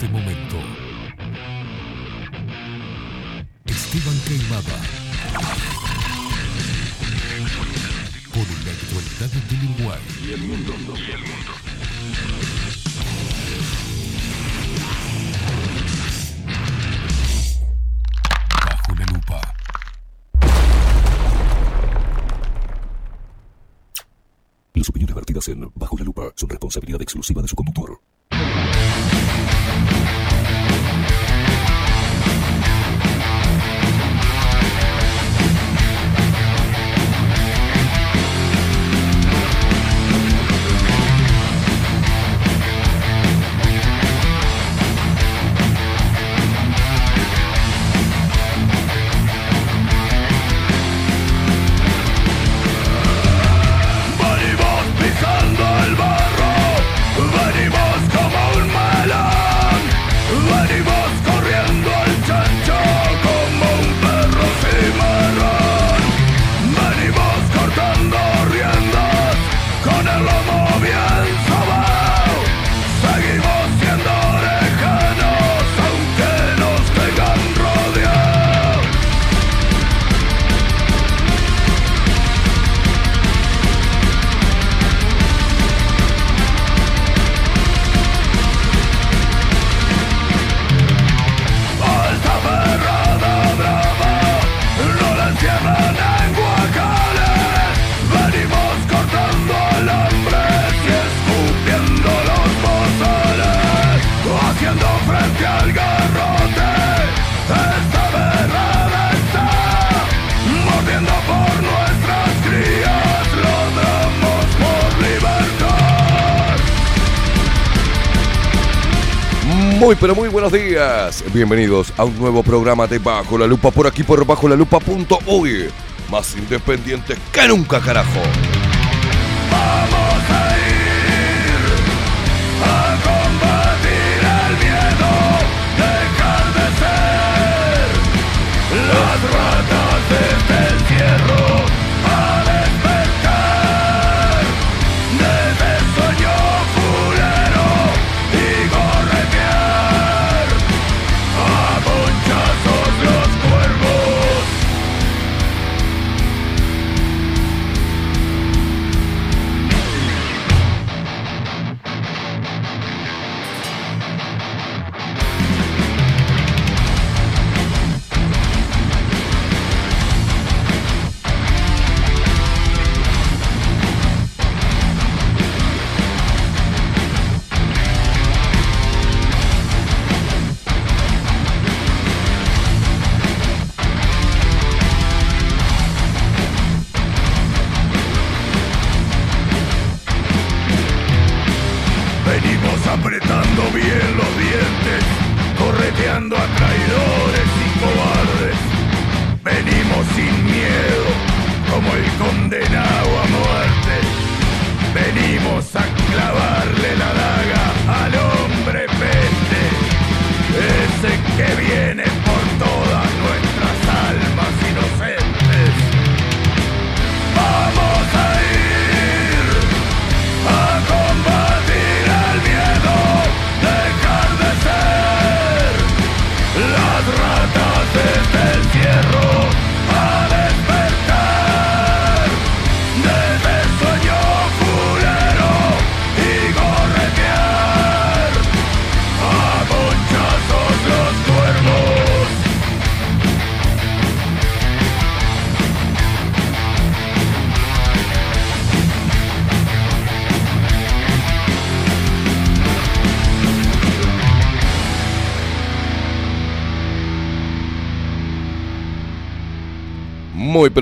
este momento. Esteban Queimada. Por la actualidad del Uruguay. Y el mundo. Y el mundo. Bajo la lupa. Las opiniones vertidas en Bajo la lupa son responsabilidad exclusiva de su conductor. Buenos días. Bienvenidos a un nuevo programa de Bajo la Lupa por aquí por bajo la lupa.uy. Más independientes que nunca, carajo.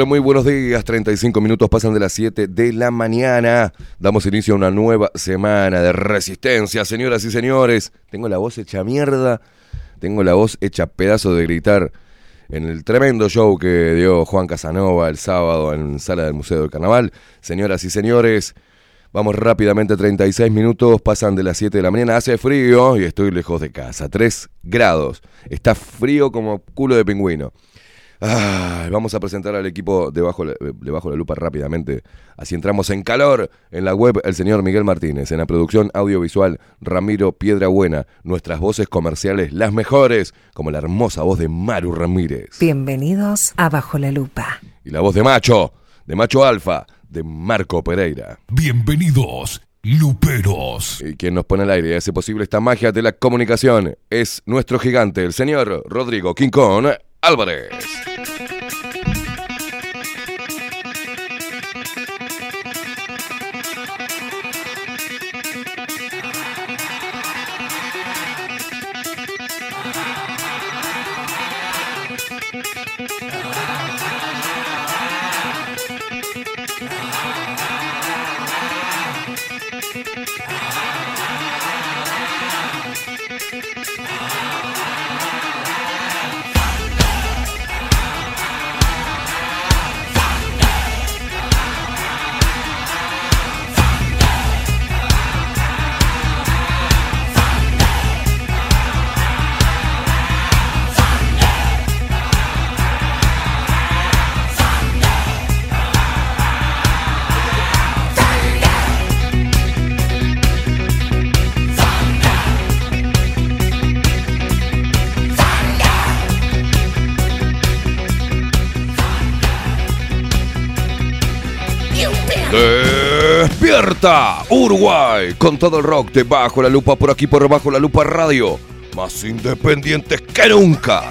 Muy buenos días. 35 minutos pasan de las 7 de la mañana. Damos inicio a una nueva semana de resistencia, señoras y señores. Tengo la voz hecha mierda. Tengo la voz hecha pedazo de gritar en el tremendo show que dio Juan Casanova el sábado en Sala del Museo del Carnaval. Señoras y señores, vamos rápidamente, 36 minutos, pasan de las 7 de la mañana, hace frío y estoy lejos de casa, 3 grados. Está frío como culo de pingüino. Ah, vamos a presentar al equipo debajo la, debajo la lupa rápidamente. Así entramos en calor. En la web, el señor Miguel Martínez. En la producción audiovisual, Ramiro Piedrabuena. Nuestras voces comerciales, las mejores, como la hermosa voz de Maru Ramírez. Bienvenidos a Bajo la Lupa. Y la voz de Macho, de Macho Alfa, de Marco Pereira. Bienvenidos, Luperos. Y quien nos pone al aire y hace posible esta magia de la comunicación es nuestro gigante, el señor Rodrigo Quincón Álvarez. Uruguay con todo el rock de Bajo la Lupa por aquí por Bajo la Lupa Radio. Más independientes que nunca.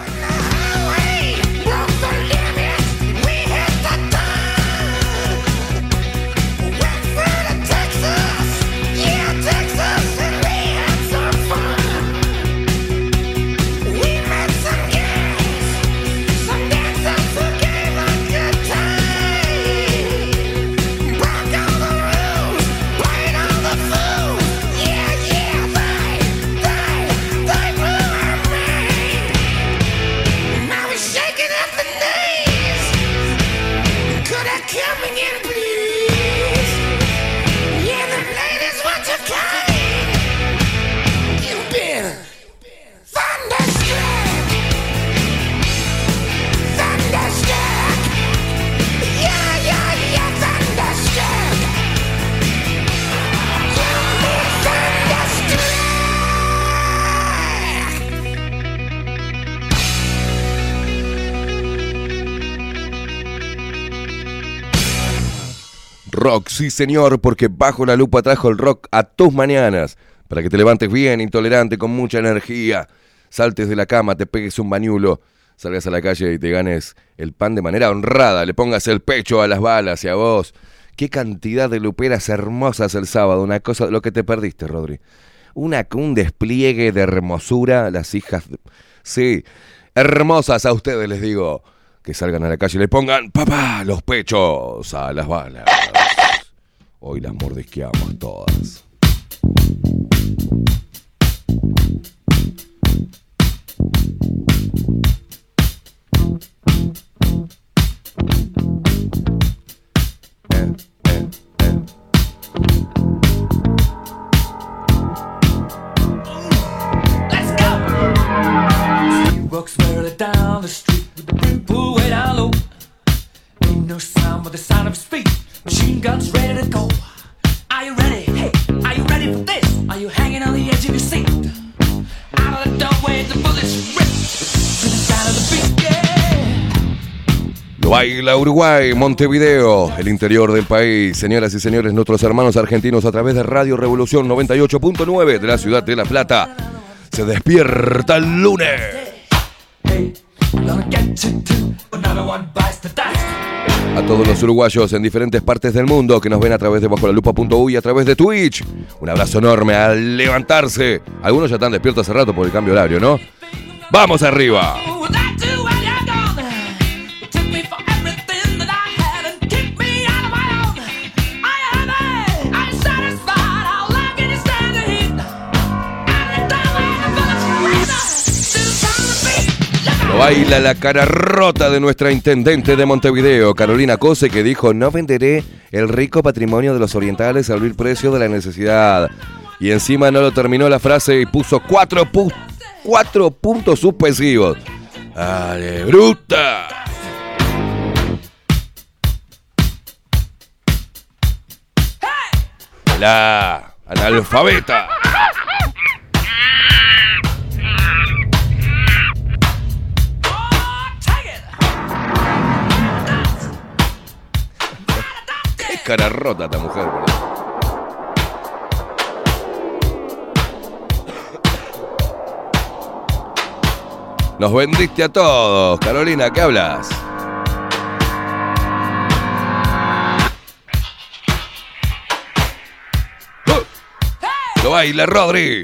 Rock, sí señor, porque bajo la lupa trajo el rock a tus mañanas, para que te levantes bien, intolerante, con mucha energía, saltes de la cama, te pegues un bañulo, salgas a la calle y te ganes el pan de manera honrada, le pongas el pecho a las balas y a vos. Qué cantidad de luperas hermosas el sábado, una cosa, lo que te perdiste, Rodri. Una, un despliegue de hermosura, las hijas, de- sí, hermosas a ustedes les digo, que salgan a la calle y le pongan, papá, los pechos a las balas. Hoy las mordisqueamos todas. Eh. Let's go! He walks merrily down the street with the brim way down low. Ain't no sound but the sound of his feet. Machine guns ready to go. Are you ready? Hey, are you ready for this? Are you hanging on the edge of your seat? Out of the doorway, the bullets rip. To the sound of the beat, yeah. Lo baila Uruguay, Montevideo, el interior del país. Señoras y señores, nuestros hermanos argentinos a través de Radio Revolución 98.9 de la ciudad de La Plata. Se despierta el lunes. Hey, A todos los uruguayos en diferentes partes del mundo que nos ven a través de bajo la lupa.uy y a través de Twitch. Un abrazo enorme al levantarse. Algunos ya están despiertos hace rato por el cambio horario, ¿no? ¡Vamos arriba! Baila la cara rota de nuestra intendente de Montevideo, Carolina Cose, que dijo, no venderé el rico patrimonio de los orientales al vil precio de la necesidad. Y encima no lo terminó la frase y puso cuatro, puntos suspensivos. ¡Ale, bruta! La analfabeta. Cara rota esta mujer, boludo. Nos vendiste a todos. Carolina, ¿qué hablas? ¡Uh! Lo baila Rodri.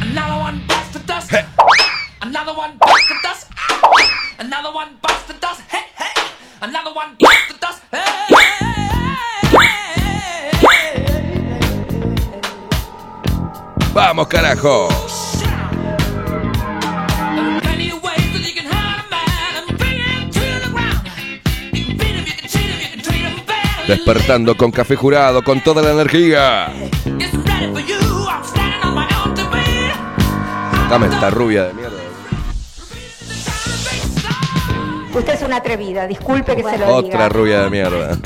Another one bites the dust. Hey, hey. Another one bites the dust. Hey, him bad. Despertando con café jurado, con toda la energía. Dame esta rubia de mierda. Usted es una atrevida, disculpe que se lo Otra diga. rubia de mierda.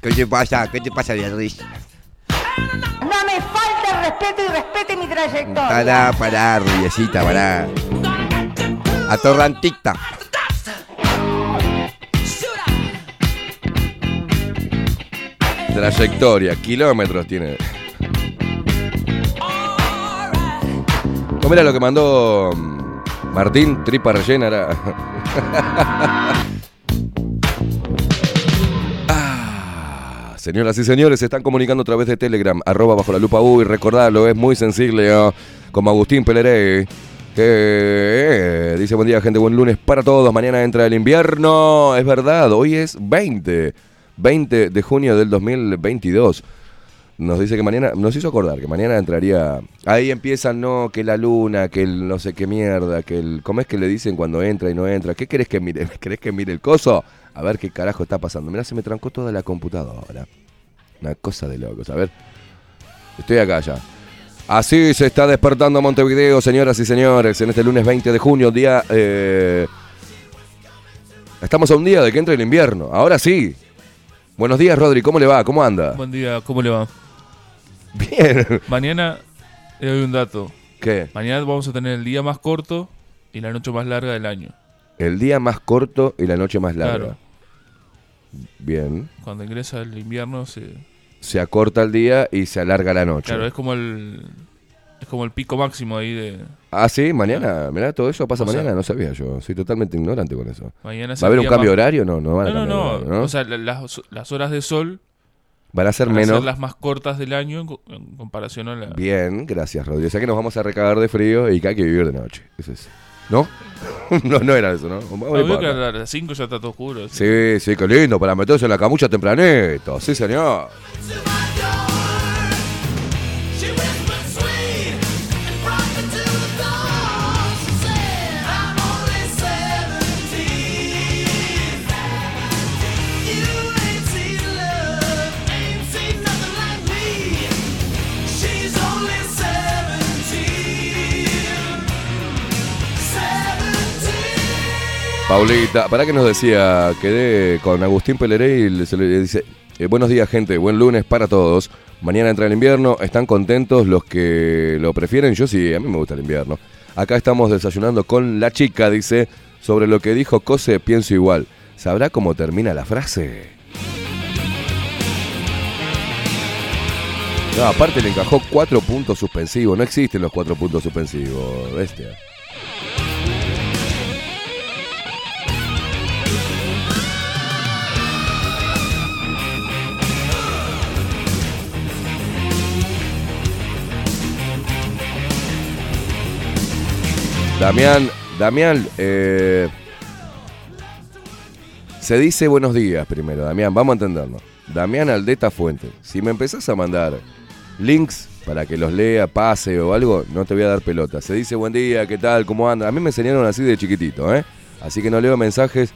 ¿Qué te pasa? ¿Qué te pasa, Beatriz? Respeto y respete mi trayectoria. Pará, pará, rubiecita, pará. Atorrantita. Trayectoria, kilómetros tiene. Oh, mira lo que mandó mm, Martín, tripa rellena era. Señoras y señores, se están comunicando a través de Telegram, arroba bajo la lupa U y recordadlo, es muy sensible, ¿no? como Agustín Peleré, que eh, dice buen día gente, buen lunes para todos, mañana entra el invierno, es verdad, hoy es 20, 20 de junio del 2022. Nos dice que mañana, nos hizo acordar que mañana entraría. Ahí empiezan, no, que la luna, que el no sé qué mierda, que el. ¿Cómo es que le dicen cuando entra y no entra? ¿Qué querés que mire? ¿Querés que mire el coso? A ver qué carajo está pasando. Mirá, se me trancó toda la computadora. Una cosa de locos. A ver. Estoy acá ya. Así se está despertando Montevideo, señoras y señores, en este lunes 20 de junio, día. eh, Estamos a un día de que entre el invierno. Ahora sí. Buenos días, Rodri. ¿Cómo le va? ¿Cómo anda? Buen día, ¿cómo le va? Bien. Mañana le doy un dato. ¿Qué? Mañana vamos a tener el día más corto y la noche más larga del año. El día más corto y la noche más larga. Claro. Bien. Cuando ingresa el invierno se... Se acorta el día y se alarga la noche. Claro, es como el... Es como el pico máximo ahí de... Ah, sí, mañana. Mirá, todo eso pasa O sea- mañana. No sabía yo. Soy totalmente ignorante con eso. Mañana ¿Va a haber un cambio de horario? No, no van a No, no, cambiar no. horario, ¿no? O sea, la- las, las horas de sol van a ser van a menos. ser las más cortas del año en, co- en comparación a la... Bien, gracias, Rodri. O sea que nos vamos a recagar de frío y que hay que vivir de noche. Eso es. ¿No? no, no era eso, ¿no? No veo que a las 5 ya está todo oscuro. así. Sí, sí, qué lindo, para meterse en la camucha tempranito. Sí, señor. Paulita, ¿para qué nos decía? Quedé con Agustín Peleré y se le dice, eh, buenos días gente, buen lunes para todos. Mañana entra el invierno, ¿están contentos los que lo prefieren? Yo sí, a mí me gusta el invierno. Acá estamos desayunando con la chica, dice, sobre lo que dijo Cose, pienso igual. ¿Sabrá cómo termina la frase? No, aparte le encajó cuatro puntos suspensivos. No existen los cuatro puntos suspensivos, bestia. Damián, Damián, eh, se dice buenos días primero, Damián, vamos a entendernos. Damián Aldeta Fuente, si me empezás a mandar links para que los lea, pase o algo, no te voy a dar pelota. Se dice buen día, ¿qué tal? ¿Cómo anda? A mí me enseñaron así de chiquitito, ¿eh? Así que no leo mensajes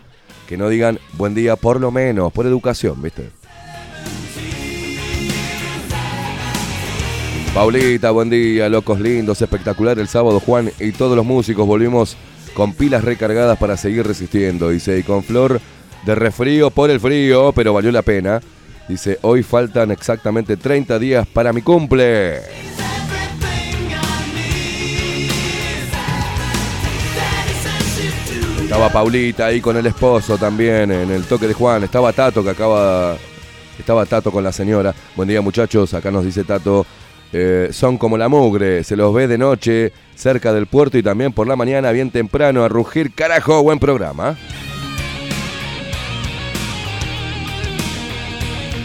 que no digan buen día por lo menos, por educación, ¿viste? Paulita, buen día, locos lindos, espectacular el sábado, Juan y todos los músicos volvimos con pilas recargadas para seguir resistiendo, dice, y con flor de resfrío por el frío, pero valió la pena. Dice, hoy faltan exactamente 30 días para mi cumple. Estaba Paulita ahí con el esposo también en el toque de Juan. Estaba Tato que acaba. Estaba Tato con la señora. Buen día muchachos, acá nos dice Tato. Eh, son como la mugre, se los ve de noche cerca del puerto y también por la mañana bien temprano a rugir. Carajo, buen programa.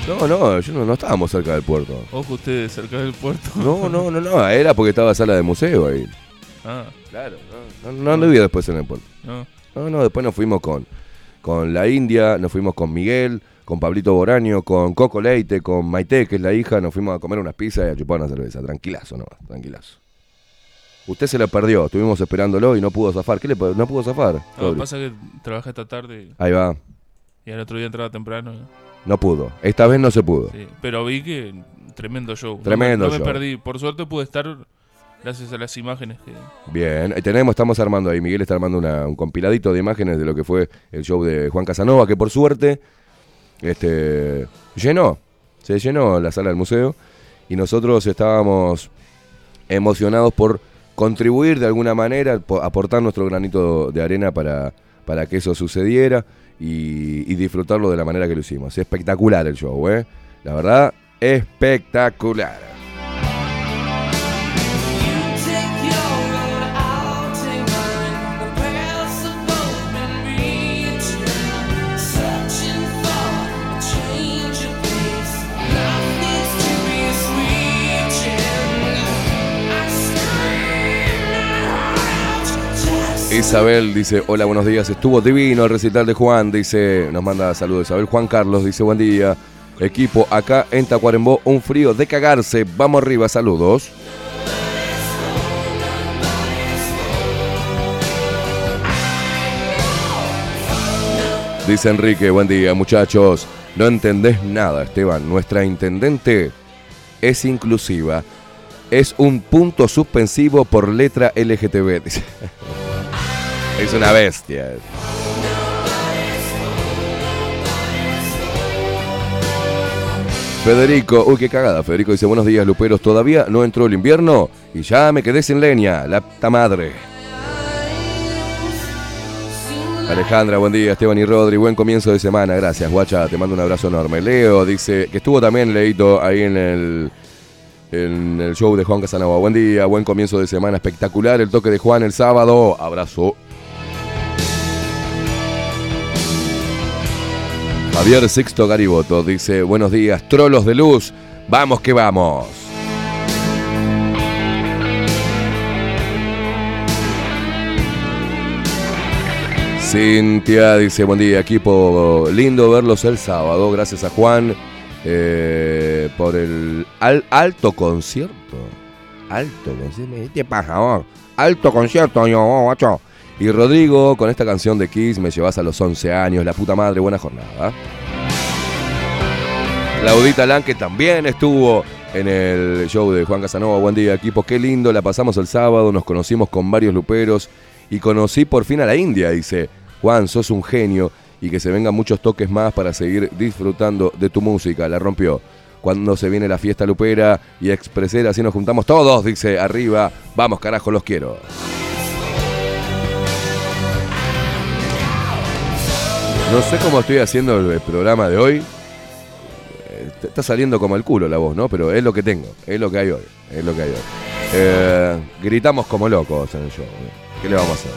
No, no, yo no, no estábamos cerca del puerto. Ojo ustedes, cerca del puerto. No, no, no, no, era porque estaba sala de museo ahí. Ah, Claro, no, no, no después en el puerto. no. No, no, después nos fuimos con, con la India, nos fuimos con Miguel, con Pablito Boraño, con Coco Leite, con Maite, que es la hija, nos fuimos a comer unas pizzas y a chupar una cerveza. Tranquilazo, no, tranquilazo. Usted se la perdió, estuvimos esperándolo y no pudo zafar. ¿Qué le no pudo zafar? No, Rodri? pasa que trabaja esta tarde Ahí va, y al otro día entraba temprano. no pudo. Esta vez no se pudo. Sí, Pero vi que tremendo show. No Tremendo me- no me, perdí. Por suerte pude estar gracias a las imágenes que... Bien, ahí tenemos, estamos armando ahí. Miguel está armando una- un compiladito de imágenes de lo que fue el show de Juan Casanova, que por suerte este, llenó, se llenó la sala del museo y nosotros estábamos emocionados por contribuir de alguna manera, po- aportar nuestro granito de arena para, para que eso sucediera y, y disfrutarlo de la manera que lo hicimos. Espectacular el show, ¿eh? La verdad, espectacular. Isabel dice, hola, buenos días, estuvo divino el recital de Juan, dice, nos manda saludos Isabel. Juan Carlos dice, buen día, equipo, acá en Tacuarembó, un frío de cagarse, vamos arriba, saludos. Dice Enrique, buen día muchachos, no entendés nada Esteban, nuestra intendente es inclusiva, es un punto suspensivo por letra LGTB. dice. Es una bestia. Federico, uy, qué cagada. Federico dice, buenos días, Luperos. Todavía no entró el invierno y ya me quedé sin leña. La puta madre. Alejandra, buen día. Esteban y Rodri, buen comienzo de semana. Gracias, guacha. Te mando un abrazo enorme. Leo dice que estuvo también Leito ahí en el, en el show de Juan Casanova. Buen día, buen comienzo de semana. Espectacular el toque de Juan el sábado. Abrazo. Javier Sixto Gariboto dice, buenos días, trolos de luz, vamos que vamos. Cintia dice, buen día, equipo, lindo verlos el sábado, gracias a Juan eh, por el al- alto concierto. Alto concierto, ¿qué pasa vos? Alto concierto, yo, vos, guacho. Y Rodrigo, con esta canción de Kiss, me llevas a los 11 años, la puta madre, buena jornada. Claudita Lan, que también estuvo en el show de Juan Casanova. Buen día, equipo. Qué lindo, la pasamos el sábado, nos conocimos con varios luperos y conocí por fin a la India, dice. Juan, sos un genio y que se vengan muchos toques más para seguir disfrutando de tu música. La rompió. Cuando se viene la fiesta lupera y expresera, así nos juntamos todos, dice arriba. Vamos, carajo, los quiero. No sé cómo estoy haciendo el programa de hoy. Está saliendo como el culo la voz, ¿no? Pero es lo que tengo, es lo que hay hoy, es lo que hay hoy. Eh, gritamos como locos en el show. ¿eh? ¿Qué le vamos a hacer?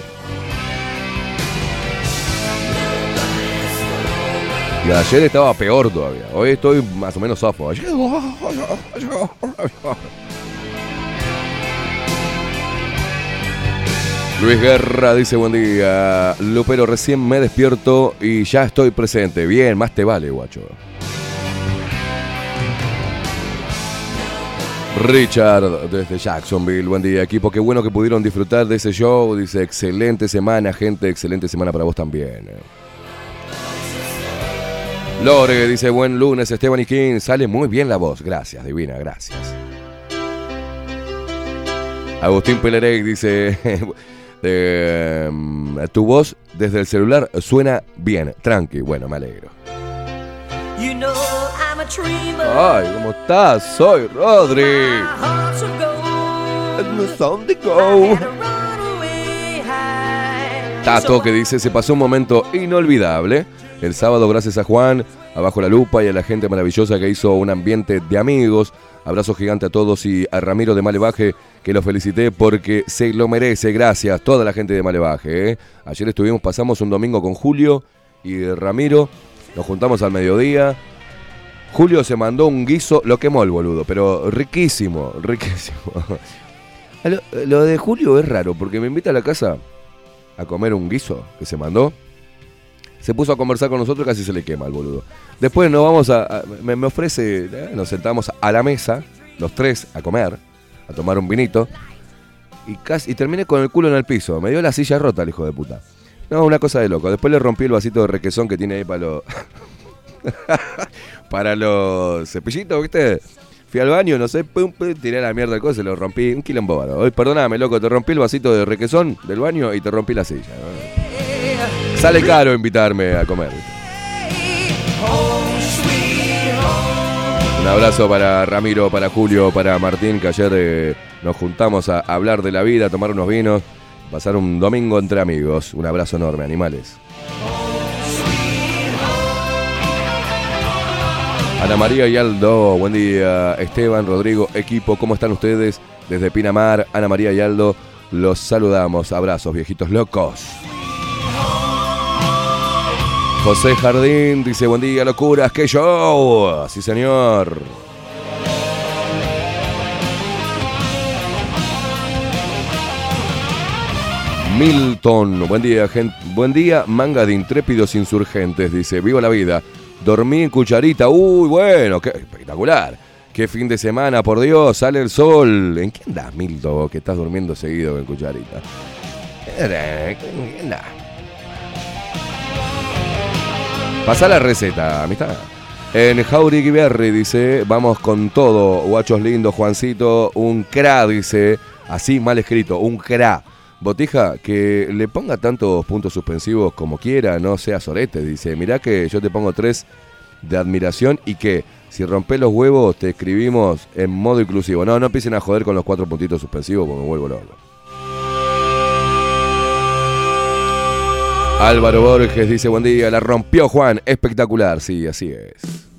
Y ayer estaba peor todavía. Hoy estoy más o menos zafo. Luis Guerra dice buen día. Lupero, recién me despierto y ya estoy presente. Bien, más te vale, guacho. Richard desde Jacksonville, buen día equipo, qué bueno que pudieron disfrutar de ese show, dice excelente semana gente, excelente semana para vos también. Lore dice buen lunes Esteban y King, sale muy bien la voz, gracias divina, gracias. Agustín Pelerey dice, eh, tu voz desde el celular suena bien, tranqui, bueno, me alegro. You know I'm a dreamer. Ay, ¿cómo estás? Soy Rodri. Go. Tato que dice, se pasó un momento inolvidable. El sábado, gracias a Juan, a Bajo la Lupa y a la gente maravillosa que hizo un ambiente de amigos. Abrazo gigante a todos y a Ramiro de Malevaje, que lo felicité porque se lo merece. Gracias, toda la gente de Malevaje. ¿eh? Ayer estuvimos, pasamos un domingo con Julio y Ramiro. Nos juntamos al mediodía. Julio se mandó un guiso, lo quemó el boludo, pero riquísimo, riquísimo. Lo de Julio es raro, porque me invita a la casa a comer un guiso que se mandó. Se puso a conversar con nosotros, casi se le quema el boludo. Después nos vamos a. me, ofrece. eh, Nos sentamos a la mesa, los tres, a comer, a tomar un vinito. Y casi. Y terminé con el culo en el piso. Me dio la silla rota el hijo de puta. No, una cosa de loco. Después le rompí el vasito de requesón que tiene ahí para los. para los cepillitos, ¿viste? Fui al baño, no sé, pum, pum, tiré la mierda del coso, se lo rompí. Un quilombo perdóname, loco, te rompí el vasito de requesón del baño y te rompí la silla. Sale caro invitarme a comer. Un abrazo para Ramiro, para Julio, para Martín, que ayer eh, nos juntamos a hablar de la vida, a tomar unos vinos, pasar un domingo entre amigos. Un abrazo enorme, animales. Ana María y Aldo, buen día. Esteban, Rodrigo, equipo, ¿cómo están ustedes? Desde Pinamar, Ana María y Aldo, los saludamos. Abrazos, viejitos locos. José Jardín dice, buen día, locuras, qué show. Sí, señor. Milton, buen día, gente. Buen día, manga de intrépidos insurgentes, dice, viva la vida. Dormí en cucharita, uy, bueno, qué espectacular. Qué fin de semana, por Dios, sale el sol. ¿En qué andas, Milton, que estás durmiendo seguido en cucharita? ¿En qué andás? Pasa la receta, amistad. En Jauregui Berry dice, vamos con todo, guachos lindos, Juancito, un cra, dice, así mal escrito, un cra. Botija, que le ponga tantos puntos suspensivos como quiera, no sea sorete, dice, mirá que yo te pongo tres de admiración y que si rompes los huevos te escribimos en modo inclusivo. No, no empiecen a joder con los cuatro puntitos suspensivos porque me vuelvo loco. Álvaro Borges dice buen día, la rompió Juan, espectacular, sí, así es.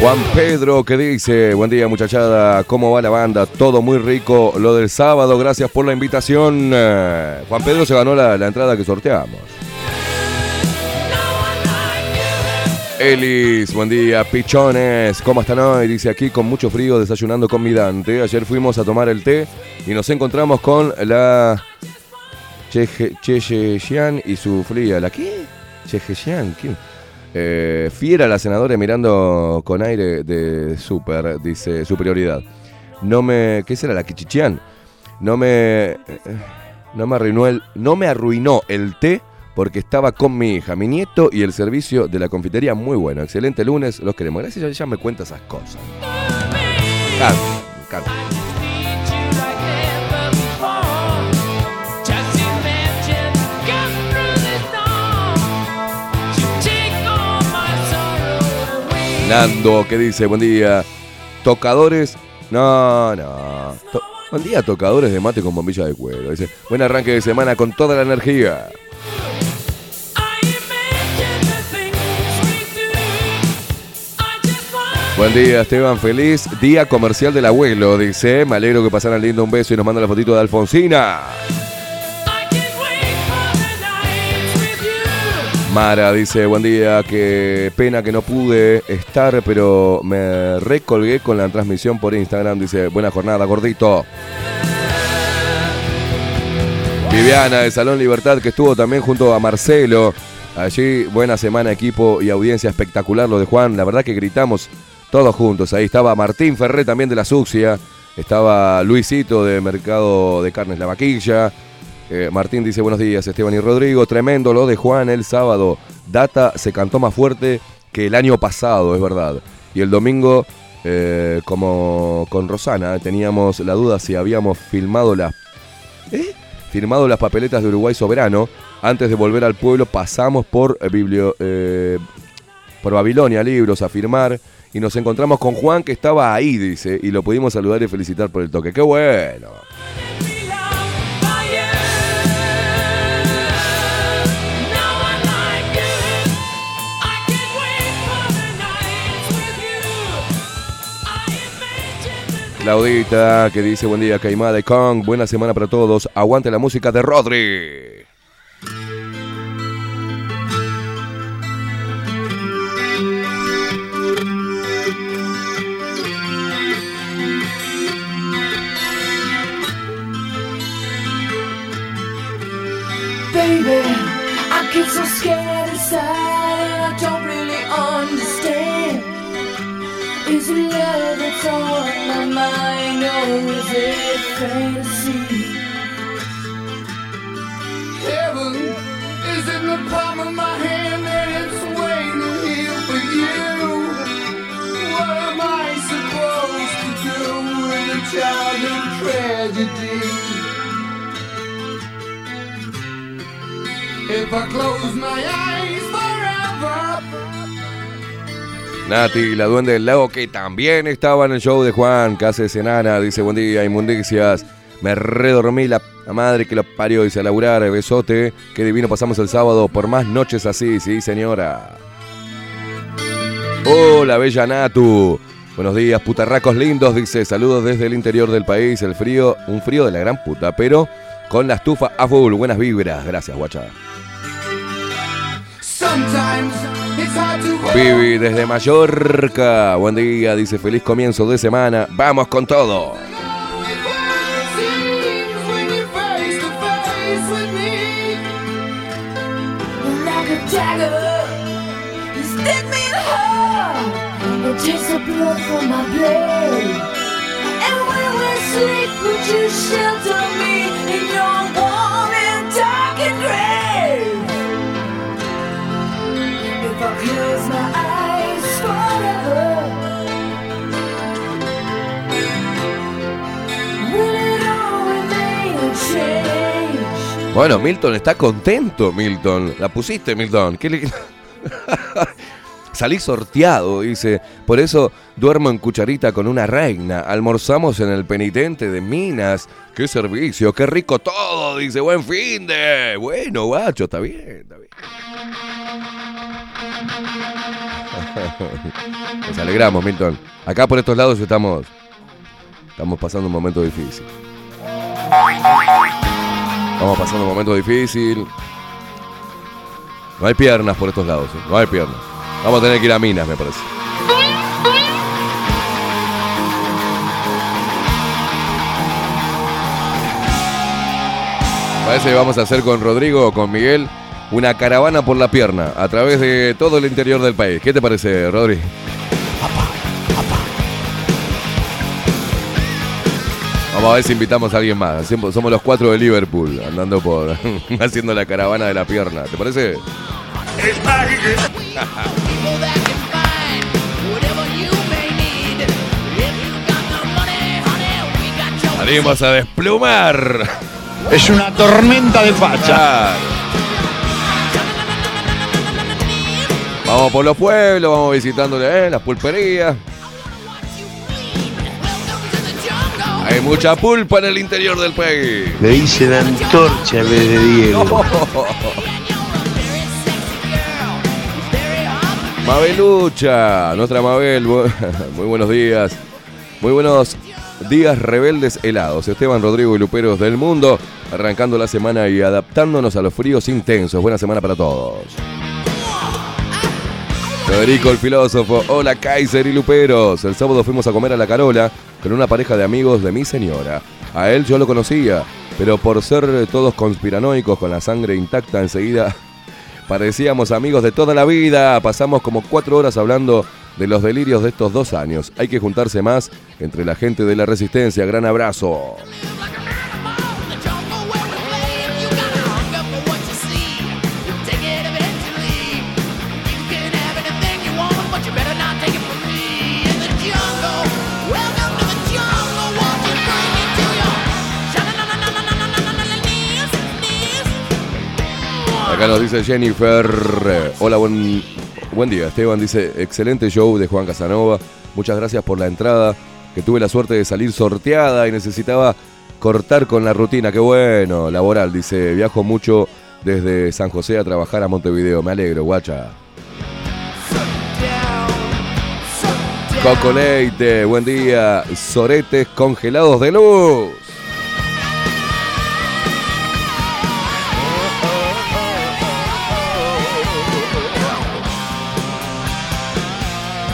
Juan Pedro que dice, buen día muchachada, ¿cómo va la banda? Todo muy rico, lo del sábado, gracias por la invitación. Juan Pedro se ganó la, la entrada que sorteamos. Elis, buen día, pichones, ¿cómo están hoy? Dice aquí con mucho frío, desayunando con mi Dante. Ayer fuimos a tomar el té y nos encontramos con la Cheje Chechejian y su fría. ¿La qué? Chechejian, ¿quién? Eh, fiera la senadora mirando con aire de super, dice superioridad. No me. ¿Qué será la Kichichian? No me. eh, No me arruinó el. No me arruinó el té porque estaba con mi hija, mi nieto y el servicio de la confitería muy bueno. Excelente lunes, los queremos. Gracias, ella me cuenta esas cosas. Storm. You take all my sorrow away. Nando, que dice, buen día. Tocadores. No, no. Buen día, tocadores de mate con bombilla de cuero. Dice, buen arranque de semana con toda la energía. Buen día, Esteban. Feliz día comercial del abuelo. Dice, me alegro que pasaran lindo un beso y nos manda la fotito de Alfonsina. Mara dice, buen día, qué pena que no pude estar, pero me recolgué con la transmisión por Instagram. Dice, buena jornada, gordito. Viviana de Salón Libertad, que estuvo también junto a Marcelo. Allí, buena semana, equipo y audiencia espectacular lo de Juan. La verdad que gritamos todos juntos. Ahí estaba Martín Ferré también de la Sucia. Estaba Luisito de Mercado de Carnes La Vaquilla. Eh, Martín dice buenos días, Esteban y Rodrigo. Tremendo lo de Juan el sábado. Data se cantó más fuerte que el año pasado, es verdad. Y el domingo, eh, como con Rosana, teníamos la duda si habíamos filmado las ¿Eh? firmado las papeletas de Uruguay Soberano. Antes de volver al pueblo pasamos por, biblio- por Babilonia Libros a firmar y nos encontramos con Juan que estaba ahí, dice, y lo pudimos saludar y felicitar por el toque. ¡Qué bueno! Claudita que dice buen día Caimada y Kong, buena semana para todos, aguante la música de Rodri. Is it fantasy? Heaven is in the palm of my hand and it's waiting here for you. What am I supposed to do a tragedy? If I close my eyes Nati, la duende del lago, que también estaba en el show de Juan, Cáceres Enana, dice buen día, inmundicias. Me redormí la, madre que lo parió, dice a laburar, besote. Qué divino pasamos el sábado por más noches así, sí, señora. Hola, bella Natu. Buenos días, putarracos lindos, dice. Saludos desde el interior del país. El frío, un frío de la gran puta, pero con la estufa a full. Buenas vibras. Gracias, guacha. Vivi desde Mallorca. Buen día, dice feliz comienzo de semana. Vamos con todo. Bueno, Milton está contento, Milton. La pusiste, Milton. ¿Qué le... Salí sorteado, dice. Por eso duermo en cucharita con una reina. Almorzamos en el penitente de Minas. ¡Qué servicio! ¡Qué rico todo! Dice, buen fin de. Bueno, guacho, está bien, está bien. Nos alegramos, Milton. Acá por estos lados estamos. Estamos pasando un momento difícil. Estamos pasando un momento difícil. No hay piernas por estos lados, ¿eh? no hay piernas. Vamos a tener que ir a minas, me parece. Parece que vamos a hacer con Rodrigo o con Miguel una caravana por la pierna a través de todo el interior del país. ¿Qué te parece, Rodri? Vamos a ver si invitamos a alguien más. Somos los cuatro de Liverpool andando por haciendo la caravana de la pierna. ¿Te parece? Salimos a desplumar. Es una tormenta de facha. Vamos por los pueblos, vamos visitando eh, las pulperías. Hay mucha pulpa en el interior del país. Le dicen antorcha en vez de Diego. Mabelucha, nuestra Mabel, muy buenos días. Muy buenos días, rebeldes helados. Esteban, Rodrigo y Luperos del mundo, arrancando la semana y adaptándonos a los fríos intensos. Buena semana para todos. Federico el filósofo, hola Kaiser y Luperos. El sábado fuimos a comer a la Carola con una pareja de amigos de mi señora. A él yo lo conocía, pero por ser todos conspiranoicos con la sangre intacta enseguida parecíamos amigos de toda la vida. Pasamos como cuatro horas hablando de los delirios de estos dos años. Hay que juntarse más entre la gente de la resistencia. Gran abrazo. Nos dice Jennifer. eh, Hola, buen, buen día. Esteban dice, excelente show de Juan Casanova. Muchas gracias por la entrada, que tuve la suerte de salir sorteada y necesitaba cortar con la rutina. Qué bueno, laboral. Dice, viajo mucho desde San José a trabajar a Montevideo. Me alegro, guacha. Coco Leite, buen día. Soretes congelados de luz.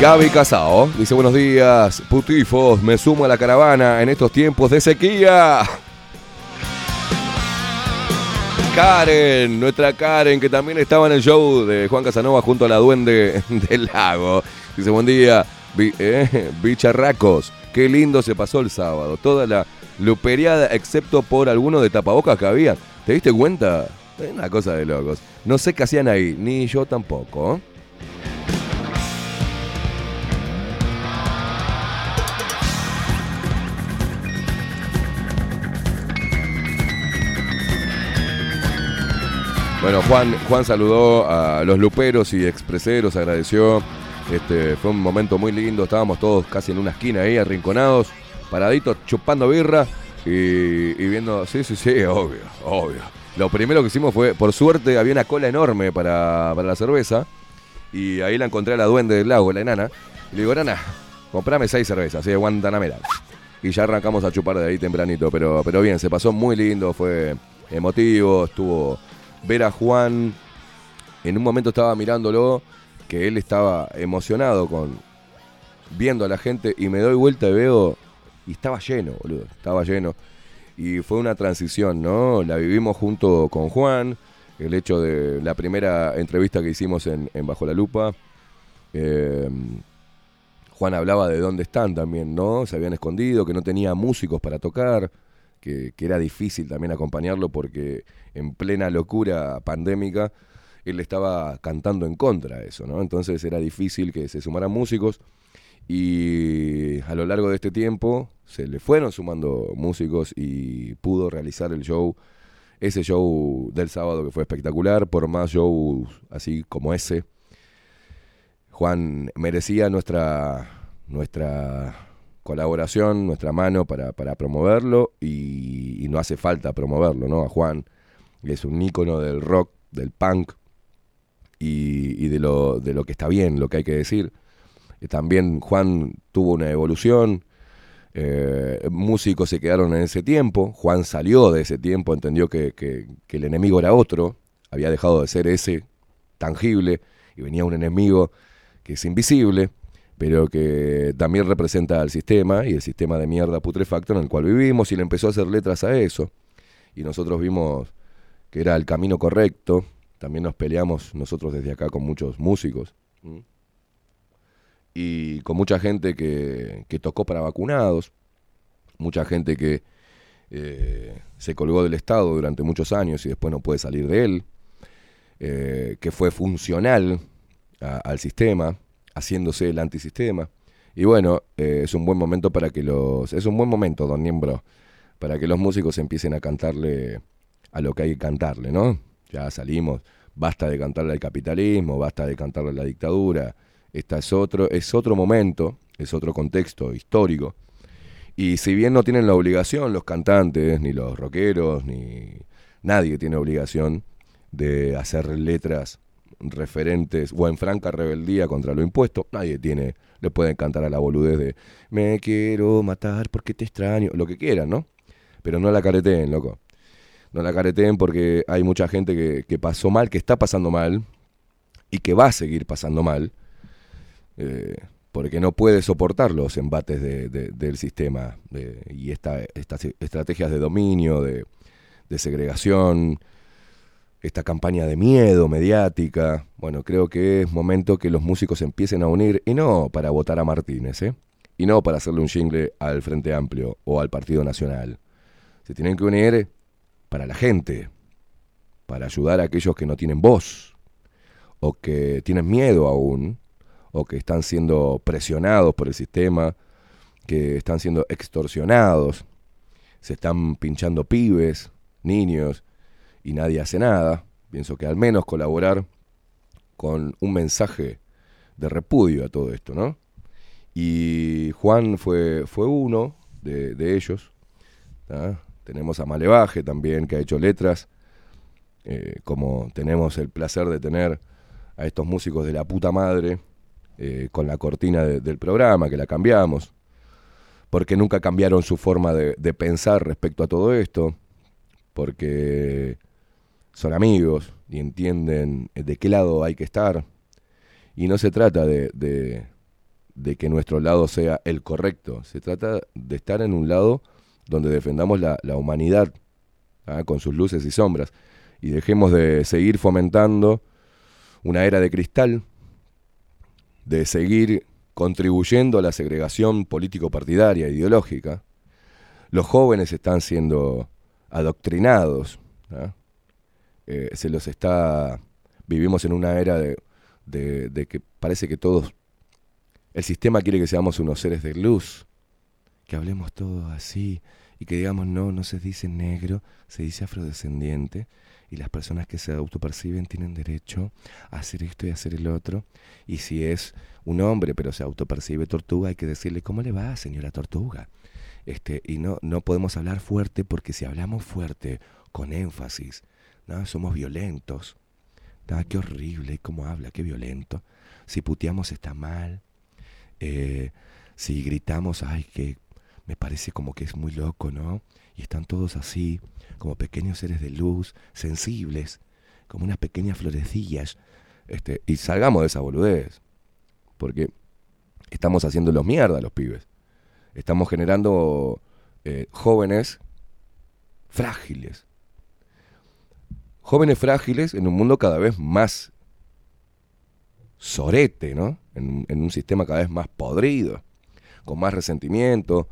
Gaby Casao dice buenos días, putifos, me sumo a la caravana en estos tiempos de sequía. Karen, nuestra Karen, que también estaba en el show de Juan Casanova junto a la Duende del Lago. Dice buen día, eh, bicharracos, qué lindo se pasó el sábado. Toda la luperiada, excepto por algunos de tapabocas que había. ¿Te diste cuenta? Una cosa de locos. No sé qué hacían ahí, ni yo tampoco. Bueno, Juan, Juan saludó a los luperos y expreseros, agradeció. Este, fue un momento muy lindo, estábamos todos casi en una esquina ahí, arrinconados, paraditos, chupando birra y, y viendo. Sí, sí, sí, obvio, obvio. Lo primero que hicimos fue, por suerte, había una cola enorme para, para la cerveza y ahí la encontré a la duende del lago, la enana. Y le digo, nana, comprame seis cervezas, de Guantanamera. Y ya arrancamos a chupar de ahí tempranito, pero, pero bien, se pasó muy lindo, fue emotivo, estuvo ver a Juan, en un momento estaba mirándolo, que él estaba emocionado con viendo a la gente y me doy vuelta y veo, y estaba lleno, boludo, estaba lleno. Y fue una transición, ¿no? La vivimos junto con Juan, el hecho de la primera entrevista que hicimos en, Bajo la Lupa. eh, Juan hablaba de dónde están también, ¿no? Se habían escondido, que no tenía músicos para tocar, que, era difícil también acompañarlo porque en plena locura pandémica él estaba cantando en contra de eso, ¿no? Entonces era difícil que se sumaran músicos y a lo largo de este tiempo se le fueron sumando músicos y pudo realizar el show, ese show del sábado que fue espectacular, por más shows así como ese. Juan merecía nuestra, nuestra colaboración, nuestra mano para, para promoverlo y, no hace falta promoverlo, ¿no? A Juan es un ícono del rock, del punk y, de, lo, de lo que está bien, lo que hay que decir. Eh, También Juan tuvo una evolución, eh, músicos se quedaron en ese tiempo, Juan salió de ese tiempo, entendió que, que- que el enemigo era otro, había dejado de ser ese tangible y venía un enemigo que es invisible, pero que también representa al sistema y el sistema de mierda putrefacto en el cual vivimos y le empezó a hacer letras a eso. Y nosotros vimos que era el camino correcto, también nos peleamos nosotros desde acá con muchos músicos. y con mucha gente que, que tocó para vacunados, mucha gente que eh, se colgó del Estado durante muchos años y después no puede salir de él, eh, que fue funcional al sistema, haciéndose el antisistema. Y bueno, eh, es un buen momento para que los... Es un buen momento, don Niembro, para que los músicos empiecen a cantarle a lo que hay que cantarle, ¿no? Ya salimos, basta de cantarle al capitalismo, basta de cantarle a la dictadura, esta es otro, es otro momento, es otro contexto histórico. Y si bien no tienen la obligación los cantantes, ni los rockeros, ni nadie tiene obligación de hacer letras referentes o en franca rebeldía contra lo impuesto, nadie tiene, le pueden cantar a la boludez de me quiero matar porque te extraño, lo que quieran, ¿no? Pero no la careteen, loco. No la careteen porque hay mucha gente que, que pasó mal, que está pasando mal y que va a seguir pasando mal. eh, porque no puede soportar los embates de- de- del sistema y esta, estas estrategias de dominio, de segregación, esta campaña de miedo mediática. Bueno, creo que es momento que los músicos empiecen a unir, y no para votar a Martínez, ¿eh? y no para hacerle un jingle al Frente Amplio o al Partido Nacional. Se tienen que unir para la gente, para ayudar a aquellos que no tienen voz, o que tienen miedo aún, o que están siendo presionados por el sistema, que están siendo extorsionados, se están pinchando pibes, niños, y nadie hace nada. Pienso que al menos colaborar con un mensaje de repudio a todo esto, ¿no? Y Juan fue, fue uno de, ellos. Tenemos a Malevaje también, que ha hecho letras. eh, como tenemos el placer de tener a estos músicos de la puta madre eh, con la cortina de- del programa, que la cambiamos. Porque nunca cambiaron su forma de, de pensar respecto a todo esto. Porque son amigos y entienden de qué lado hay que estar. Y no se trata de, de- de que nuestro lado sea el correcto, se trata de estar en un lado donde defendamos la, la humanidad, ¿ah? con sus luces y sombras, y dejemos de seguir fomentando una era de cristal, de seguir contribuyendo a la segregación político-partidaria, ideológica. Los jóvenes están siendo adoctrinados, ¿ah? Eh, se los está, vivimos en una era de, de- que parece que todos, el sistema quiere que seamos unos seres de luz, que hablemos todos así y que digamos no, no se dice negro, se dice afrodescendiente y las personas que se autoperciben tienen derecho a hacer esto y hacer el otro. Y si es un hombre pero se autopercibe tortuga hay que decirle cómo le va señora tortuga este y no no podemos hablar fuerte porque si hablamos fuerte con énfasis no somos violentos Ah, qué horrible, cómo habla, qué violento. Si puteamos está mal. Eh, si gritamos, ay, que me parece como que es muy loco, ¿no? Y están todos así, como pequeños seres de luz, sensibles, como unas pequeñas florecillas. Este, y salgamos de esa boludez. Porque estamos haciendo los mierda los pibes. Estamos generando eh, jóvenes frágiles. Jóvenes frágiles en un mundo cada vez más sorete, ¿no? En, un- en un sistema cada vez más podrido, con más resentimiento.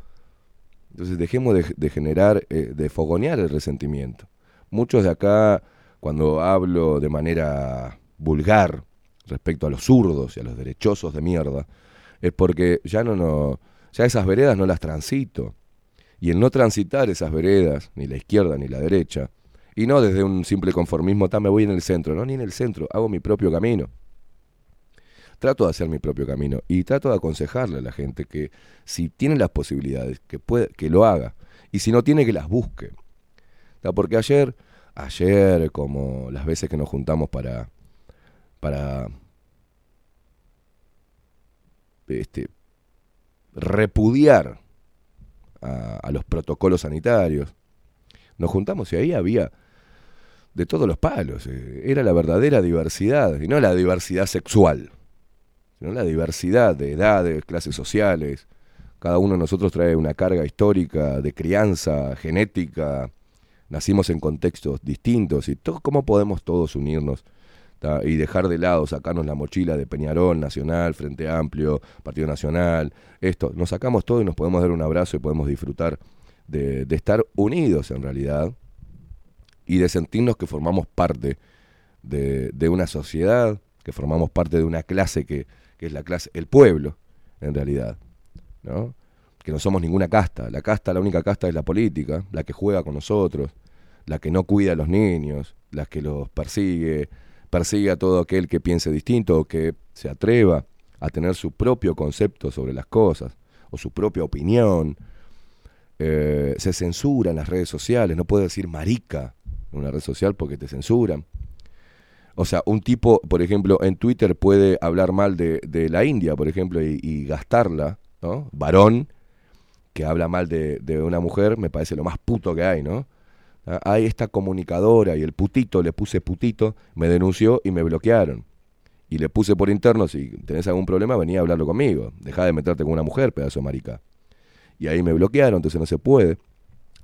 Entonces dejemos de, de generar, eh, de fogonear el resentimiento. Muchos de acá, cuando hablo de manera vulgar respecto a los zurdos y a los derechosos de mierda, es porque ya no, no ya esas veredas no las transito. Y el no transitar esas veredas, ni la izquierda ni la derecha, y no desde un simple conformismo, "Ta, me voy en el centro, no, ni en el centro, hago mi propio camino. Trato de hacer mi propio camino y trato de aconsejarle a la gente que si tiene las posibilidades, que, puede, que lo haga. Y si no tiene, que las busque. Porque ayer, ayer, como las veces que nos juntamos para, para este, repudiar a los protocolos sanitarios, nos juntamos y ahí había de todos los palos. eh, Era la verdadera diversidad, y no la diversidad sexual, sino la diversidad de edades, clases sociales. Cada uno de nosotros trae una carga histórica de crianza, genética. Nacimos en contextos distintos y to- cómo podemos todos unirnos y dejar de lado, sacarnos la mochila de Peñarol, Nacional, Frente Amplio, Partido Nacional. Esto, nos sacamos todo y nos podemos dar un abrazo y podemos disfrutar de, de estar unidos en realidad y de sentirnos que formamos parte de, de una sociedad, que formamos parte de una clase que, que es la clase, el pueblo, en realidad, ¿no? Que no somos ninguna casta. La casta, la única casta es la política, la que juega con nosotros, la que no cuida a los niños, la que los persigue, persigue a todo aquel que piense distinto o que se atreva a tener su propio concepto sobre las cosas, o su propia opinión, eh, se censura en las redes sociales, no puedes decir marica una red social porque te censuran. O sea, un tipo, por ejemplo, en Twitter puede hablar mal de, la India, por ejemplo, y, gastarla, ¿no? Varón, que habla mal de, una mujer, me parece lo más puto que hay, ¿no? Ah, Hay esta comunicadora y el putito, le puse putito, me denunció y me bloquearon. Y le puse por interno, si tenés algún problema, venía a hablarlo conmigo. Dejá de meterte con una mujer, pedazo marica. Y ahí me bloquearon, entonces no se puede.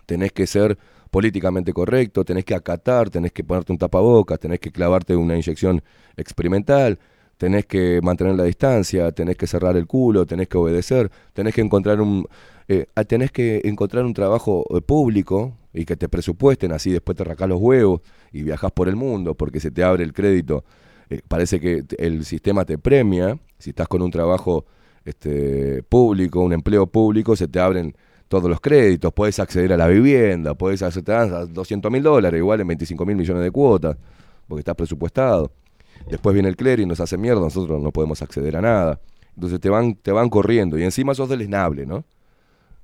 Tenés que ser políticamente correcto, tenés que acatar, tenés que ponerte un tapabocas, tenés que clavarte una inyección experimental, tenés que mantener la distancia, tenés que cerrar el culo, tenés que obedecer, tenés que encontrar un eh, ah, tenés que encontrar un trabajo eh, público y que te presupuesten, así después te racás los huevos y viajás por el mundo porque se te abre el crédito. Eh, parece que el sistema te premia, si estás con un trabajo este, público, un empleo público, se te abren todos los créditos, puedes acceder a la vivienda, puedes hacer, te dan 200 mil dólares, igual en 25 mil millones de cuotas, porque estás presupuestado. Después viene el clero y nos hace mierda, nosotros no podemos acceder a nada. Entonces te van, te van corriendo y encima sos deleznable, ¿no?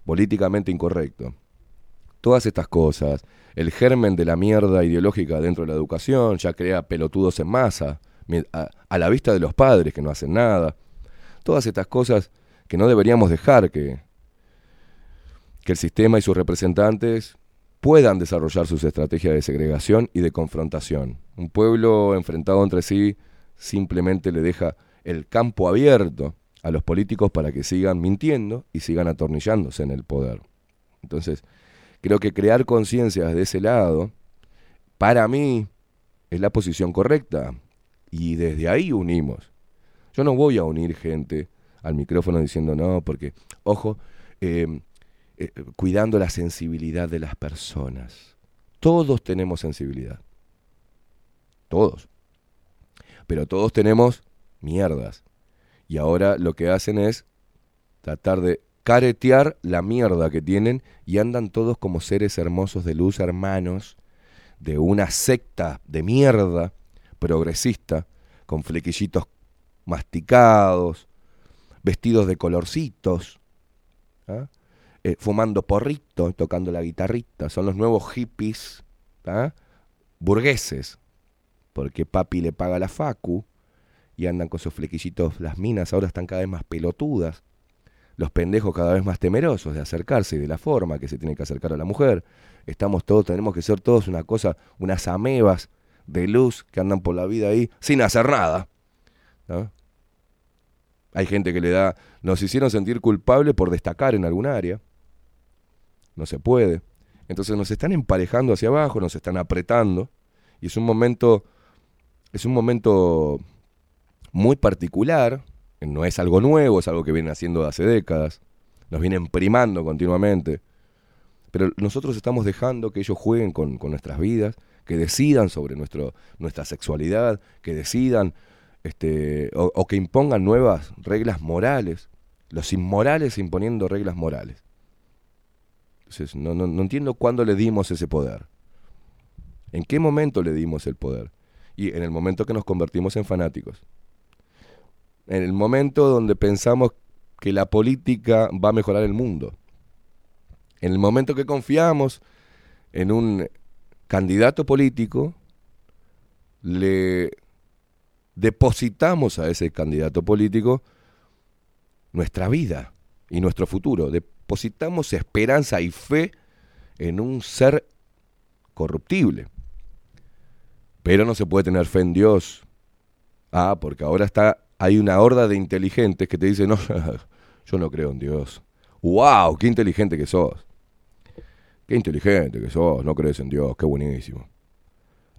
Políticamente incorrecto. Todas estas cosas, el germen de la mierda ideológica dentro de la educación ya crea pelotudos en masa, a la vista de los padres que no hacen nada. Todas estas cosas que no deberíamos dejar que, que el sistema y sus representantes puedan desarrollar sus estrategias de segregación y de confrontación. Un pueblo enfrentado entre sí simplemente le deja el campo abierto a los políticos para que sigan mintiendo y sigan atornillándose en el poder. Entonces, creo que crear conciencias de ese lado, para mí, es la posición correcta. Y desde ahí unimos. Yo no voy a unir gente al micrófono diciendo no, porque, ojo, eh, eh, cuidando la sensibilidad de las personas. Todos tenemos sensibilidad. Todos. Pero todos tenemos mierdas. Y ahora lo que hacen es tratar de caretear la mierda que tienen y andan todos como seres hermosos de luz, hermanos, de una secta de mierda progresista, con flequillitos masticados, vestidos de colorcitos, ¿ah? Eh, fumando porrito, tocando la guitarrita. Son los nuevos hippies burgueses, porque papi le paga la facu y andan con sus flequillitos. Las minas ahora están cada vez más pelotudas. Los pendejos cada vez más temerosos de acercarse y de la forma que se tiene que acercar a la mujer. Estamos todos, tenemos que ser todos una cosa, unas amebas de luz que andan por la vida ahí sin hacer nada. ¿no? Hay gente que le da, nos hicieron sentir culpables por destacar en algún área. No se puede. Entonces nos están emparejando hacia abajo, nos están apretando. Y es un momento, es un momento muy particular. No es algo nuevo, es algo que vienen haciendo hace décadas. Nos vienen primando continuamente. Pero nosotros estamos dejando que ellos jueguen con, con nuestras vidas, que decidan sobre nuestro, nuestra sexualidad, que decidan este, o, o que impongan nuevas reglas morales. Los inmorales imponiendo reglas morales. No, no, no entiendo cuándo le dimos ese poder. ¿En qué momento le dimos el poder? Y en el momento que nos convertimos en fanáticos. En el momento donde pensamos que la política va a mejorar el mundo. En el momento que confiamos en un candidato político, le depositamos a ese candidato político nuestra vida y nuestro futuro. Depositamos esperanza y fe en un ser corruptible. Pero no se puede tener fe en Dios. Ah, porque ahora está hay una horda de inteligentes que te dicen, no, yo no creo en Dios. ¡Wow! ¡Qué inteligente que sos! ¡Qué inteligente que sos! No crees en Dios, qué buenísimo.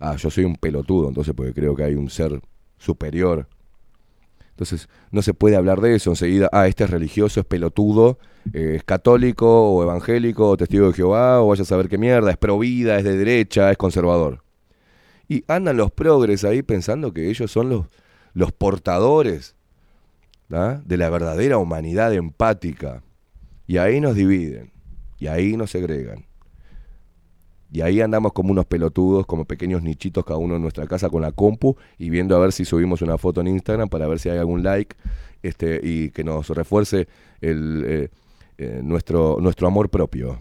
Ah, yo soy un pelotudo, entonces porque creo que hay un ser superior. Entonces, no se puede hablar de eso enseguida. Ah, este es religioso, es pelotudo, eh, es católico o evangélico o testigo de Jehová o vaya a saber qué mierda, es pro vida, es de derecha, es conservador. Y andan los progres ahí pensando que ellos son los, los portadores de la verdadera humanidad empática. Y ahí nos dividen, y ahí nos segregan. Y ahí andamos como unos pelotudos, como pequeños nichitos cada uno en nuestra casa con la compu y viendo a ver si subimos una foto en Instagram para ver si hay algún like este, y que nos refuerce eh, eh, nuestro, nuestro amor propio.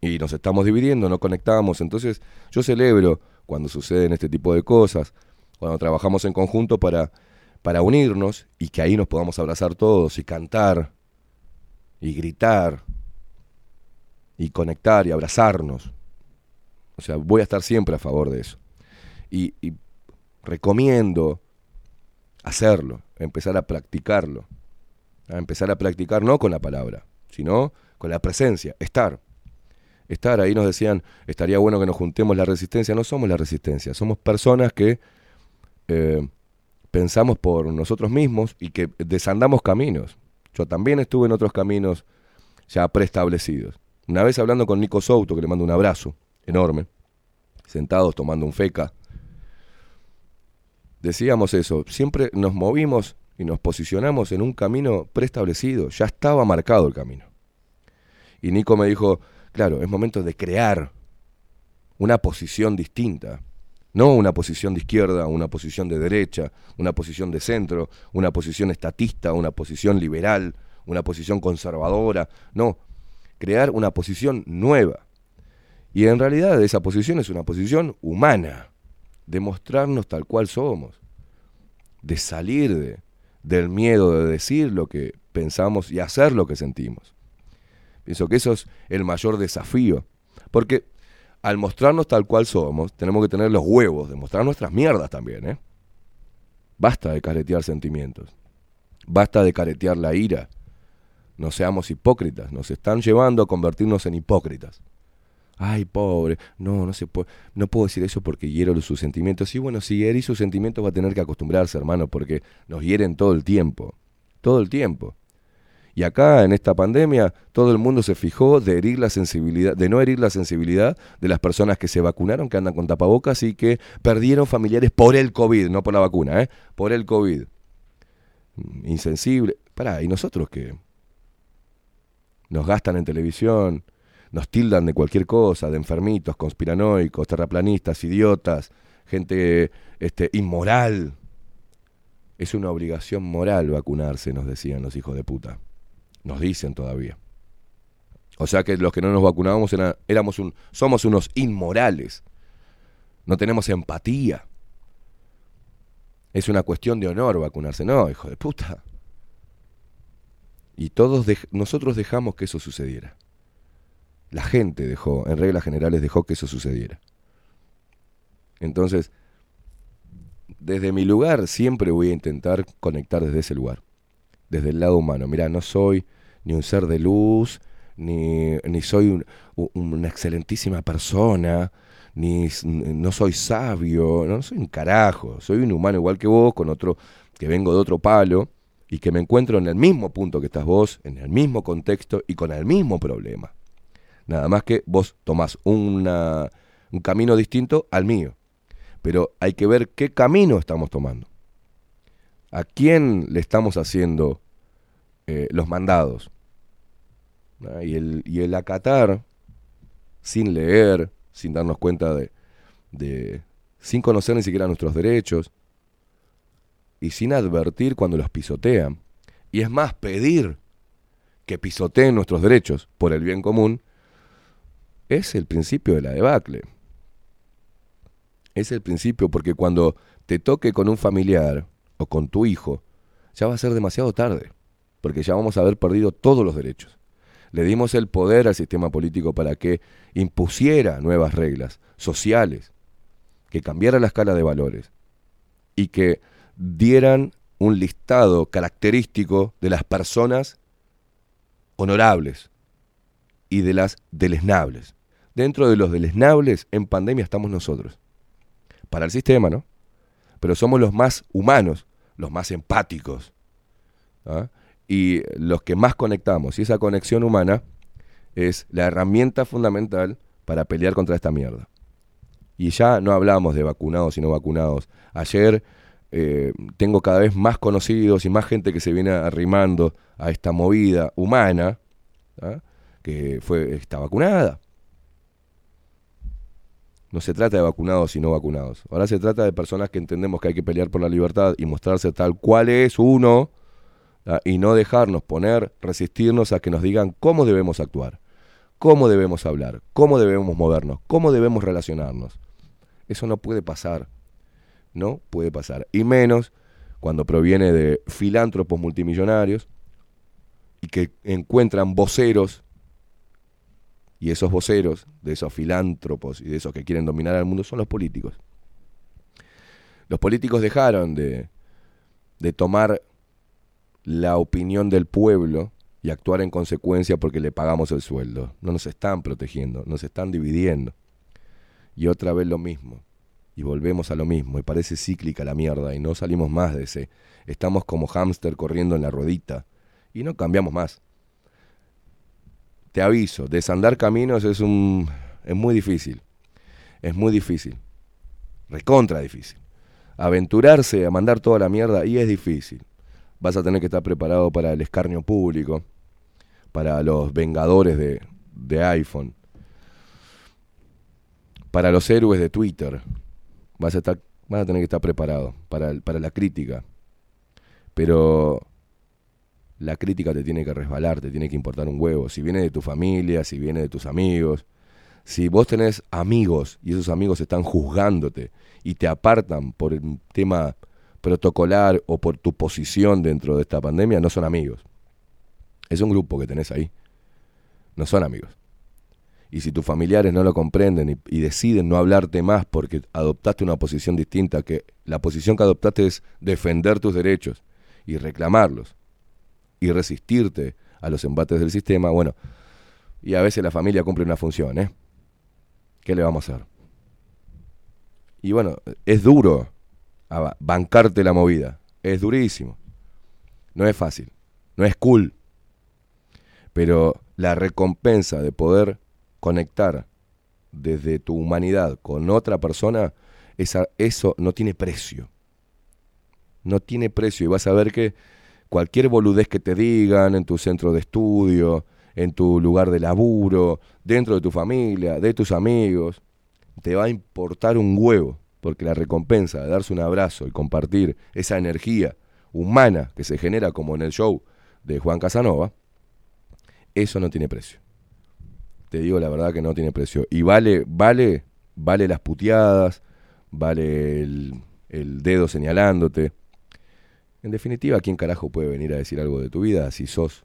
y nos estamos dividiendo, no conectamos. Entonces yo celebro cuando suceden este tipo de cosas, cuando trabajamos en conjunto para, para unirnos y que ahí nos podamos abrazar todos y cantar y gritar y conectar y abrazarnos. O sea, voy a estar siempre a favor de eso. Y, recomiendo hacerlo, empezar a practicarlo. A empezar a practicar no con la palabra, sino con la presencia, estar. Estar, ahí nos decían, estaría bueno que nos juntemos la resistencia. No somos la resistencia, somos personas que eh, pensamos por nosotros mismos y que desandamos caminos. Yo también estuve en otros caminos ya preestablecidos. Una vez hablando con Nico Souto, que le mando un abrazo enorme, sentados tomando un feca, decíamos eso, siempre nos movimos y nos posicionamos en un camino preestablecido, ya estaba marcado el camino. Y Nico me dijo, claro, es momento de crear una posición distinta, no una posición de izquierda, una posición de derecha, una posición de centro, una posición estatista, una posición liberal, una posición conservadora, no, crear una posición nueva. Y en realidad esa posición es una posición humana, de mostrarnos tal cual somos, de salir de, del miedo de decir lo que pensamos y hacer lo que sentimos. Pienso que eso es el mayor desafío, porque al mostrarnos tal cual somos, tenemos que tener los huevos de mostrar nuestras mierdas también, ¿eh? Basta de caretear sentimientos, basta de caretear la ira, no seamos hipócritas, nos están llevando a convertirnos en hipócritas. Ay, pobre, no, no se puede, no puedo decir eso porque hiero sus sentimientos. Y bueno, si herís sus sentimientos va a tener que acostumbrarse, hermano, porque nos hieren todo el tiempo, todo el tiempo. Y acá en esta pandemia todo el mundo se fijó de herir la sensibilidad, de no herir la sensibilidad de las personas que se vacunaron, que andan con tapabocas y que perdieron familiares por el COVID, no por la vacuna, ¿eh? por el COVID. Insensible. Pará, ¿y nosotros qué? Nos gastan en televisión, nos tildan de cualquier cosa, de enfermitos, conspiranoicos, terraplanistas, idiotas, gente este, inmoral. Es una obligación moral vacunarse, nos decían los hijos de puta. Nos dicen todavía. O sea que los que no nos vacunábamos un, somos unos inmorales. No tenemos empatía. Es una cuestión de honor vacunarse. No, hijo de puta. Y todos nosotros dejamos que eso sucediera. La gente dejó, en reglas generales, dejó que eso sucediera. Entonces, desde mi lugar siempre voy a intentar conectar desde ese lugar, desde el lado humano. Mira, no soy ni un ser de luz, ni, ni soy una excelentísima persona, ni no soy sabio, no soy un carajo, soy un humano igual que vos, con otro que vengo de otro palo y que me encuentro en el mismo punto que estás vos, en el mismo contexto y con el mismo problema. Nada más que vos tomás una, un camino distinto al mío. Pero hay que ver qué camino estamos tomando. ¿A quién le estamos haciendo eh, los mandados? Y, el, y el acatar, sin leer, sin darnos cuenta de, de, sin conocer ni siquiera nuestros derechos, y sin advertir cuando los pisotean. Y es más, pedir que pisoteen nuestros derechos por el bien común, es el principio de la debacle. Es el principio porque cuando te toque con un familiar o con tu hijo, ya va a ser demasiado tarde, porque ya vamos a haber perdido todos los derechos. Le dimos el poder al sistema político para que impusiera nuevas reglas sociales, que cambiara la escala de valores y que dieran un listado característico de las personas honorables y de las deleznables. Dentro de los deleznables, en pandemia estamos nosotros. Para el sistema, ¿no? Pero somos los más humanos, los más empáticos. ¿ah? Y los que más conectamos. Y esa conexión humana es la herramienta fundamental para pelear contra esta mierda. Y ya no hablamos de vacunados y no vacunados. Ayer eh, tengo cada vez más conocidos y más gente que se viene arrimando a esta movida humana, ¿ah? que fue, está vacunada. No se trata de vacunados y no vacunados. Ahora se trata de personas que entendemos que hay que pelear por la libertad y mostrarse tal cual es uno ¿ah? y no dejarnos poner, resistirnos a que nos digan cómo debemos actuar. cómo debemos hablar, cómo debemos movernos, cómo debemos relacionarnos. Eso no puede pasar. No puede pasar. Y menos cuando proviene de filántropos multimillonarios y que encuentran voceros y esos voceros de esos filántropos y de esos que quieren dominar al mundo son los políticos. Los políticos dejaron de, de tomar la opinión del pueblo y actuar en consecuencia porque le pagamos el sueldo. No nos están protegiendo, nos están dividiendo. Y otra vez lo mismo. Y volvemos a lo mismo. Y parece cíclica la mierda. Y no salimos más de ese. Estamos como hámster corriendo en la ruedita. Y no cambiamos más. Te aviso, desandar caminos es un. es muy difícil. Es muy difícil. Recontra difícil. Aventurarse a mandar toda la mierda y es difícil vas a tener que estar preparado para el escarnio público, para los vengadores de, de iPhone, para los héroes de Twitter. Vas a, estar, vas a tener que estar preparado para, el- para la crítica. Pero la crítica te tiene que resbalar, te tiene que importar un huevo. Si viene de tu familia, si viene de tus amigos. Si vos tenés amigos y esos amigos están juzgándote y te apartan por un tema protocolar o por tu posición dentro de esta pandemia, no son amigos. Es un grupo que tenés ahí. No son amigos. Y si tus familiares no lo comprenden y, deciden no hablarte más porque adoptaste una posición distinta, que la posición que adoptaste es defender tus derechos y reclamarlos y resistirte a los embates del sistema, bueno, y a veces la familia cumple una función, ¿eh? ¿Qué le vamos a hacer? Y bueno, es duro bancarte la movida. Es durísimo. No es fácil. No es cool. Pero la recompensa de poder conectar desde tu humanidad con otra persona, eso no tiene precio. No tiene precio. Y vas a ver que cualquier boludez que te digan en tu centro de estudio, en tu lugar de laburo, dentro de tu familia, de tus amigos, te va a importar un huevo, porque la recompensa de darse un abrazo y compartir esa energía humana que se genera como en el show de Juan Casanova, eso no tiene precio. Te digo la verdad que no tiene precio. Y vale, vale, vale las puteadas, vale el, el dedo señalándote. En definitiva, ¿quién carajo puede venir a decir algo de tu vida si sos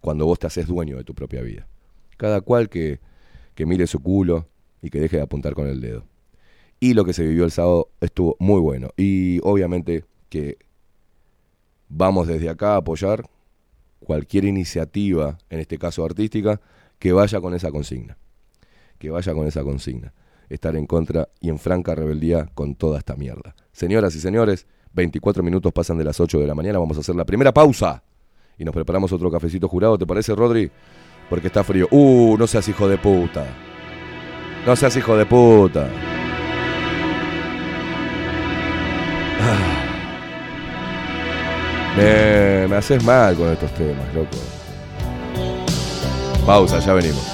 cuando vos te haces dueño de tu propia vida? Cada cual que, que mire su culo y que deje de apuntar con el dedo. Y lo que se vivió el sábado estuvo muy bueno. Y obviamente que vamos desde acá a apoyar cualquier iniciativa, en este caso artística, que vaya con esa consigna. Que vaya con esa consigna. Estar en contra y en franca rebeldía con toda esta mierda. Señoras y señores, 24 minutos pasan de las 8 de la mañana. Vamos a hacer la primera pausa. Y nos preparamos otro cafecito jurado. ¿Te parece, Rodri? Porque está frío. Uh, no seas hijo de puta. No seas hijo de puta. Ah. Me, me haces mal con estos temas, loco. Pausa, ya venimos.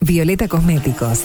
Violeta Cosméticos.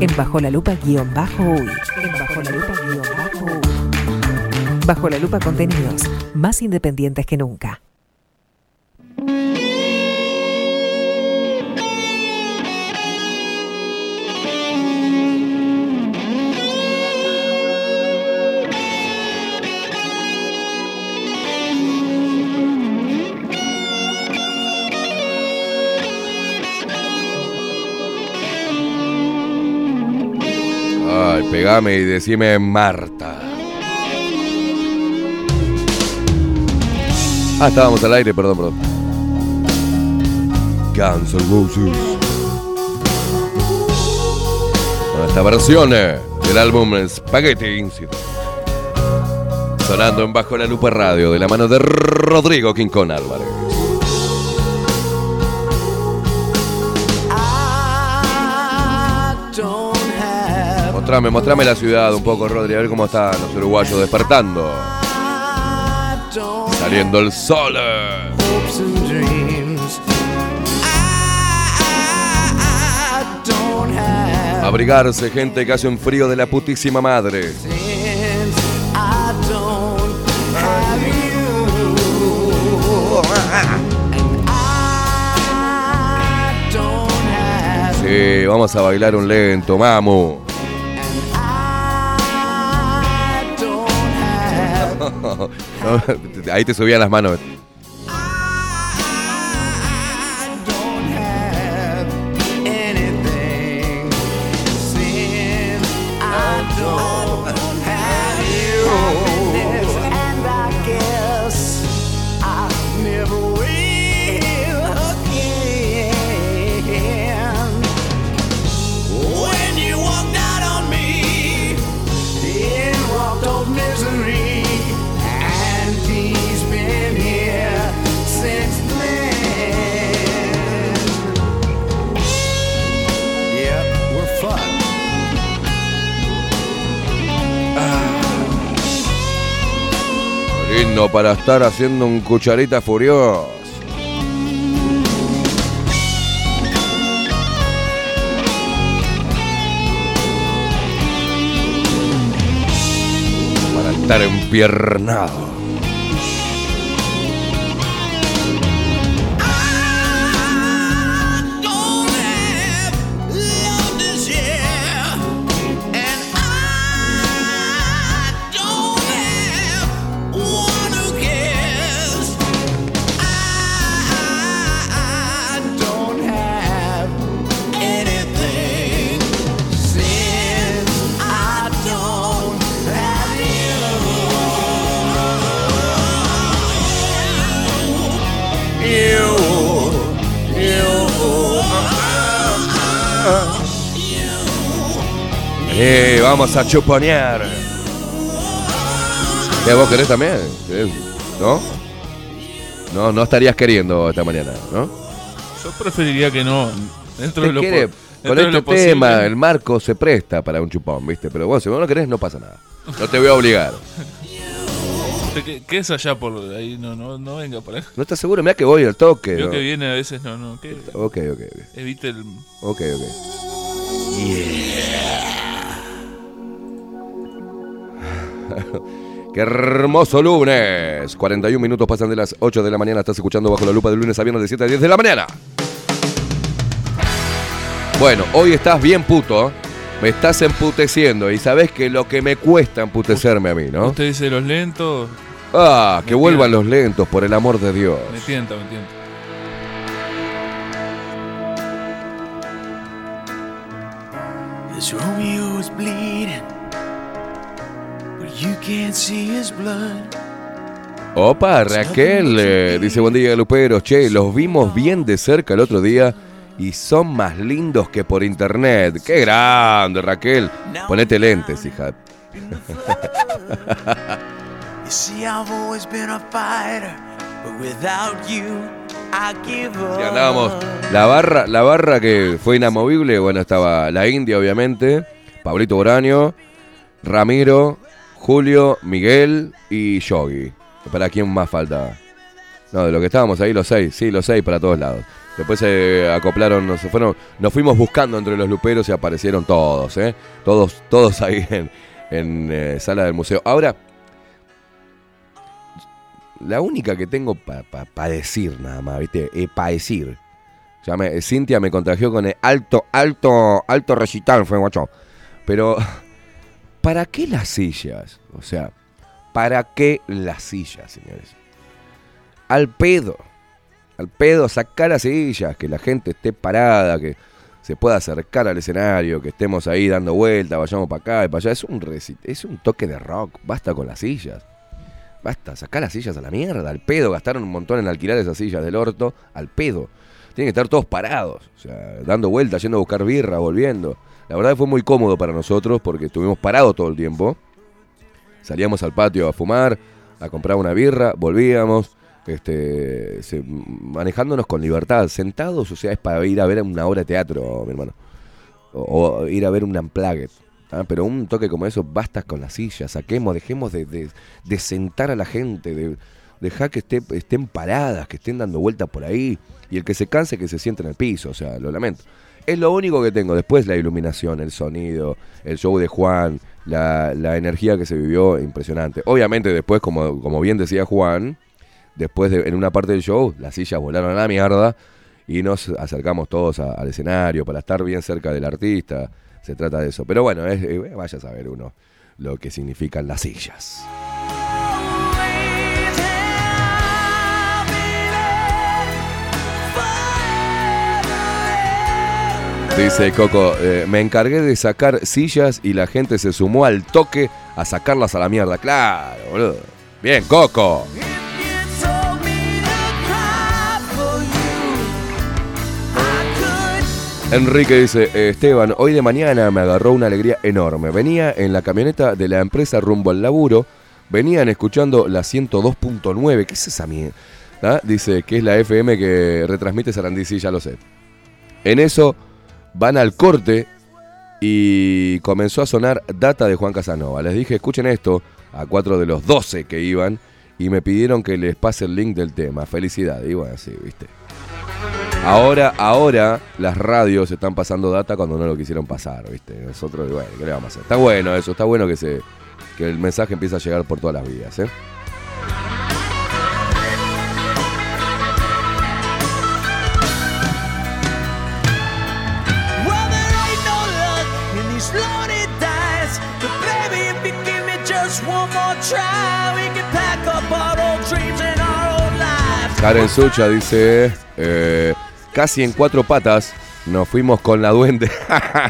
En Bajo la Lupa guion bajo uy. En Bajo la Lupa guion bajo uy. Bajo la Lupa contenidos más independientes que nunca. Ay, pegame y decime Marta. Ah, estábamos al aire, perdón, perdón. Guns N' esta versión eh, del álbum Spaghetti Incident. Sonando en Bajo la Lupa Radio de la mano de Rodrigo Quincón Álvarez. Mostrame, mostrame la ciudad un poco, Rodri, a ver cómo están los uruguayos despertando. Saliendo el sol. Abrigarse, gente que hace un frío de la putísima madre. Sí, vamos a bailar un lento, mamu. Ahí te subían las manos. Lindo para estar haciendo un cucharita furioso. Para estar empiernado. Vamos a chuponear. ¿Qué vos querés también? ¿No? No, no estarías queriendo esta mañana, ¿no? Yo preferiría que no. Dentro de lo, quiere- dentro con de este lo posible. tema, el marco se presta para un chupón, ¿viste? Pero vos, si vos no querés, no pasa nada. No te voy a obligar. ¿Qué, es allá por ahí? No, no, no venga para acá. ¿No estás seguro? Mira que voy al toque. Creo ¿no? que viene a veces, no, no. ¿qué? Ok, ok, ok. Evite el. Ok, ok. Qué hermoso lunes. 41 minutos pasan de las 8 de la mañana. Estás escuchando bajo la lupa de lunes a viernes de 7 a 10 de la mañana. Bueno, hoy estás bien puto. Me estás emputeciendo y sabes que lo que me cuesta emputecerme a mí, ¿no? Usted dice los lentos. Ah, que vuelvan los lentos, por el amor de Dios. Me tienta, me tienta. As Romeo is bleeding, Opa, Raquel, eh, dice buen día, Luperos. Che, los vimos bien de cerca el otro día y son más lindos que por internet. ¡Qué grande, Raquel! Ponete lentes, hija. You see, I've always been a fighter, but without you, I give up. Y andábamos. La barra, la barra que fue inamovible, bueno, estaba la India, obviamente, Pablito Boraño, Ramiro, Julio, Miguel y Yogi. ¿Para quién más faltaba? No, de lo que estábamos ahí, los seis, sí, los seis para todos lados. Después se acoplaron, nos fueron, nos fuimos buscando entre los luperos y aparecieron todos, ¿eh? Todos, todos ahí en, en eh, sala del museo. Ahora, la única que tengo para decir nada más, ¿viste? para decir. Ya me- Cintia me contagió con el alto, alto, alto recital, fue guacho. Pero, ¿para qué las sillas? O sea, ¿para qué las sillas, señores? Al pedo. Al pedo, sacar las sillas, que la gente esté parada, que se pueda acercar al escenario, que estemos ahí dando vueltas, vayamos para acá y para allá. Es un, reci- es un toque de rock, basta con las sillas. Basta, sacar las sillas a la mierda, al pedo. Gastaron un montón en alquilar esas sillas del orto, al pedo. Tienen que estar todos parados, o sea, dando vueltas, yendo a buscar birra, volviendo. La verdad fue muy cómodo para nosotros porque estuvimos parados todo el tiempo. Salíamos al patio a fumar, a comprar una birra, volvíamos, este, se- manejándonos con libertad, sentados, o sea, es para ir a ver una obra de teatro, mi hermano. O, ir a ver un unplugged. ¿ah? Pero un toque como eso, basta con las sillas, saquemos, dejemos de, de- de sentar a la gente, de dejar que esté- estén paradas, que estén dando vueltas por ahí, y el que se canse que se siente en el piso, o sea, lo lamento. Es lo único que tengo. Después la iluminación, el sonido, el show de Juan, la, la energía que se vivió, impresionante. Obviamente después, como, como bien decía Juan, después de, en una parte del show, las sillas volaron a la mierda y nos acercamos todos al escenario para estar bien cerca del artista. Se trata de eso. Pero bueno, eh, vaya a saber uno lo que significan las sillas. Dice Coco, eh, me encargué de sacar sillas y la gente se sumó al toque a sacarlas a la mierda. Claro, boludo. Bien, Coco. Enrique dice, Esteban, hoy de mañana me agarró una alegría enorme. Venía en la camioneta de la empresa rumbo al laburo, venían escuchando la 102.9. ¿Qué es esa mierda? ¿Ah? Dice que es la FM que retransmite Sarandí, sí, ya lo sé. En eso van al corte y comenzó a sonar data de Juan Casanova. Les dije, escuchen esto, a cuatro de los 12 que iban, y me pidieron que les pase el link del tema. Felicidades. Y bueno, sí, viste. Ahora, ahora las radios están pasando data cuando no lo quisieron pasar, ¿viste? Nosotros, bueno, ¿qué le vamos a hacer? Está bueno eso, está bueno que se que el mensaje empiece a llegar por todas las vías, ¿eh? Karen Sucha dice, eh, casi en cuatro patas nos fuimos con la duende.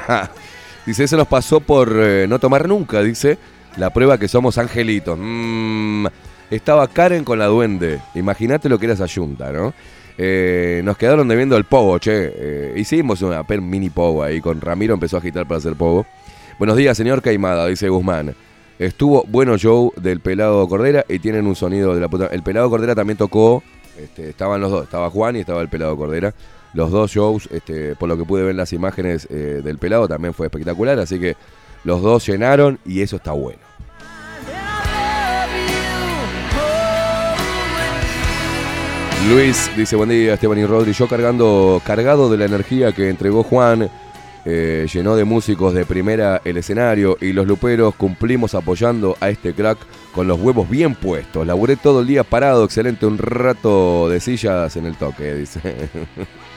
dice, eso nos pasó por eh, no tomar nunca, dice, la prueba que somos angelitos. Mm, estaba Karen con la duende. Imagínate lo que era esa yunta, ¿no? Eh, nos quedaron debiendo el pogo, che. Hicimos una mini pogo ahí con Ramiro, empezó a agitar para hacer pogo. Buenos días, señor Caimada, dice Guzmán. Estuvo bueno show del Pelado Cordera y tienen un sonido de la puta. El Pelado Cordera también tocó, este, estaban los dos, estaba Juan y estaba el Pelado Cordera. Los dos shows, este, por lo que pude ver las imágenes eh, del Pelado, también fue espectacular, así que los dos llenaron y eso está bueno. Luis dice, buen día Esteban y Rodri, yo cargando, cargado de la energía que entregó Juan, eh, llenó de músicos de primera el escenario y los luperos cumplimos apoyando a este crack con los huevos bien puestos. Laburé todo el día parado, excelente, un rato de sillas en el toque, dice.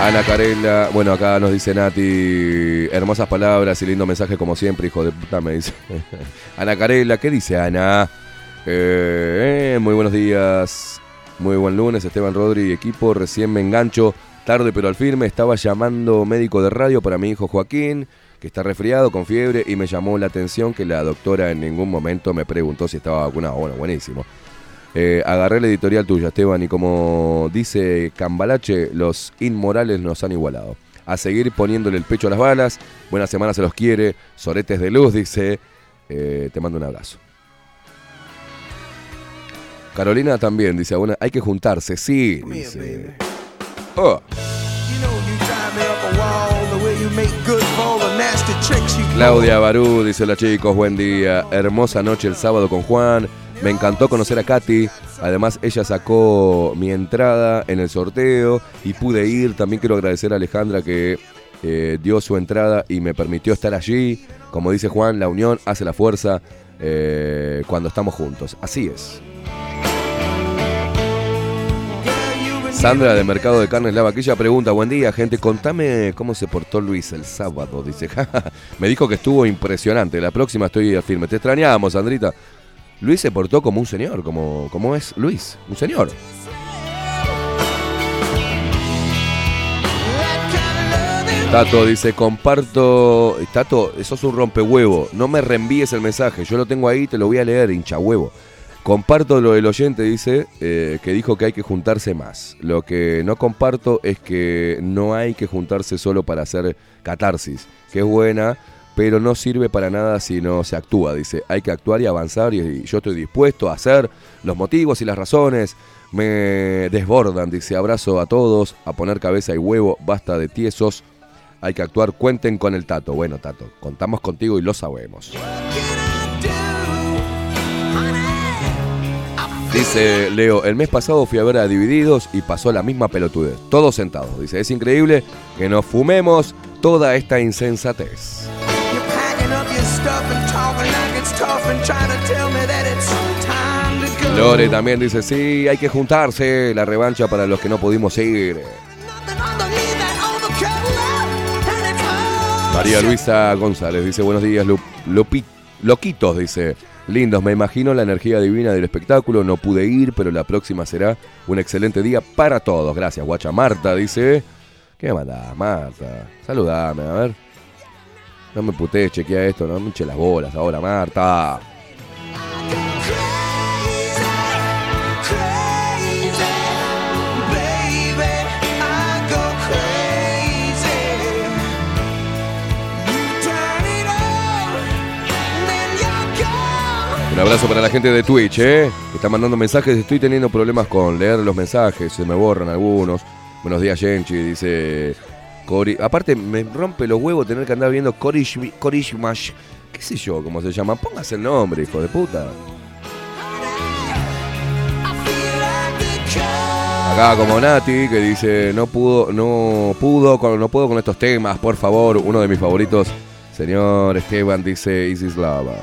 Ana Carela, bueno, acá nos dice Nati, hermosas palabras y lindo mensaje como siempre, hijo de puta, me dice. Ana Carela, ¿qué dice Ana? Eh, eh, muy buenos días, muy buen lunes, Esteban Rodri y equipo, recién me engancho, tarde pero al firme, estaba llamando médico de radio para mi hijo Joaquín, que está resfriado con fiebre y me llamó la atención que la doctora en ningún momento me preguntó si estaba vacunado. Bueno, buenísimo. Eh, agarré la editorial tuya, Esteban, y como dice Cambalache, los inmorales nos han igualado. A seguir poniéndole el pecho a las balas. Buena semana se los quiere. Soretes de luz, dice. Eh, te mando un abrazo. Carolina también dice, bueno, hay que juntarse, sí. Dice. Oh, Claudia Barú dice, hola chicos, buen día. Hermosa noche el sábado con Juan. Me encantó conocer a Katy. Además, ella sacó mi entrada en el sorteo y pude ir. También quiero agradecer a Alejandra que eh, dio su entrada y me permitió estar allí. Como dice Juan, la unión hace la fuerza eh, cuando estamos juntos. Así es. Sandra de Mercado de Carnes La Vaquilla pregunta, buen día gente, contame cómo se portó Luis el sábado. Dice, me dijo que estuvo impresionante, la próxima estoy firme. Te extrañamos, Sandrita. Luis se portó como un señor, como, como es Luis, un señor. Tato dice, comparto. Tato, sos un rompehuevo. No me reenvíes el mensaje. Yo lo tengo ahí, te lo voy a leer, hincha huevo. Comparto lo del oyente, dice, eh, que dijo que hay que juntarse más. Lo que no comparto es que no hay que juntarse solo para hacer catarsis, que es buena, pero no sirve para nada si no se actúa. Dice, hay que actuar y avanzar y, y yo estoy dispuesto a hacer los motivos y las razones. Me desbordan, dice, abrazo a todos, a poner cabeza y huevo, basta de tiesos. Hay que actuar, cuenten con el Tato. Bueno, Tato, contamos contigo y lo sabemos. Dice Leo, el mes pasado fui a ver a Divididos y pasó la misma pelotudez. Todos sentados. Dice, es increíble que nos fumemos toda esta insensatez. Lore también dice, sí, hay que juntarse, la revancha para los que no pudimos ir. María Luisa González dice, buenos días, Lu- Lupi- loquitos, dice. Lindos, me imagino la energía divina del espectáculo, no pude ir, pero la próxima será un excelente día para todos. Gracias, guacha. Marta dice, ¿qué mandás, Marta? Saludame, a ver. No me putees, chequea esto, no me eche las bolas ahora, Marta. Un abrazo para la gente de Twitch, ¿eh? Que está mandando mensajes. Estoy teniendo problemas con leer los mensajes. Se me borran algunos. Buenos días, Genchi. Dice. Cori... Aparte, me rompe los huevos tener que andar viendo Korish... Korishmash. ¿Qué sé yo cómo se llama? Póngase el nombre, hijo de puta. Acá como Nati, que dice, no pudo, no pudo, no puedo con estos temas, por favor. Uno de mis favoritos, señor Esteban, dice Isis Lava.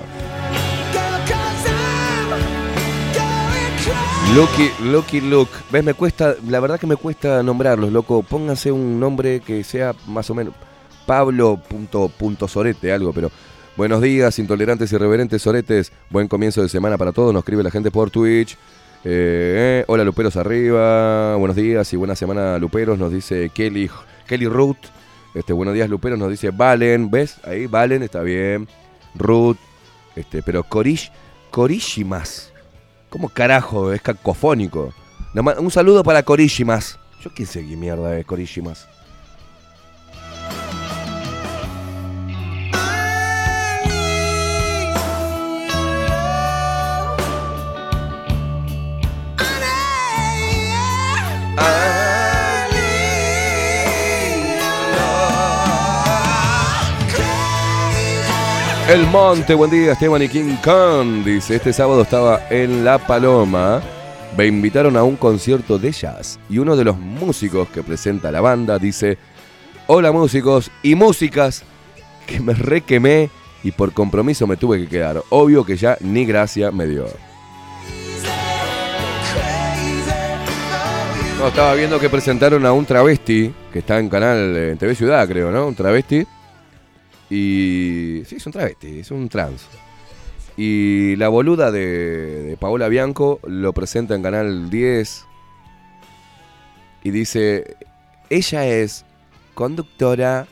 Lucky, Lucky Luke. ¿Ves? Me cuesta, la verdad que me cuesta nombrarlos, loco. Pónganse un nombre que sea más o menos Pablo algo, pero. Buenos días, intolerantes y reverentes Soretes. Buen comienzo de semana para todos. Nos escribe la gente por Twitch. Eh, hola Luperos arriba. Buenos días y buena semana Luperos. Nos dice Kelly, Kelly Ruth. Este, buenos días Luperos. Nos dice Valen. ¿Ves? Ahí Valen está bien. Ruth. Este, pero Corish, Corishimas. ¿Cómo carajo? Es cacofónico. Un saludo para Corishimas. Yo qué sé qué mierda es Corishimas. El Monte, buen día, Esteban y King Kong. Dice, este sábado estaba en La Paloma. Me invitaron a un concierto de jazz. Y uno de los músicos que presenta la banda dice, hola músicos y músicas, que me requemé y por compromiso me tuve que quedar. Obvio que ya ni gracia me dio. Estaba viendo que presentaron a un travesti, que está en canal en TV Ciudad, creo, ¿no? Un travesti. Y. Sí, es un travesti, es un trans. Y la boluda de, Paola Bianco lo presenta en Canal 10. Y dice: Ella es conductora,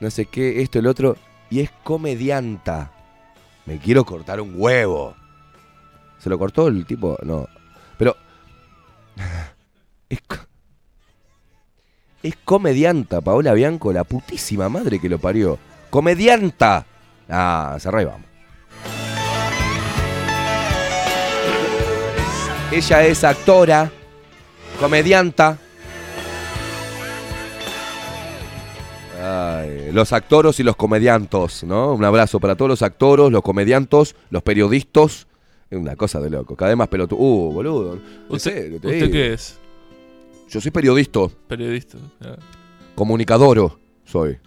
no sé qué, esto, el otro, y es comedianta. Me quiero cortar un huevo. ¿Se lo cortó el tipo? No. Pero. Es, es comedianta, Paola Bianco, la putísima madre que lo parió. ¡Comedianta! Ah, cerrá y vamos. Ella es actora, comedianta. Ay, los actoros y los comediantos, ¿no? Un abrazo para todos los actoros, los comediantos, los periodistas. Es una cosa de loco. Cada vez más pelotudo. Uh, boludo. ¿Usted, ¿usted qué es? Yo soy periodista, Periodista. Ah. comunicadoro soy.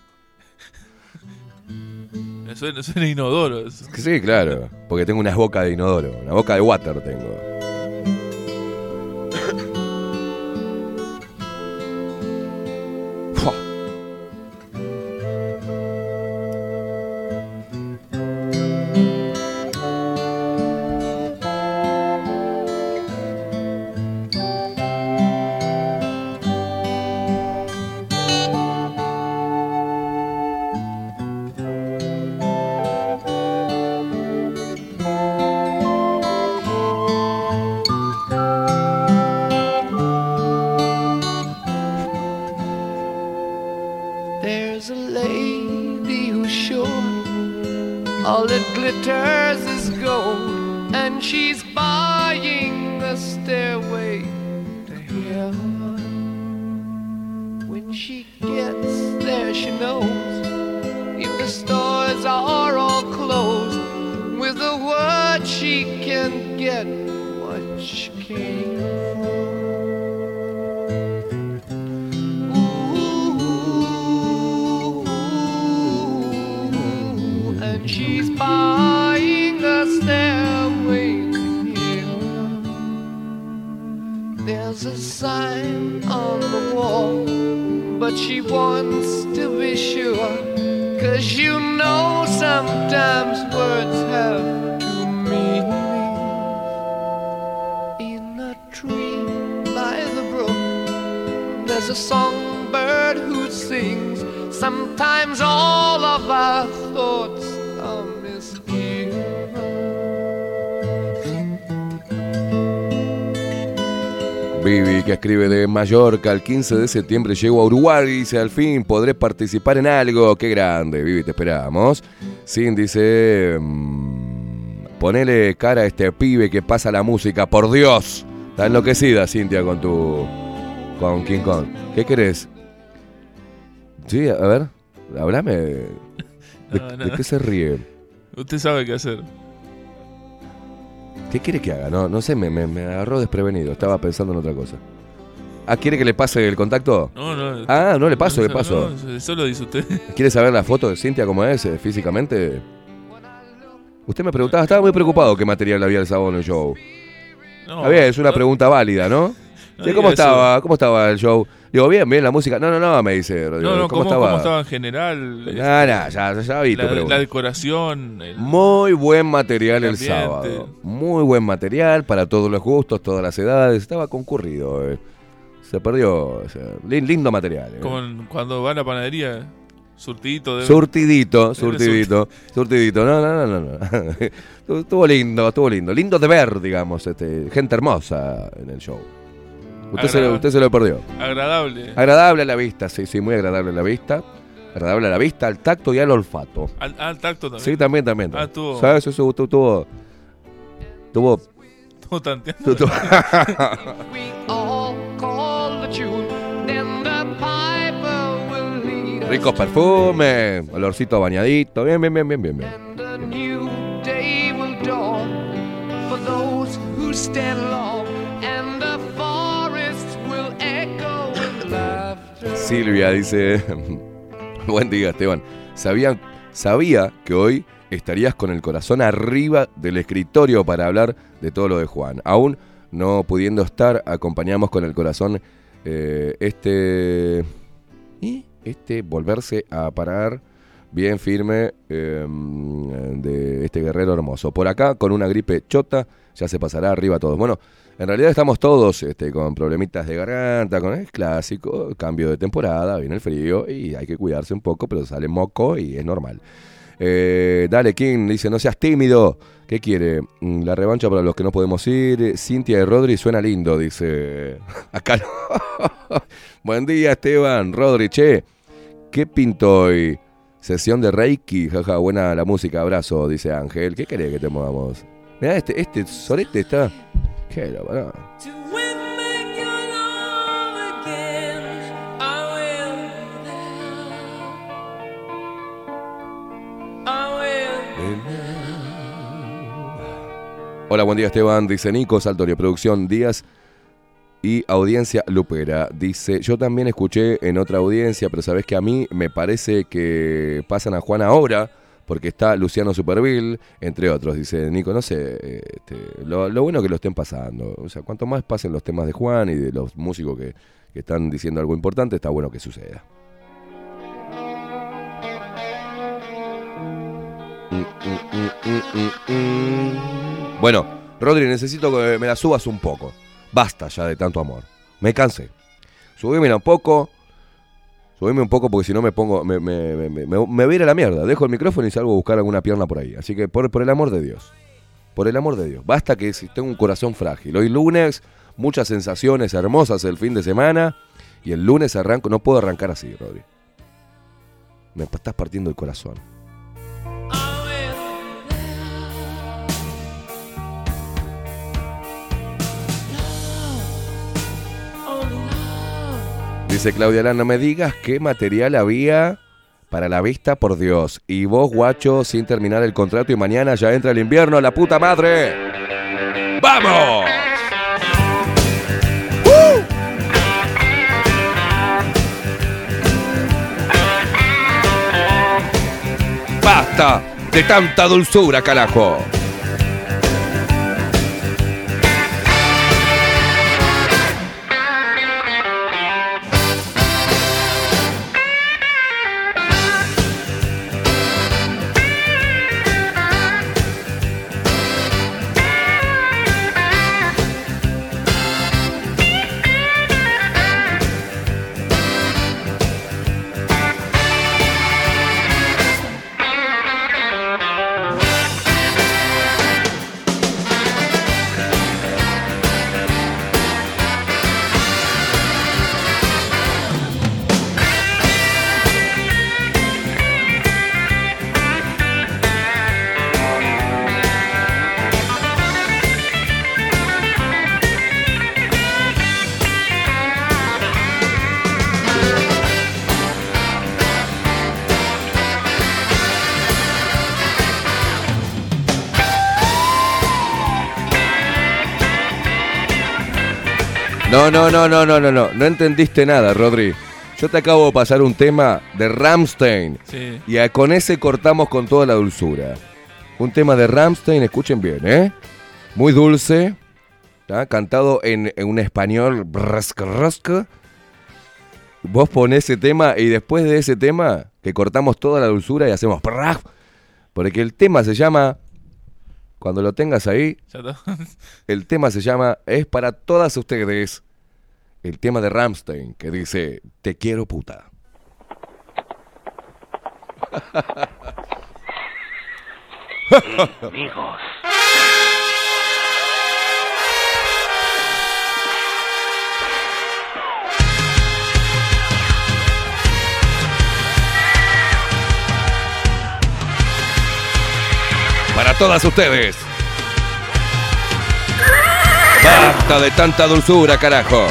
Suena, suena inodoro. Sí, claro, porque tengo una boca de inodoro, una boca de water tengo. Mallorca, el 15 de septiembre llego a Uruguay y dice, al fin podré participar en algo. Qué grande, Vivi, te esperamos. Sin dice, mm, ponele cara a este pibe que pasa la música, por Dios. Está enloquecida, Cintia, con tu... con King Kong. ¿Qué querés? Sí, a ver, hablame. ¿De, No, no. de qué se ríe? Usted sabe qué hacer. ¿Qué quiere que haga? No, no sé, me, me- me agarró desprevenido. Estaba pensando en otra cosa. Ah, ¿quiere que le pase el contacto? No, no. Ah, no le paso, le paso. no, eso lo dice usted. ¿Quiere saber la foto de Cintia cómo es eh, físicamente? Usted me preguntaba, estaba muy preocupado qué material había el sábado en el show. No, bien, es una pregunta válida, ¿no? ¿Cómo eso. estaba? ¿Cómo estaba el show? Digo, bien, bien, la música. No, no, no, me dice Rodrigo. No, no, ¿Cómo, ¿cómo, estaba? cómo estaba en general? No, ya, ya, ya vi la, decoración. el- Muy buen material el, El sábado. Muy buen material para todos los gustos, todas las edades. Estaba concurrido. eh. Se perdió. o sea, lin- lindo material. eh. como en- cuando va a la panadería, surtidito de. Surtidito, Debe surtidito, surtidito. No, no, no, no. no. Estuvo- lindo, estuvo lindo. Lindo de ver, digamos. Este, gente hermosa en el show. Usted se, lo- usted se lo perdió. Agradable. Agradable a la vista, sí, sí, muy agradable a la vista. Agradable a la vista, al tacto y al olfato. Al, al tacto también. Sí, también, también. Ah, estuvo- ¿Sabes? Eso. Tuvo. Tuvo. Estuvo tanteando. tuvo- Ricos perfumes, olorcito bañadito. Bien, bien, bien, bien, bien. bien. Silvia dice, buen día Esteban, Sabía, sabía que hoy estarías con el corazón arriba del escritorio para hablar de todo lo de Juan. Aún no pudiendo estar, acompañamos con el corazón eh, este... ¿y? Este volverse a parar bien firme eh, de este guerrero hermoso. Por acá, con una gripe chota, ya se pasará arriba a todos. Bueno, en realidad estamos todos este, con problemitas de garganta, con es clásico, cambio de temporada, viene el frío y hay que cuidarse un poco, pero sale moco y es normal. Eh, dale, King, dice, no seas tímido. ¿Qué quiere? Mm, La revancha para los que no podemos ir. Cintia y Rodri suena lindo, dice. Acá no. Buen día, Esteban. Rodri, che. ¿Qué pinto hoy? Sesión de Reiki. Jaja, buena la música. Abrazo, dice Ángel. ¿Qué querés que te movamos? Mirá, este, este solete está. ¿Qué lo pará? Hola, buen día Esteban, dice Nico, Saltorio Producción Díaz y audiencia Lupera. Dice, yo también escuché en otra audiencia, pero sabes que a mí me parece que pasan a Juan ahora, porque está Luciano Superville, entre otros. Dice Nico, no sé, este, lo, lo bueno que lo estén pasando. O sea, cuanto más pasen los temas de Juan y de los músicos que, que están diciendo algo importante, está bueno que suceda. Bueno, Rodri, necesito que me la subas un poco. Basta ya de tanto amor. Me cansé. Subímela un poco. Subime un poco porque si no me pongo. Me, me, me, me- voy a ir a la mierda. Dejo el micrófono y salgo a buscar alguna pierna por ahí. Así que por, por el amor de Dios. Por el amor de Dios. Basta que si tengo un corazón frágil. Hoy lunes, muchas sensaciones hermosas el fin de semana. Y el lunes arranco. No puedo arrancar así, Rodri. Me estás partiendo el corazón. Dice Claudia Lana, me digas qué material había para la vista, por Dios. Y vos, guacho, sin terminar el contrato y mañana ya entra el invierno, la puta madre. ¡Vamos! ¡Basta de tanta dulzura, carajo! No, no, no, no, no, no, no. Entendiste nada, Rodri. Yo te acabo de pasar un tema de Ramstein. Sí. Y a- con ese cortamos con toda la dulzura. Un tema de Ramstein, escuchen bien, ¿eh? Muy dulce. ¿tá? Cantado en, en un español. brasca, rasca. Vos ponés ese tema y después de ese tema, que cortamos toda la dulzura y hacemos. Porque el tema se llama. Cuando lo tengas ahí, el tema se llama Es para todas ustedes. El tema de Ramstein que dice Te quiero puta. Amigos. Para todas ustedes. Basta de tanta dulzura, carajo.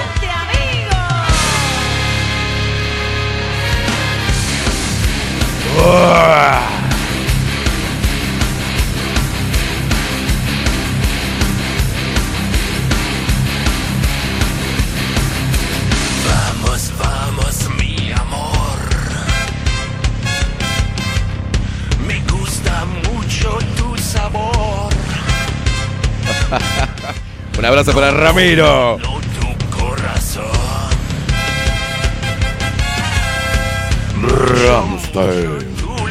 Un abrazo para Ramiro. Tu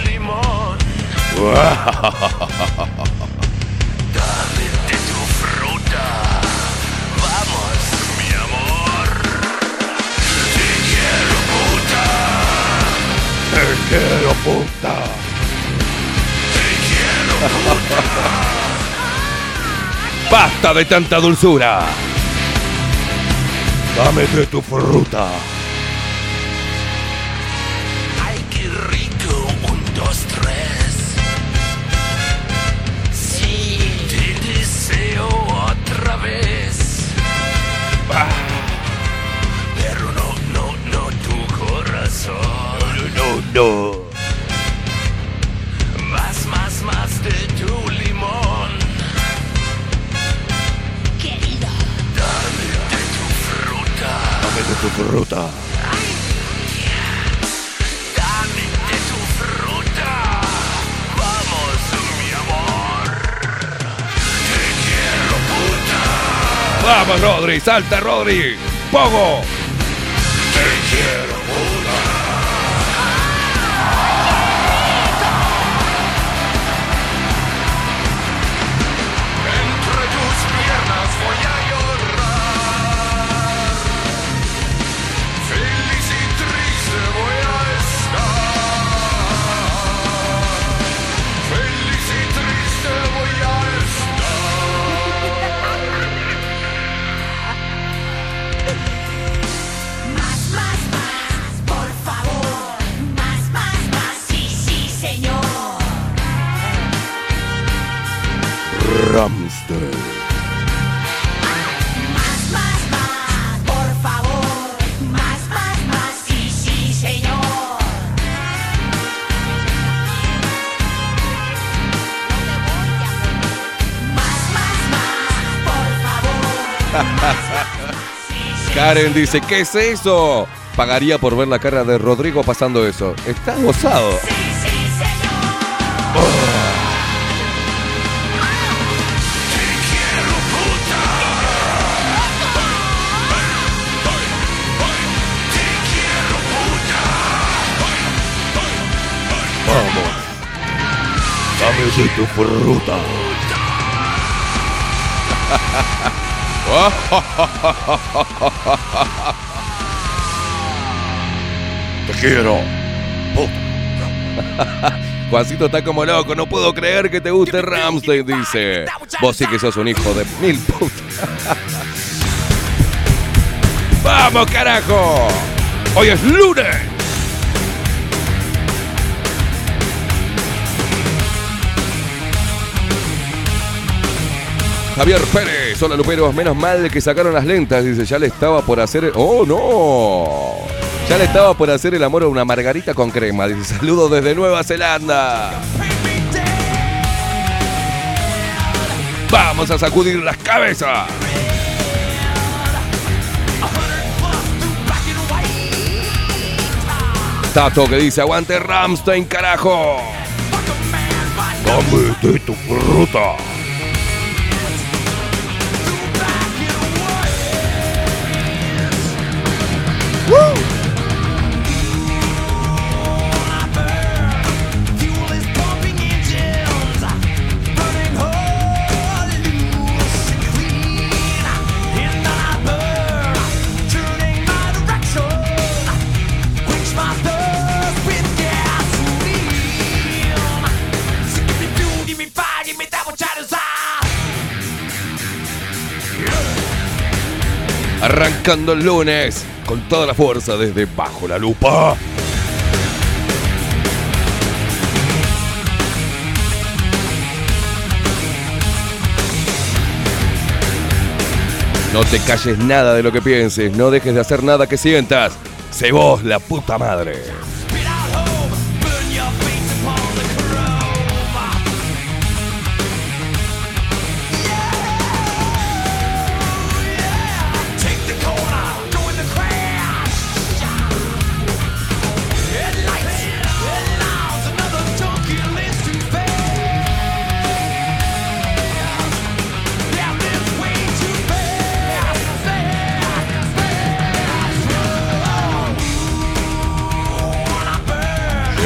limón. Dame de tu fruta. Vamos, mi amor. Te quiero puta. Te quiero puta. Te quiero puta. Basta de tanta dulzura. Dame de tu fruta. No. Más, más, más de tu limón. Querido. Dame de tu fruta. Dame de tu fruta. Dame de tu fruta. Vamos, mi amor. Te quiero puta. Vamos, Rodri. Salta, Rodri. Pogo. Karen dice, ¿qué es eso? Pagaría por ver la cara de Rodrigo pasando eso. Está gozado. Vamos. Dame de tu fruta. Te quiero. Juancito está como loco, no puedo creer que te guste Ramstein, dice. Vos sí que sos un hijo de mil putas. ¡Vamos, carajo! Hoy es lunes. Javier Pérez, hola Luperos, menos mal que sacaron las lentas, dice, ya le estaba por hacer... ¡Oh, no! Ya le estaba por hacer el amor a una margarita con crema, dice, saludos desde Nueva Zelanda. Vamos a sacudir las cabezas. Tato que dice, aguante Ramstein, carajo. Dame de tu fruta. Arrancando lunes con toda la fuerza desde bajo la lupa. No te calles nada de lo que pienses, no dejes de hacer nada que sientas. Sé vos la puta madre.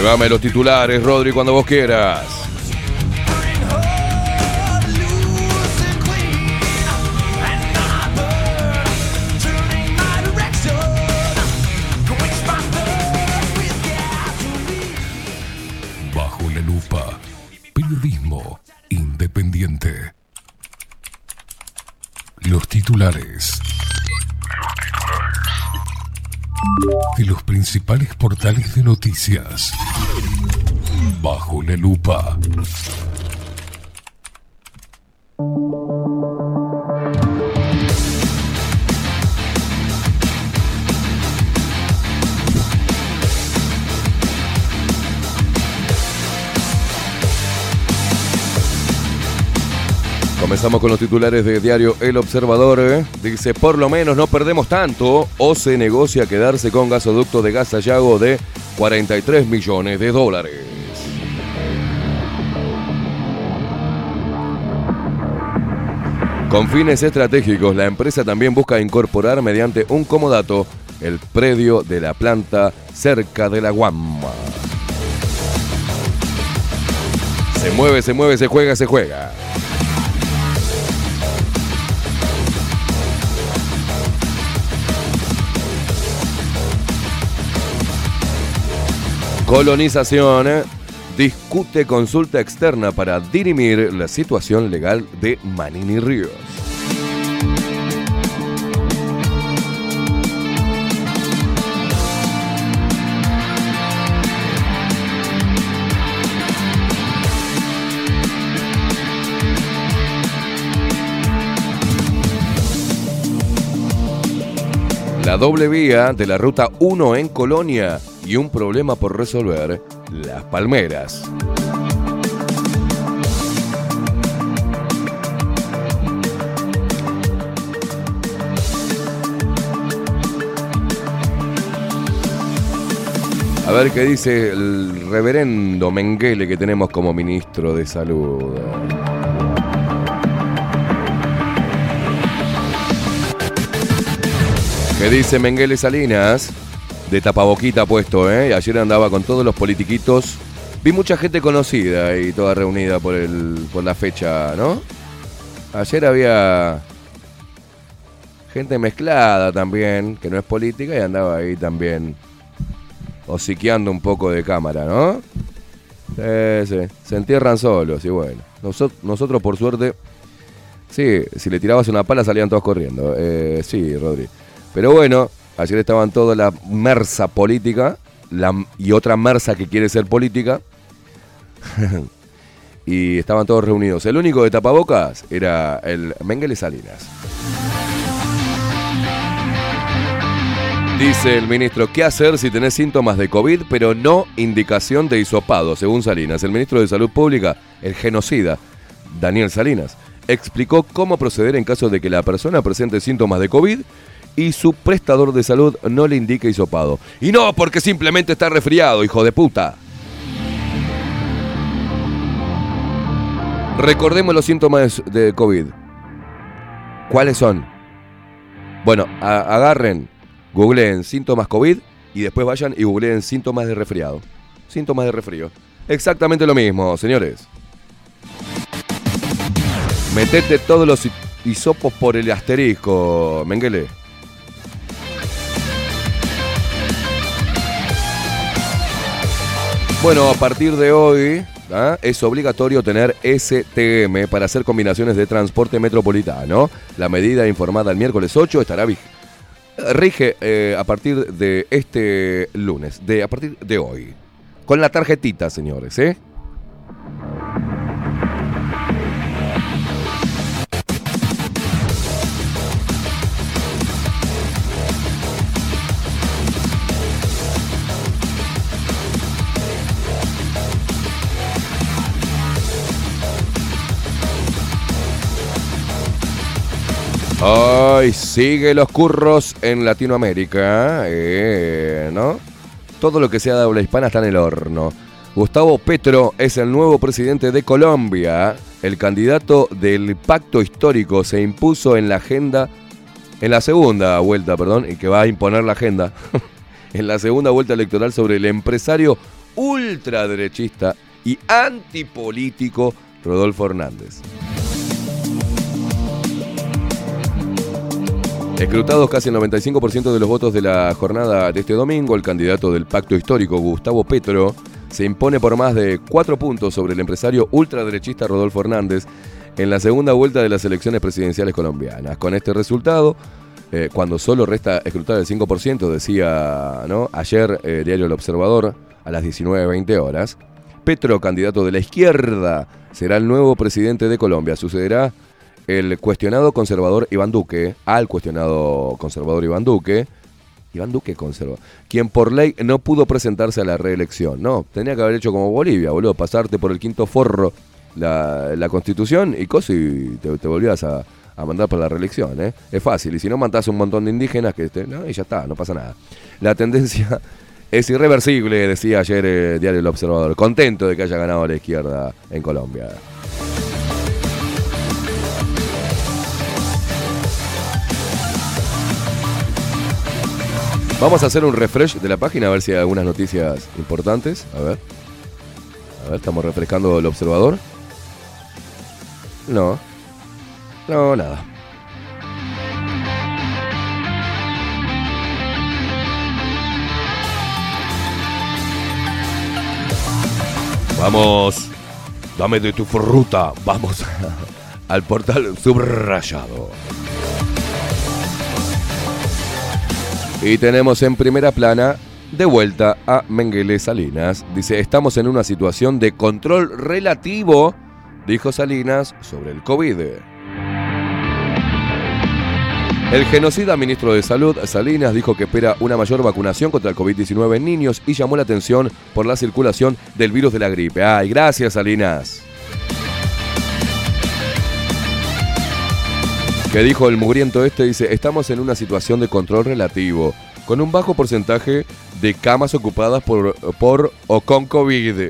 Llévame los titulares, Rodri, cuando vos quieras. Bajo la lupa. Periodismo independiente. Los titulares. De los principales portales de noticias. Bajo la lupa. Comenzamos con los titulares de diario El Observador. ¿eh? Dice, por lo menos no perdemos tanto o se negocia quedarse con gasoducto de gas Sayago de 43 millones de dólares. Con fines estratégicos, la empresa también busca incorporar mediante un comodato el predio de la planta cerca de la Guamma. Se mueve, se mueve, se juega, se juega. Colonización discute consulta externa para dirimir la situación legal de Manini Ríos. La doble vía de la ruta 1 en Colonia y un problema por resolver, las palmeras. A ver qué dice el reverendo Menguele que tenemos como ministro de salud. ¿Qué dice Menguele Salinas? De tapaboquita puesto, ¿eh? Ayer andaba con todos los politiquitos. Vi mucha gente conocida y toda reunida por, el, por la fecha, ¿no? Ayer había gente mezclada también, que no es política, y andaba ahí también hociqueando un poco de cámara, ¿no? Sí, sí. Se entierran solos y bueno. Noso- nosotros, por suerte, sí, si le tirabas una pala salían todos corriendo. Eh, sí, Rodri. Pero bueno, ayer estaban toda la mersa política la, y otra mersa que quiere ser política. y estaban todos reunidos. El único de tapabocas era el Mengele Salinas. Dice el ministro, ¿qué hacer si tenés síntomas de COVID pero no indicación de hisopado, según Salinas? El ministro de Salud Pública, el genocida, Daniel Salinas, explicó cómo proceder en caso de que la persona presente síntomas de COVID y su prestador de salud no le indique hisopado. Y no porque simplemente está resfriado, hijo de puta. Recordemos los síntomas de COVID. ¿Cuáles son? Bueno, agarren, googleen síntomas COVID y después vayan y googleen síntomas de resfriado. Síntomas de resfrío. Exactamente lo mismo, señores. Metete todos los hi- hisopos por el asterisco, Mengele. Bueno, a partir de hoy ¿ah? es obligatorio tener STM para hacer combinaciones de transporte metropolitano. La medida informada el miércoles 8 estará vig- rige eh, a partir de este lunes, de a partir de hoy. Con la tarjetita, señores, ¿eh? Ay, sigue los curros en Latinoamérica, eh, ¿no? Todo lo que sea de habla hispana está en el horno. Gustavo Petro es el nuevo presidente de Colombia. El candidato del pacto histórico se impuso en la agenda, en la segunda vuelta, perdón, y que va a imponer la agenda, en la segunda vuelta electoral sobre el empresario ultraderechista y antipolítico Rodolfo Hernández. Escrutados casi el 95% de los votos de la jornada de este domingo, el candidato del pacto histórico, Gustavo Petro, se impone por más de cuatro puntos sobre el empresario ultraderechista Rodolfo Hernández en la segunda vuelta de las elecciones presidenciales colombianas. Con este resultado, eh, cuando solo resta escrutar el 5%, decía ayer eh, Diario El Observador a las 19.20 horas, Petro, candidato de la izquierda, será el nuevo presidente de Colombia. Sucederá el cuestionado conservador Iván Duque, al cuestionado conservador Iván Duque, Iván Duque conserva, quien por ley no pudo presentarse a la reelección. No, tenía que haber hecho como Bolivia, boludo, pasarte por el quinto forro la, constitución y cosas y te, volvías a, a mandar para la reelección. ¿eh? Es fácil, y si no mandás un montón de indígenas, que este, no, y ya está, no pasa nada. La tendencia es irreversible, decía ayer eh, Diario El Observador, contento de que haya ganado la izquierda en Colombia. Vamos a hacer un refresh de la página a ver si hay algunas noticias importantes. A ver. A ver, estamos refrescando el observador. No. No, nada. Vamos. Dame de tu fruta. Vamos al portal subrayado. Y tenemos en primera plana de vuelta a Mengele Salinas. Dice, estamos en una situación de control relativo, dijo Salinas, sobre el COVID. El genocida ministro de Salud, Salinas, dijo que espera una mayor vacunación contra el COVID-19 en niños y llamó la atención por la circulación del virus de la gripe. Ay, gracias Salinas. Que dijo el mugriento este, dice, estamos en una situación de control relativo, con un bajo porcentaje de camas ocupadas por, por o con COVID.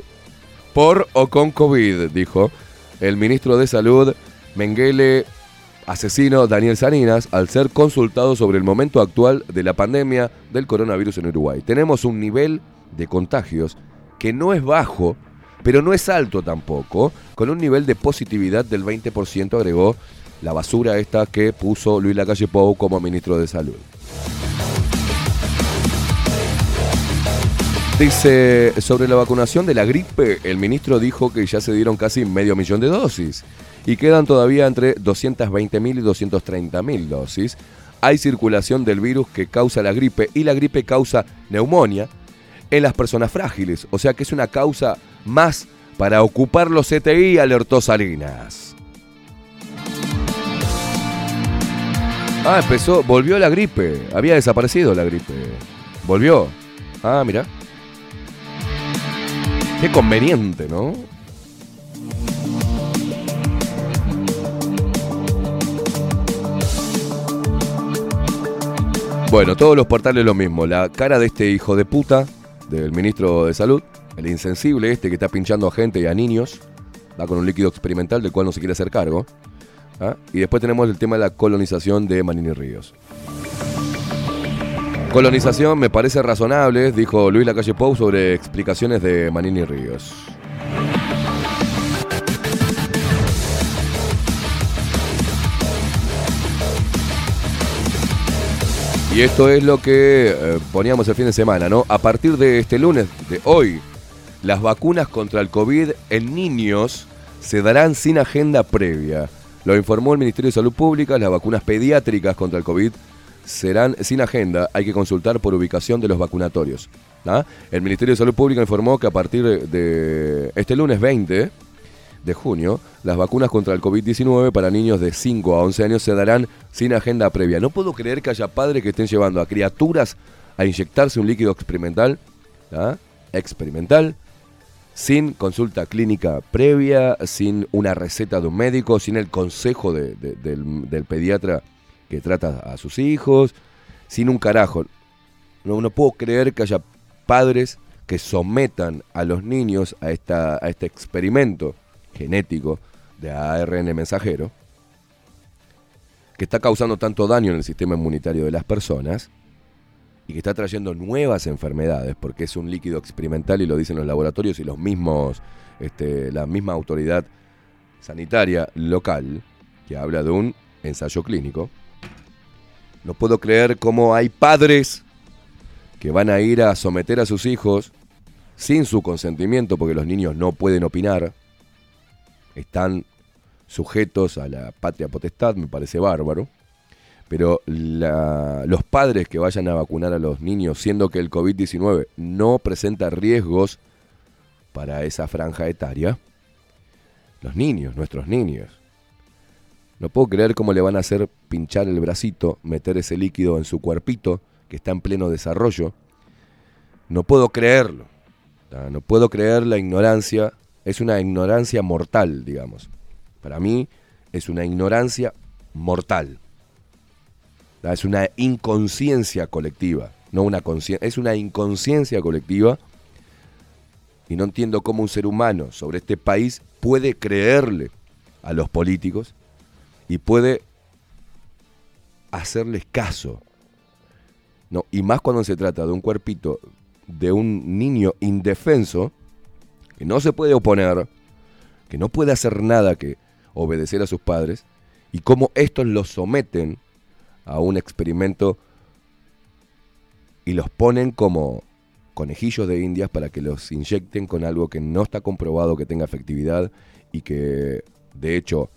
Por o con COVID, dijo el ministro de Salud, Mengele asesino Daniel Saninas, al ser consultado sobre el momento actual de la pandemia del coronavirus en Uruguay. Tenemos un nivel de contagios que no es bajo, pero no es alto tampoco, con un nivel de positividad del 20%, agregó la basura esta que puso Luis Lacalle Pou como ministro de Salud. Dice, sobre la vacunación de la gripe, el ministro dijo que ya se dieron casi medio millón de dosis y quedan todavía entre 220.000 y 230.000 dosis. Hay circulación del virus que causa la gripe y la gripe causa neumonía en las personas frágiles, o sea que es una causa más para ocupar los CTI, alertó Salinas. Ah, empezó, volvió la gripe, había desaparecido la gripe. Volvió. Ah, mira. Qué conveniente, ¿no? Bueno, todos los portales lo mismo. La cara de este hijo de puta, del ministro de Salud, el insensible este que está pinchando a gente y a niños, va con un líquido experimental del cual no se quiere hacer cargo. ¿Ah? Y después tenemos el tema de la colonización de Manini Ríos. Colonización me parece razonable, dijo Luis Lacalle Pou sobre explicaciones de Manini Ríos. Y esto es lo que eh, poníamos el fin de semana, ¿no? A partir de este lunes, de hoy, las vacunas contra el COVID en niños se darán sin agenda previa. Lo informó el Ministerio de Salud Pública, las vacunas pediátricas contra el COVID serán sin agenda, hay que consultar por ubicación de los vacunatorios. ¿ah? El Ministerio de Salud Pública informó que a partir de este lunes 20 de junio, las vacunas contra el COVID-19 para niños de 5 a 11 años se darán sin agenda previa. No puedo creer que haya padres que estén llevando a criaturas a inyectarse un líquido experimental, ¿ah? experimental, sin consulta clínica previa, sin una receta de un médico, sin el consejo de- de- del, pediatra que trata a sus hijos, sin un carajo. No, puedo creer que haya padres que sometan a los niños a, a este experimento genético de ARN mensajero, que está causando tanto daño en el sistema inmunitario de las personas que está trayendo nuevas enfermedades, porque es un líquido experimental y lo dicen los laboratorios y los mismos, este, la misma autoridad sanitaria local, que habla de un ensayo clínico. No puedo creer cómo hay padres que van a ir a someter a sus hijos sin su consentimiento, porque los niños no pueden opinar, están sujetos a la patria potestad, me parece bárbaro. Pero la- los padres que vayan a vacunar a los niños, siendo que el COVID-19 no presenta riesgos para esa franja etaria, los niños, nuestros niños, no puedo creer cómo le van a hacer pinchar el bracito, meter ese líquido en su cuerpito, que está en pleno desarrollo. No puedo creerlo. Ah, No puedo creer la ignorancia. Es una ignorancia mortal, digamos. Para mí es una ignorancia mortal. Es una inconsciencia colectiva. No una conscien- es una inconsciencia colectiva. Y no entiendo cómo un ser humano sobre este país puede creerle a los políticos y puede hacerles caso. No, y más cuando se trata de un cuerpito de un niño indefenso que no se puede oponer, que no puede hacer nada que obedecer a sus padres, y cómo estos los someten a un experimento y los ponen como conejillos de indias para que los inyecten con algo que no está comprobado que tenga efectividad y que de hecho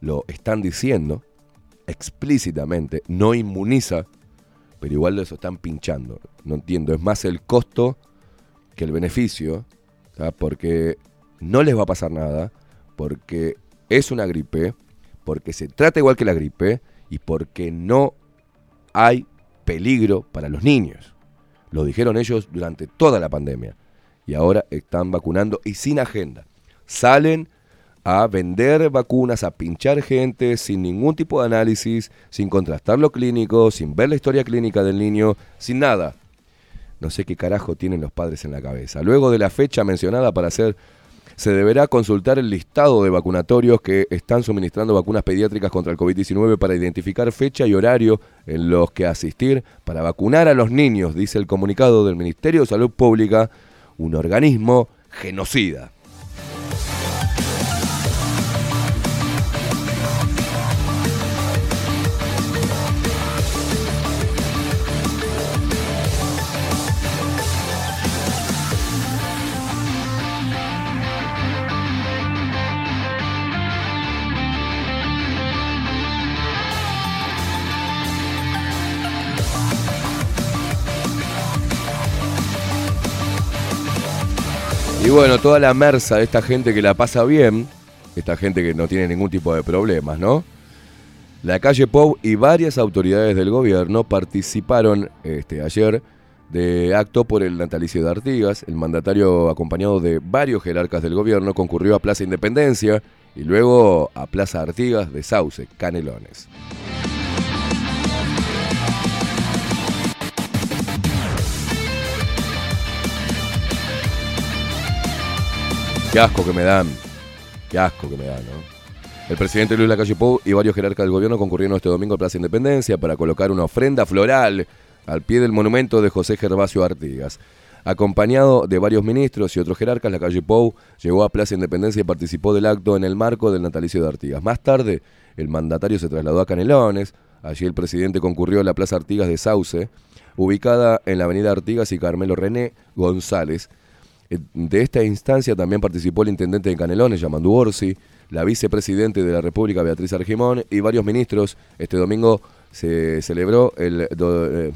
lo están diciendo explícitamente, no inmuniza, pero igual los están pinchando. No entiendo, es más el costo que el beneficio, porque no les va a pasar nada, porque es una gripe, porque se trata igual que la gripe y porque no hay peligro para los niños. Lo dijeron ellos durante toda la pandemia y ahora están vacunando y sin agenda. Salen a vender vacunas, a pinchar gente sin ningún tipo de análisis, sin contrastar lo clínico, sin ver la historia clínica del niño, sin nada. No sé qué carajo tienen los padres en la cabeza. Luego de la fecha mencionada para hacer se deberá consultar el listado de vacunatorios que están suministrando vacunas pediátricas contra el COVID-19 para identificar fecha y horario en los que asistir para vacunar a los niños, dice el comunicado del Ministerio de Salud Pública, un organismo genocida. Y bueno, toda la mersa de esta gente que la pasa bien, esta gente que no tiene ningún tipo de problemas, ¿no? La calle Pou y varias autoridades del gobierno participaron este, ayer de acto por el natalicio de Artigas. El mandatario, acompañado de varios jerarcas del gobierno, concurrió a Plaza Independencia y luego a Plaza Artigas de Sauce, Canelones. Qué asco que me dan. Qué asco que me dan, ¿no? El presidente Luis Lacalle Pou y varios jerarcas del gobierno concurrieron este domingo a Plaza Independencia para colocar una ofrenda floral al pie del monumento de José Gervasio Artigas. Acompañado de varios ministros y otros jerarcas, Lacalle Pou llegó a Plaza Independencia y participó del acto en el marco del natalicio de Artigas. Más tarde, el mandatario se trasladó a Canelones. Allí el presidente concurrió a la Plaza Artigas de Sauce, ubicada en la avenida Artigas y Carmelo René González, De esta instancia también participó el intendente de Canelones, Yamandu Orsi, la vicepresidente de la República, Beatriz Argimón, y varios ministros. Este domingo se celebró el do- eh,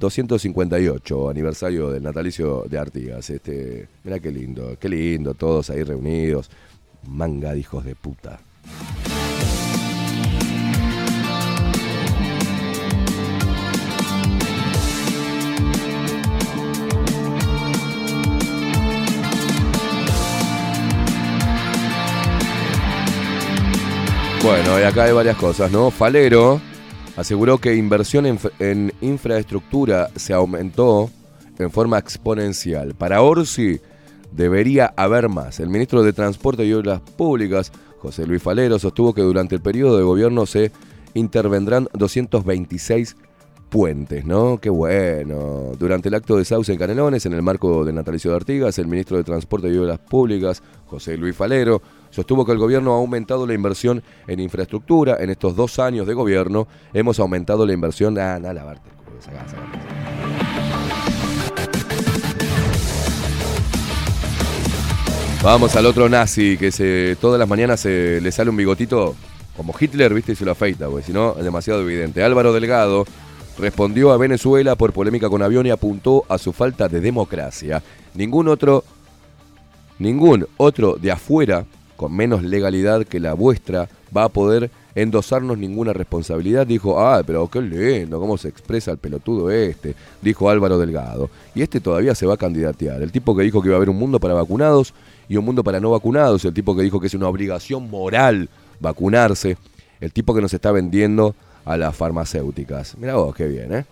258 aniversario del natalicio de Artigas. Este, mira qué lindo, qué lindo, todos ahí reunidos. Manga de hijos de puta. Bueno, y acá hay varias cosas, ¿no? Falero aseguró que inversión en, infraestructura se aumentó en forma exponencial. Para Orsi debería haber más. El ministro de Transporte y Obras Públicas, José Luis Falero, sostuvo que durante el periodo de gobierno se intervendrán 226 puentes, ¿no? Qué bueno. Durante el acto de Sauce en Canelones, en el marco del natalicio de Artigas, el ministro de Transporte y Obras Públicas, José Luis Falero, sostuvo que el gobierno ha aumentado la inversión en infraestructura. En estos dos años de gobierno hemos aumentado la inversión... Ah, no, lavarte sacá, sacá. Vamos al otro nazi que se, todas las mañanas se le sale un bigotito como Hitler, ¿viste? Y se lo afeita, porque si no es demasiado evidente. Álvaro Delgado respondió a Venezuela por polémica con avión y apuntó a su falta de democracia. Ningún otro, ningún otro de afuera con menos legalidad que la vuestra va a poder endosarnos ninguna responsabilidad. Dijo, ah, pero qué lindo, cómo se expresa el pelotudo este, dijo Álvaro Delgado. Y este todavía se va a candidatear. El tipo que dijo que iba a haber un mundo para vacunados y un mundo para no vacunados. El tipo que dijo que es una obligación moral vacunarse. El tipo que nos está vendiendo a las farmacéuticas. Mira vos, qué bien, ¿eh?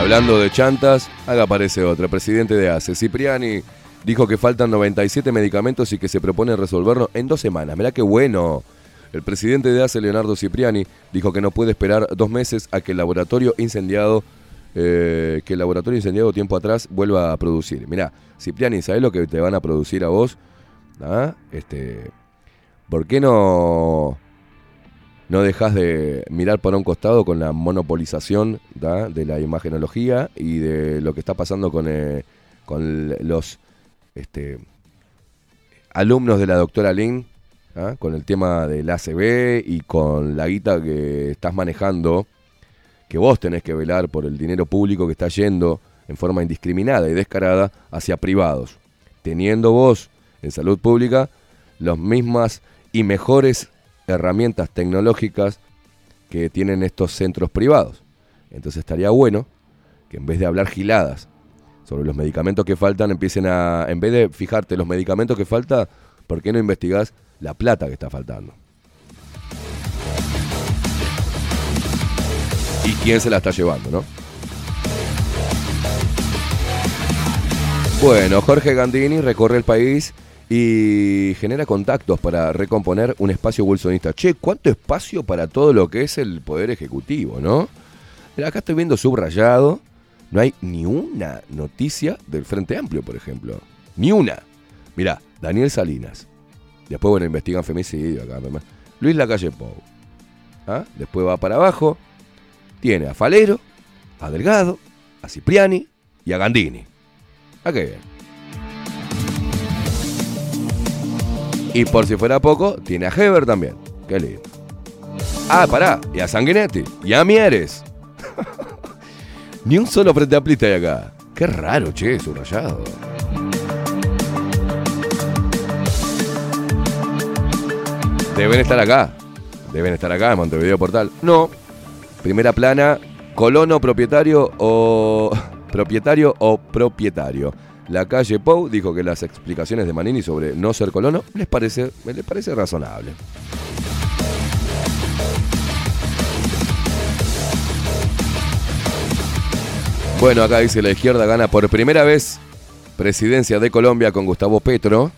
Hablando de chantas, acá aparece otra. Presidente de ACE, Cipriani, dijo que faltan 97 medicamentos y que se propone resolverlo en dos semanas. Mirá qué bueno. El presidente de ACE, Leonardo Cipriani, dijo que no puede esperar dos meses a que el laboratorio incendiado, eh, que el laboratorio incendiado tiempo atrás vuelva a producir. Mirá, Cipriani, ¿sabés lo que te van a producir a vos? ¿Ah? Este, ¿Por qué no, no dejas de mirar por un costado con la monopolización de la imagenología y de lo que está pasando con, eh, con los este, alumnos de la doctora Lin, con el tema del ACB y con la guita que estás manejando, que vos tenés que velar por el dinero público que está yendo en forma indiscriminada y descarada hacia privados, teniendo vos en salud pública las mismas y mejores herramientas tecnológicas que tienen estos centros privados. Entonces estaría bueno que en vez de hablar giladas sobre los medicamentos que faltan, empiecen a, en vez de fijarte los medicamentos que falta, ¿por qué no investigás la plata que está faltando? Y quién se la está llevando, ¿no? Bueno, Jorge Gandini recorre el país y genera contactos para recomponer un espacio wilsonista. Che, ¿cuánto espacio para todo lo que es el poder ejecutivo, no? Acá estoy viendo subrayado, no hay ni una noticia del Frente Amplio, por ejemplo. Ni una. Mirá, Daniel Salinas. Después, bueno, investigan femicidio acá. Luis Lacalle Pou. ¿Ah? Después va para abajo. Tiene a Falero, a Delgado, a Cipriani y a Gandini. ¿A qué bien? Y por si fuera poco, tiene a Heber también. Qué lindo. Ah, pará. Y a Sanguinetti. Y a Mieres. Ni un solo frente amplista hay acá. Qué raro, che, subrayado. Deben estar acá. Deben estar acá en Montevideo Portal. No. Primera plana, colono propietario o propietario o propietario. La calle Pou dijo que las explicaciones de Manini sobre no ser colono les parece, les parece razonable. Bueno, acá dice la izquierda gana por primera vez presidencia de Colombia con Gustavo Petro.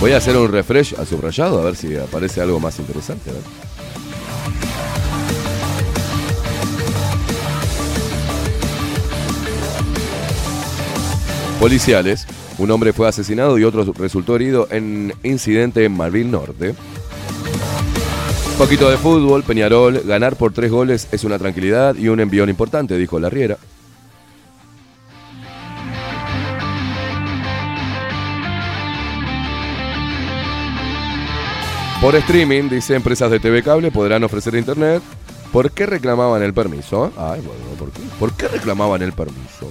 Voy a hacer un refresh a subrayado a ver si aparece algo más interesante. Policiales. Un hombre fue asesinado y otro resultó herido en incidente en Malvin Norte. Un poquito de fútbol, Peñarol. Ganar por tres goles es una tranquilidad y un envión importante, dijo Larriera. Por streaming, dice empresas de TV cable podrán ofrecer internet. ¿Por qué reclamaban el permiso? Ay, bueno, ¿por qué? ¿Por qué reclamaban el permiso?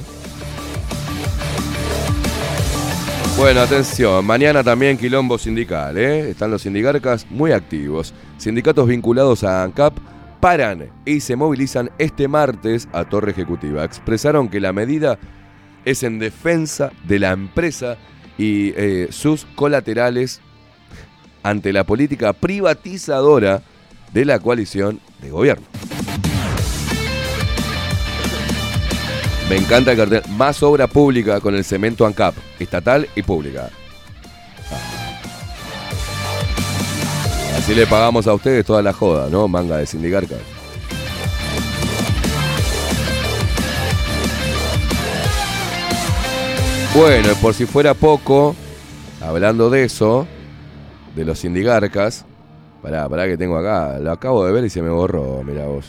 Bueno, atención, mañana también quilombo sindical, ¿eh? Están los sindicarcas muy activos. Sindicatos vinculados a ANCAP paran y se movilizan este martes a Torre Ejecutiva. Expresaron que la medida es en defensa de la empresa y eh, sus colaterales ante la política privatizadora de la coalición de gobierno. Me encanta el cartel. Más obra pública con el cemento ANCAP, estatal y pública. Ah. Así le pagamos a ustedes toda la joda, ¿no? Manga de sindicarca. Bueno, y por si fuera poco, hablando de eso, de los sindigarcas, pará, pará que tengo acá, lo acabo de ver y se me borró, mira vos.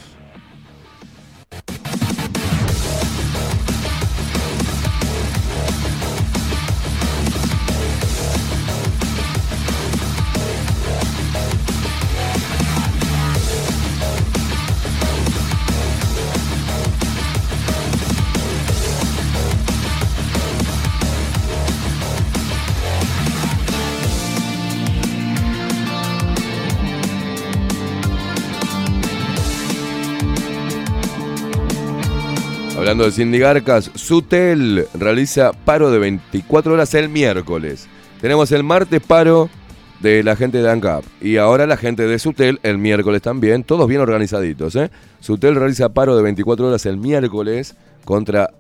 Hablando de sindigarcas, Sutel realiza paro de 24 horas el miércoles. Tenemos el martes paro de la gente de ANCAP y ahora la gente de Sutel el miércoles también, todos bien organizaditos. ¿eh? Sutel realiza paro de 24 horas el miércoles contra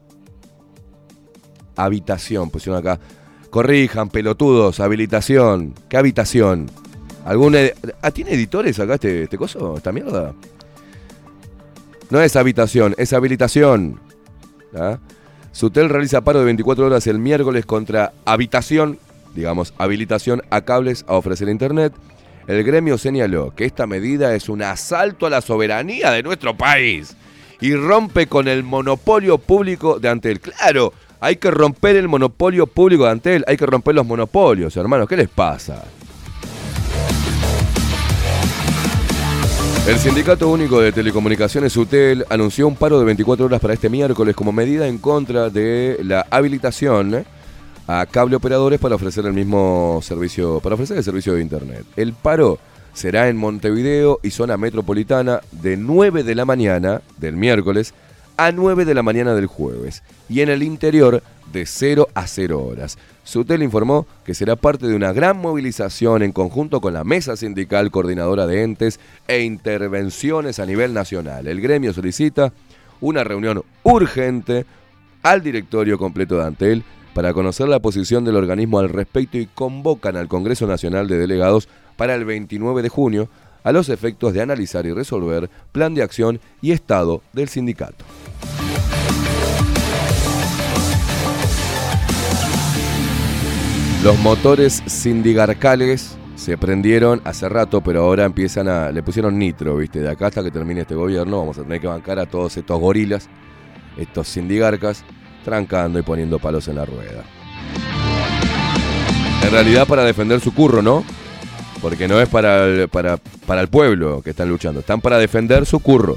habitación, pusieron acá. Corrijan, pelotudos, habilitación. ¿Qué habitación? ¿Algún ed- ah, ¿Tiene editores acá este, este coso? ¿Esta mierda? No es habitación, es habilitación. ¿Ah? Sutel realiza paro de 24 horas el miércoles contra habitación, digamos, habilitación a cables a ofrecer internet. El gremio señaló que esta medida es un asalto a la soberanía de nuestro país y rompe con el monopolio público de Antel. Claro, hay que romper el monopolio público de Antel, hay que romper los monopolios, hermanos. ¿Qué les pasa? El Sindicato Único de Telecomunicaciones UTEL anunció un paro de 24 horas para este miércoles como medida en contra de la habilitación a cable operadores para ofrecer el mismo servicio, para ofrecer el servicio de internet. El paro será en Montevideo y zona metropolitana de 9 de la mañana del miércoles a 9 de la mañana del jueves y en el interior de 0 a 0 horas. Sutel informó que será parte de una gran movilización en conjunto con la Mesa Sindical Coordinadora de Entes e Intervenciones a nivel nacional. El gremio solicita una reunión urgente al directorio completo de Antel para conocer la posición del organismo al respecto y convocan al Congreso Nacional de Delegados para el 29 de junio a los efectos de analizar y resolver plan de acción y estado del sindicato. Los motores sindigarcales se prendieron hace rato, pero ahora empiezan a. le pusieron nitro, ¿viste? De acá hasta que termine este gobierno, vamos a tener que bancar a todos estos gorilas, estos sindigarcas, trancando y poniendo palos en la rueda. En realidad para defender su curro, ¿no? Porque no es para el, para, para el pueblo que están luchando, están para defender su curro.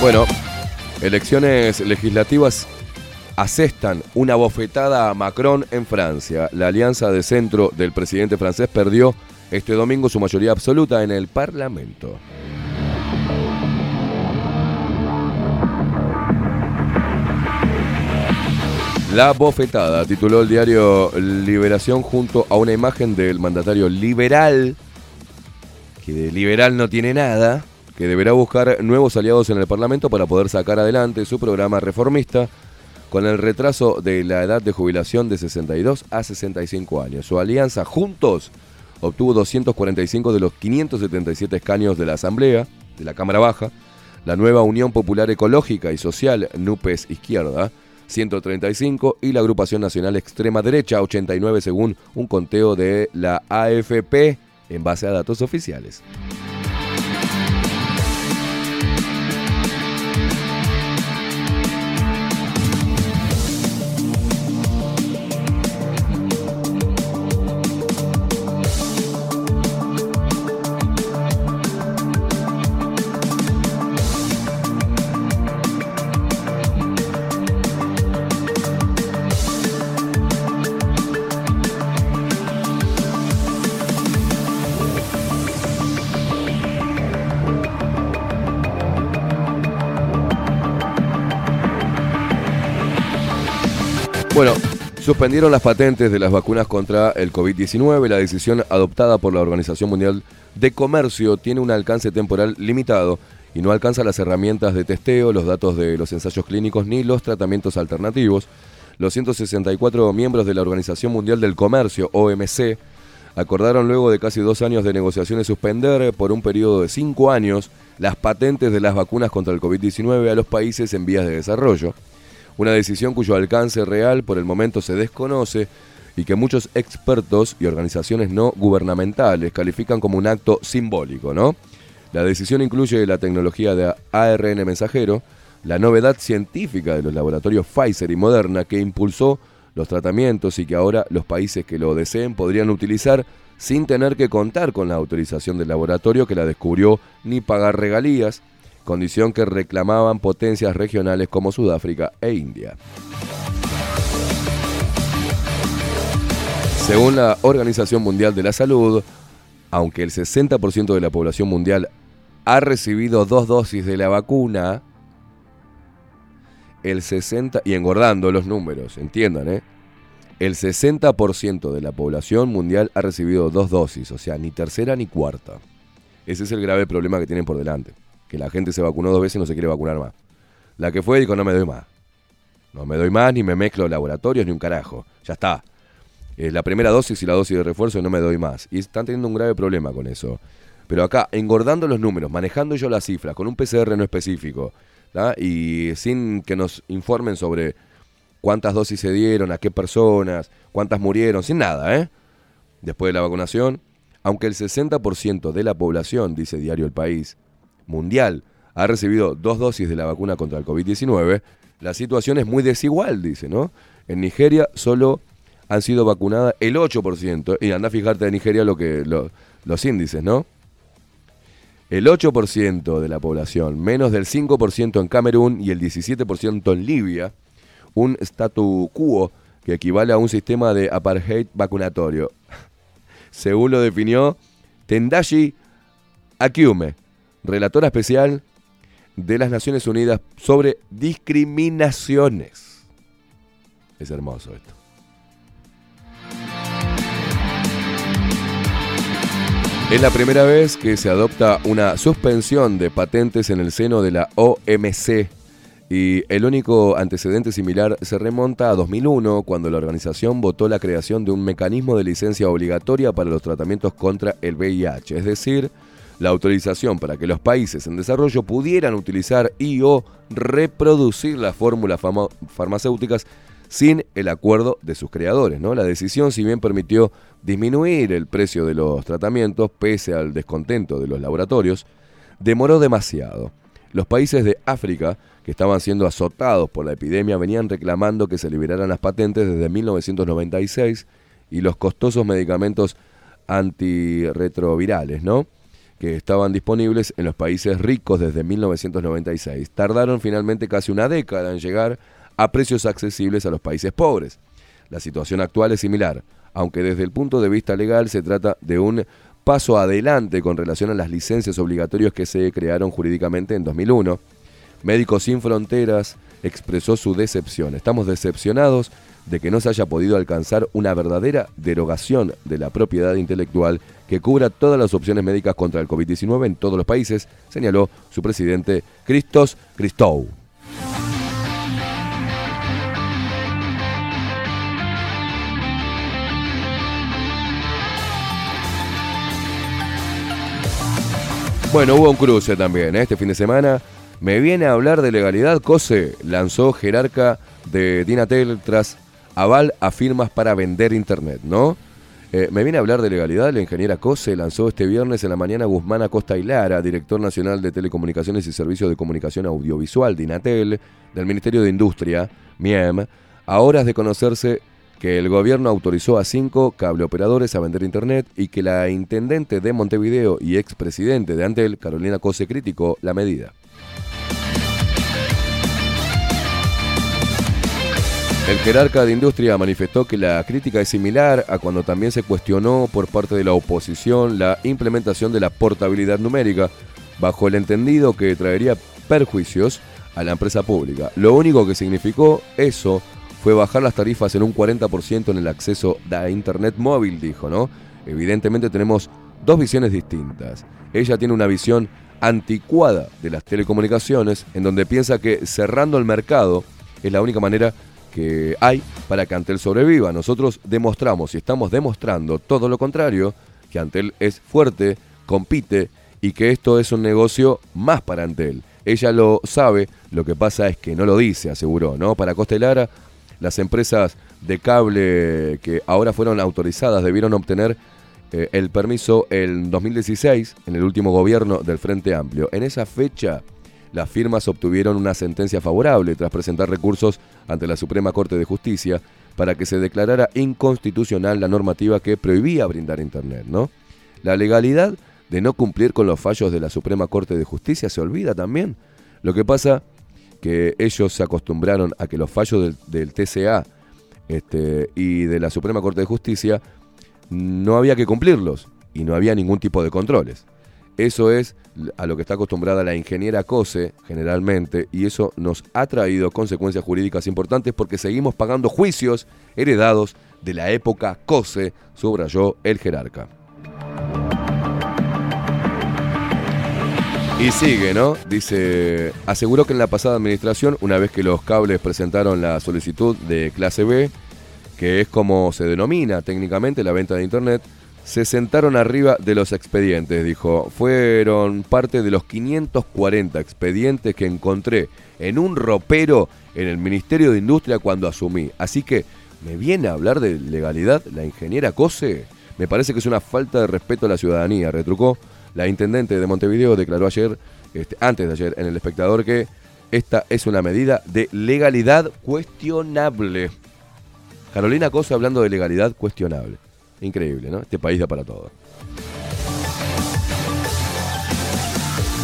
Bueno, elecciones legislativas asestan una bofetada a Macron en Francia. La alianza de centro del presidente francés perdió este domingo su mayoría absoluta en el Parlamento. La bofetada, tituló el diario Liberación junto a una imagen del mandatario liberal, que de liberal no tiene nada, que deberá buscar nuevos aliados en el Parlamento para poder sacar adelante su programa reformista con el retraso de la edad de jubilación de 62 a 65 años. Su alianza Juntos obtuvo 245 de los 577 escaños de la Asamblea, de la Cámara Baja, la nueva Unión Popular Ecológica y Social, NUPES Izquierda, 135 y la Agrupación Nacional Extrema Derecha, 89 según un conteo de la AFP en base a datos oficiales. Bueno, suspendieron las patentes de las vacunas contra el COVID-19. La decisión adoptada por la Organización Mundial de Comercio tiene un alcance temporal limitado y no alcanza las herramientas de testeo, los datos de los ensayos clínicos ni los tratamientos alternativos. Los 164 miembros de la Organización Mundial del Comercio, OMC, acordaron luego de casi dos años de negociaciones suspender por un periodo de cinco años las patentes de las vacunas contra el COVID-19 a los países en vías de desarrollo una decisión cuyo alcance real por el momento se desconoce y que muchos expertos y organizaciones no gubernamentales califican como un acto simbólico, ¿no? La decisión incluye la tecnología de ARN mensajero, la novedad científica de los laboratorios Pfizer y Moderna que impulsó los tratamientos y que ahora los países que lo deseen podrían utilizar sin tener que contar con la autorización del laboratorio que la descubrió ni pagar regalías, condición que reclamaban potencias regionales como Sudáfrica e India. Según la Organización Mundial de la Salud, aunque el 60% de la población mundial ha recibido dos dosis de la vacuna, el 60, y engordando los números, entiendan, ¿eh? El 60% de la población mundial ha recibido dos dosis, o sea, ni tercera ni cuarta. Ese es el grave problema que tienen por delante que la gente se vacunó dos veces y no se quiere vacunar más. La que fue dijo, no me doy más. No me doy más, ni me mezclo laboratorios, ni un carajo. Ya está. Es la primera dosis y la dosis de refuerzo no me doy más. Y están teniendo un grave problema con eso. Pero acá, engordando los números, manejando yo las cifras, con un PCR no específico, y sin que nos informen sobre cuántas dosis se dieron, a qué personas, cuántas murieron, sin nada, ¿eh? Después de la vacunación, aunque el 60% de la población, dice Diario El País, mundial ha recibido dos dosis de la vacuna contra el COVID-19, la situación es muy desigual, dice, ¿no? En Nigeria solo han sido vacunadas el 8%, y anda a fijarte en Nigeria lo que, los índices, ¿no? El 8% de la población, menos del 5% en Camerún y el 17% en Libia, un statu quo que equivale a un sistema de apartheid vacunatorio. Según lo definió Tendashi Akiume, relatora especial de las Naciones Unidas sobre discriminaciones. Es hermoso esto. Es la primera vez que se adopta una suspensión de patentes en el seno de la OMC y el único antecedente similar se remonta a 2001 cuando la organización votó la creación de un mecanismo de licencia obligatoria para los tratamientos contra el VIH, es decir, la autorización para que los países en desarrollo pudieran utilizar y o reproducir las fórmulas farmacéuticas sin el acuerdo de sus creadores. ¿no? La decisión, si bien permitió disminuir el precio de los tratamientos, pese al descontento de los laboratorios, demoró demasiado. Los países de África, que estaban siendo azotados por la epidemia, venían reclamando que se liberaran las patentes desde 1996 y los costosos medicamentos antirretrovirales, ¿no? Que estaban disponibles en los países ricos desde 1996. Tardaron finalmente casi una década en llegar a precios accesibles a los países pobres. La situación actual es similar, aunque desde el punto de vista legal se trata de un paso adelante con relación a las licencias obligatorias que se crearon jurídicamente en 2001. Médicos Sin Fronteras expresó su decepción. Estamos decepcionados de que no se haya podido alcanzar una verdadera derogación de la propiedad intelectual que cubra todas las opciones médicas contra el COVID-19 en todos los países, señaló su presidente Christos Christou. Bueno, hubo un cruce también ¿eh? este fin de semana. Me viene a hablar de legalidad. COSE lanzó jerarca de Dinatel tras aval a firmas para vender internet, ¿no? Eh, me viene a hablar de legalidad. La ingeniera COSE lanzó este viernes en la mañana Guzmán Acosta y Lara, director nacional de Telecomunicaciones y Servicios de Comunicación Audiovisual, Dinatel, del Ministerio de Industria, MIEM, a horas de conocerse que el gobierno autorizó a cinco cableoperadores a vender internet y que la intendente de Montevideo y expresidente de Antel, Carolina Cose, criticó la medida. El jerarca de industria manifestó que la crítica es similar a cuando también se cuestionó por parte de la oposición la implementación de la portabilidad numérica, bajo el entendido que traería perjuicios a la empresa pública. Lo único que significó eso fue bajar las tarifas en un 40% en el acceso a Internet móvil, dijo, ¿no? Evidentemente tenemos dos visiones distintas. Ella tiene una visión anticuada de las telecomunicaciones, en donde piensa que cerrando el mercado es la única manera que hay para que Antel sobreviva. Nosotros demostramos y estamos demostrando todo lo contrario, que Antel es fuerte, compite y que esto es un negocio más para Antel. Ella lo sabe, lo que pasa es que no lo dice, aseguró, ¿no? Para Costelara, las empresas de cable que ahora fueron autorizadas debieron obtener eh, el permiso en 2016, en el último gobierno del Frente Amplio. En esa fecha, las firmas obtuvieron una sentencia favorable tras presentar recursos ante la Suprema Corte de Justicia para que se declarara inconstitucional la normativa que prohibía brindar Internet, ¿no? La legalidad de no cumplir con los fallos de la Suprema Corte de Justicia se olvida también. Lo que pasa que ellos se acostumbraron a que los fallos del, TCA este, y de la Suprema Corte de Justicia no había que cumplirlos y no había ningún tipo de controles. Eso es a lo que está acostumbrada la ingeniera COSE generalmente y eso nos ha traído consecuencias jurídicas importantes porque seguimos pagando juicios heredados de la época COSE, subrayó el jerarca. Y sigue, ¿no? Dice, aseguró que en la pasada administración, una vez que los cables presentaron la solicitud de clase B, que es como se denomina técnicamente la venta de Internet, se sentaron arriba de los expedientes, dijo. Fueron parte de los 540 expedientes que encontré en un ropero en el Ministerio de Industria cuando asumí. Así que, ¿me viene a hablar de legalidad la ingeniera Cose? Me parece que es una falta de respeto a la ciudadanía, retrucó. La intendente de Montevideo declaró ayer, este, antes de ayer, en El Espectador que esta es una medida de legalidad cuestionable. Carolina Cosa hablando de legalidad cuestionable. Increíble, ¿no? Este país da para todo.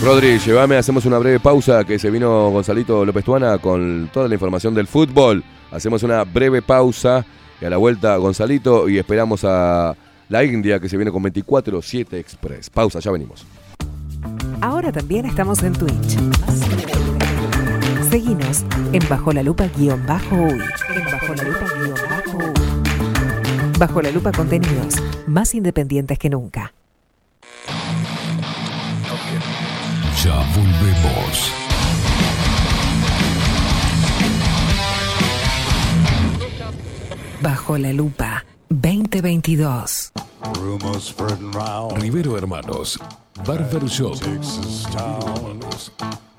Rodri, llévame, hacemos una breve pausa que se vino Gonzalito López Tuana con toda la información del fútbol. Hacemos una breve pausa y a la vuelta Gonzalito y esperamos a la India que se viene con 24-7 Express. Pausa, ya venimos. Ahora también estamos en Twitch. Seguinos en Bajo la Lupa guion bajo uy. En Bajo la Lupa bajo la Lupa contenidos más independientes que nunca. Ya volvemos. Bajo la Lupa 2022. Rivero Hermanos, Barber Shop.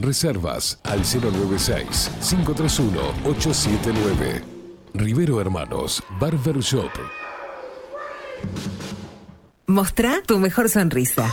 Reservas al 096-531-879. Rivero Hermanos, Barber Shop. Mostrá tu mejor sonrisa.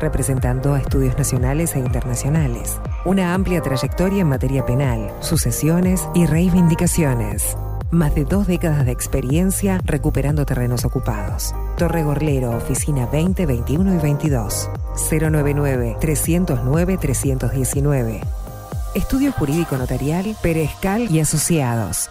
representando a estudios nacionales e internacionales. Una amplia trayectoria en materia penal, sucesiones y reivindicaciones. Más de dos décadas de experiencia recuperando terrenos ocupados. Torre Gorlero, oficina 20, 21 y 22. 099-309-319. Estudio Jurídico Notarial, Perezcal y Asociados.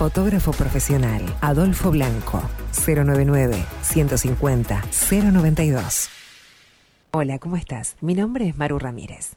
Fotógrafo profesional, Adolfo Blanco, 099 150 092. Hola, ¿cómo estás? Mi nombre es Maru Ramírez.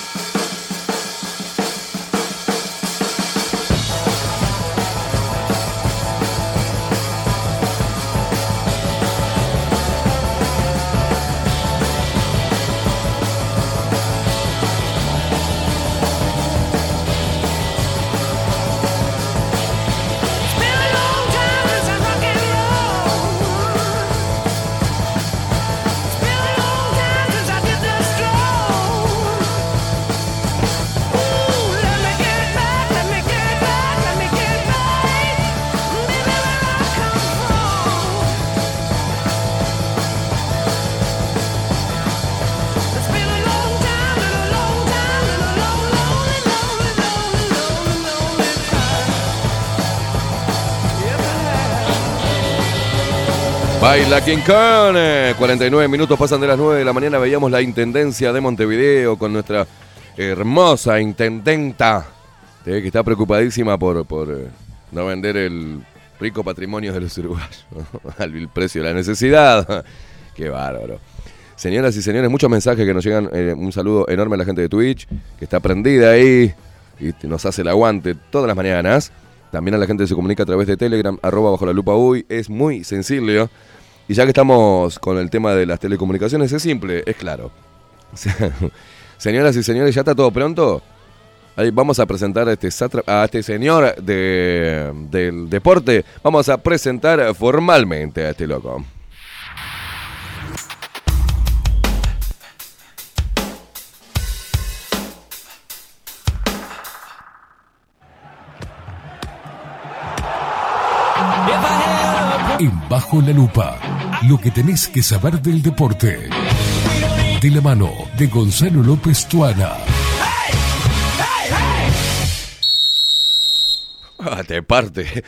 Baila King eh, 49 minutos pasan de las 9 de la mañana. Veíamos la intendencia de Montevideo con nuestra hermosa intendenta eh, que está preocupadísima por, por eh, no vender el rico patrimonio de los uruguayos al precio de la necesidad. Qué bárbaro. Señoras y señores, muchos mensajes que nos llegan. eh, un saludo enorme a la gente de Twitch que está prendida ahí y nos hace el aguante todas las mañanas. También a la gente se comunica a través de Telegram, arroba bajo la lupa uy. Es muy sencillo. Y ya que estamos con el tema de las telecomunicaciones, es simple, es claro. Señoras y señores, ¿ya está todo pronto? Ahí vamos a presentar a este, a este señor de- del deporte. Vamos a presentar formalmente a este loco. En Bajo la Lupa, lo que tenés que saber del deporte. De la mano de Gonzalo López Tuana. Ah, te parte.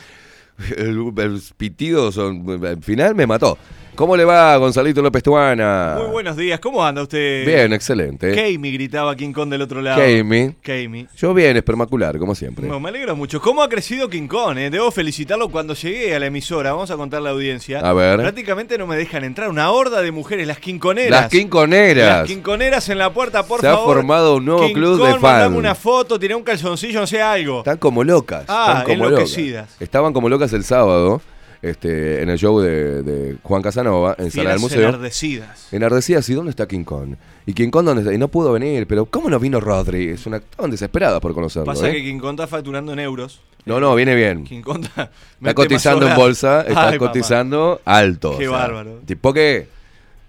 El, el pitido son, al final me mató. ¿Cómo le va, Gonzalito López Tuana? Muy buenos días, ¿cómo anda usted? Bien, excelente. Keimi gritaba King Kong del otro lado. Keimi. Keimi. Yo bien, espermacular, como siempre. No, me alegro mucho. ¿Cómo ha crecido King Kong? eh? Debo felicitarlo cuando llegué a la emisora. Vamos a contar la audiencia. A ver. Prácticamente no me dejan entrar. Una horda de mujeres, las quinconeras. Las quinconeras. Las quinconeras en la puerta, por Se ha favor. formado un nuevo King club Kong, de fans. una foto, tiré un calzoncillo, no sé, algo. Están como locas. Ah, están como enloquecidas. locas. Estaban como locas el sábado este, en el show de, de Juan Casanova en Sala del Museo. enardecidas. Enardecidas, ¿y dónde está King Kong? ¿Y King Kong dónde está? Y no pudo venir, pero ¿cómo no vino Rodri? Es una, estaban desesperadas por conocerlo. Pasa ¿eh? que King Kong está facturando en euros. No, no, viene bien. King Kong está, cotizando en bolsa, está Ay, papá. cotizando alto. Qué o sea, bárbaro. Tipo que,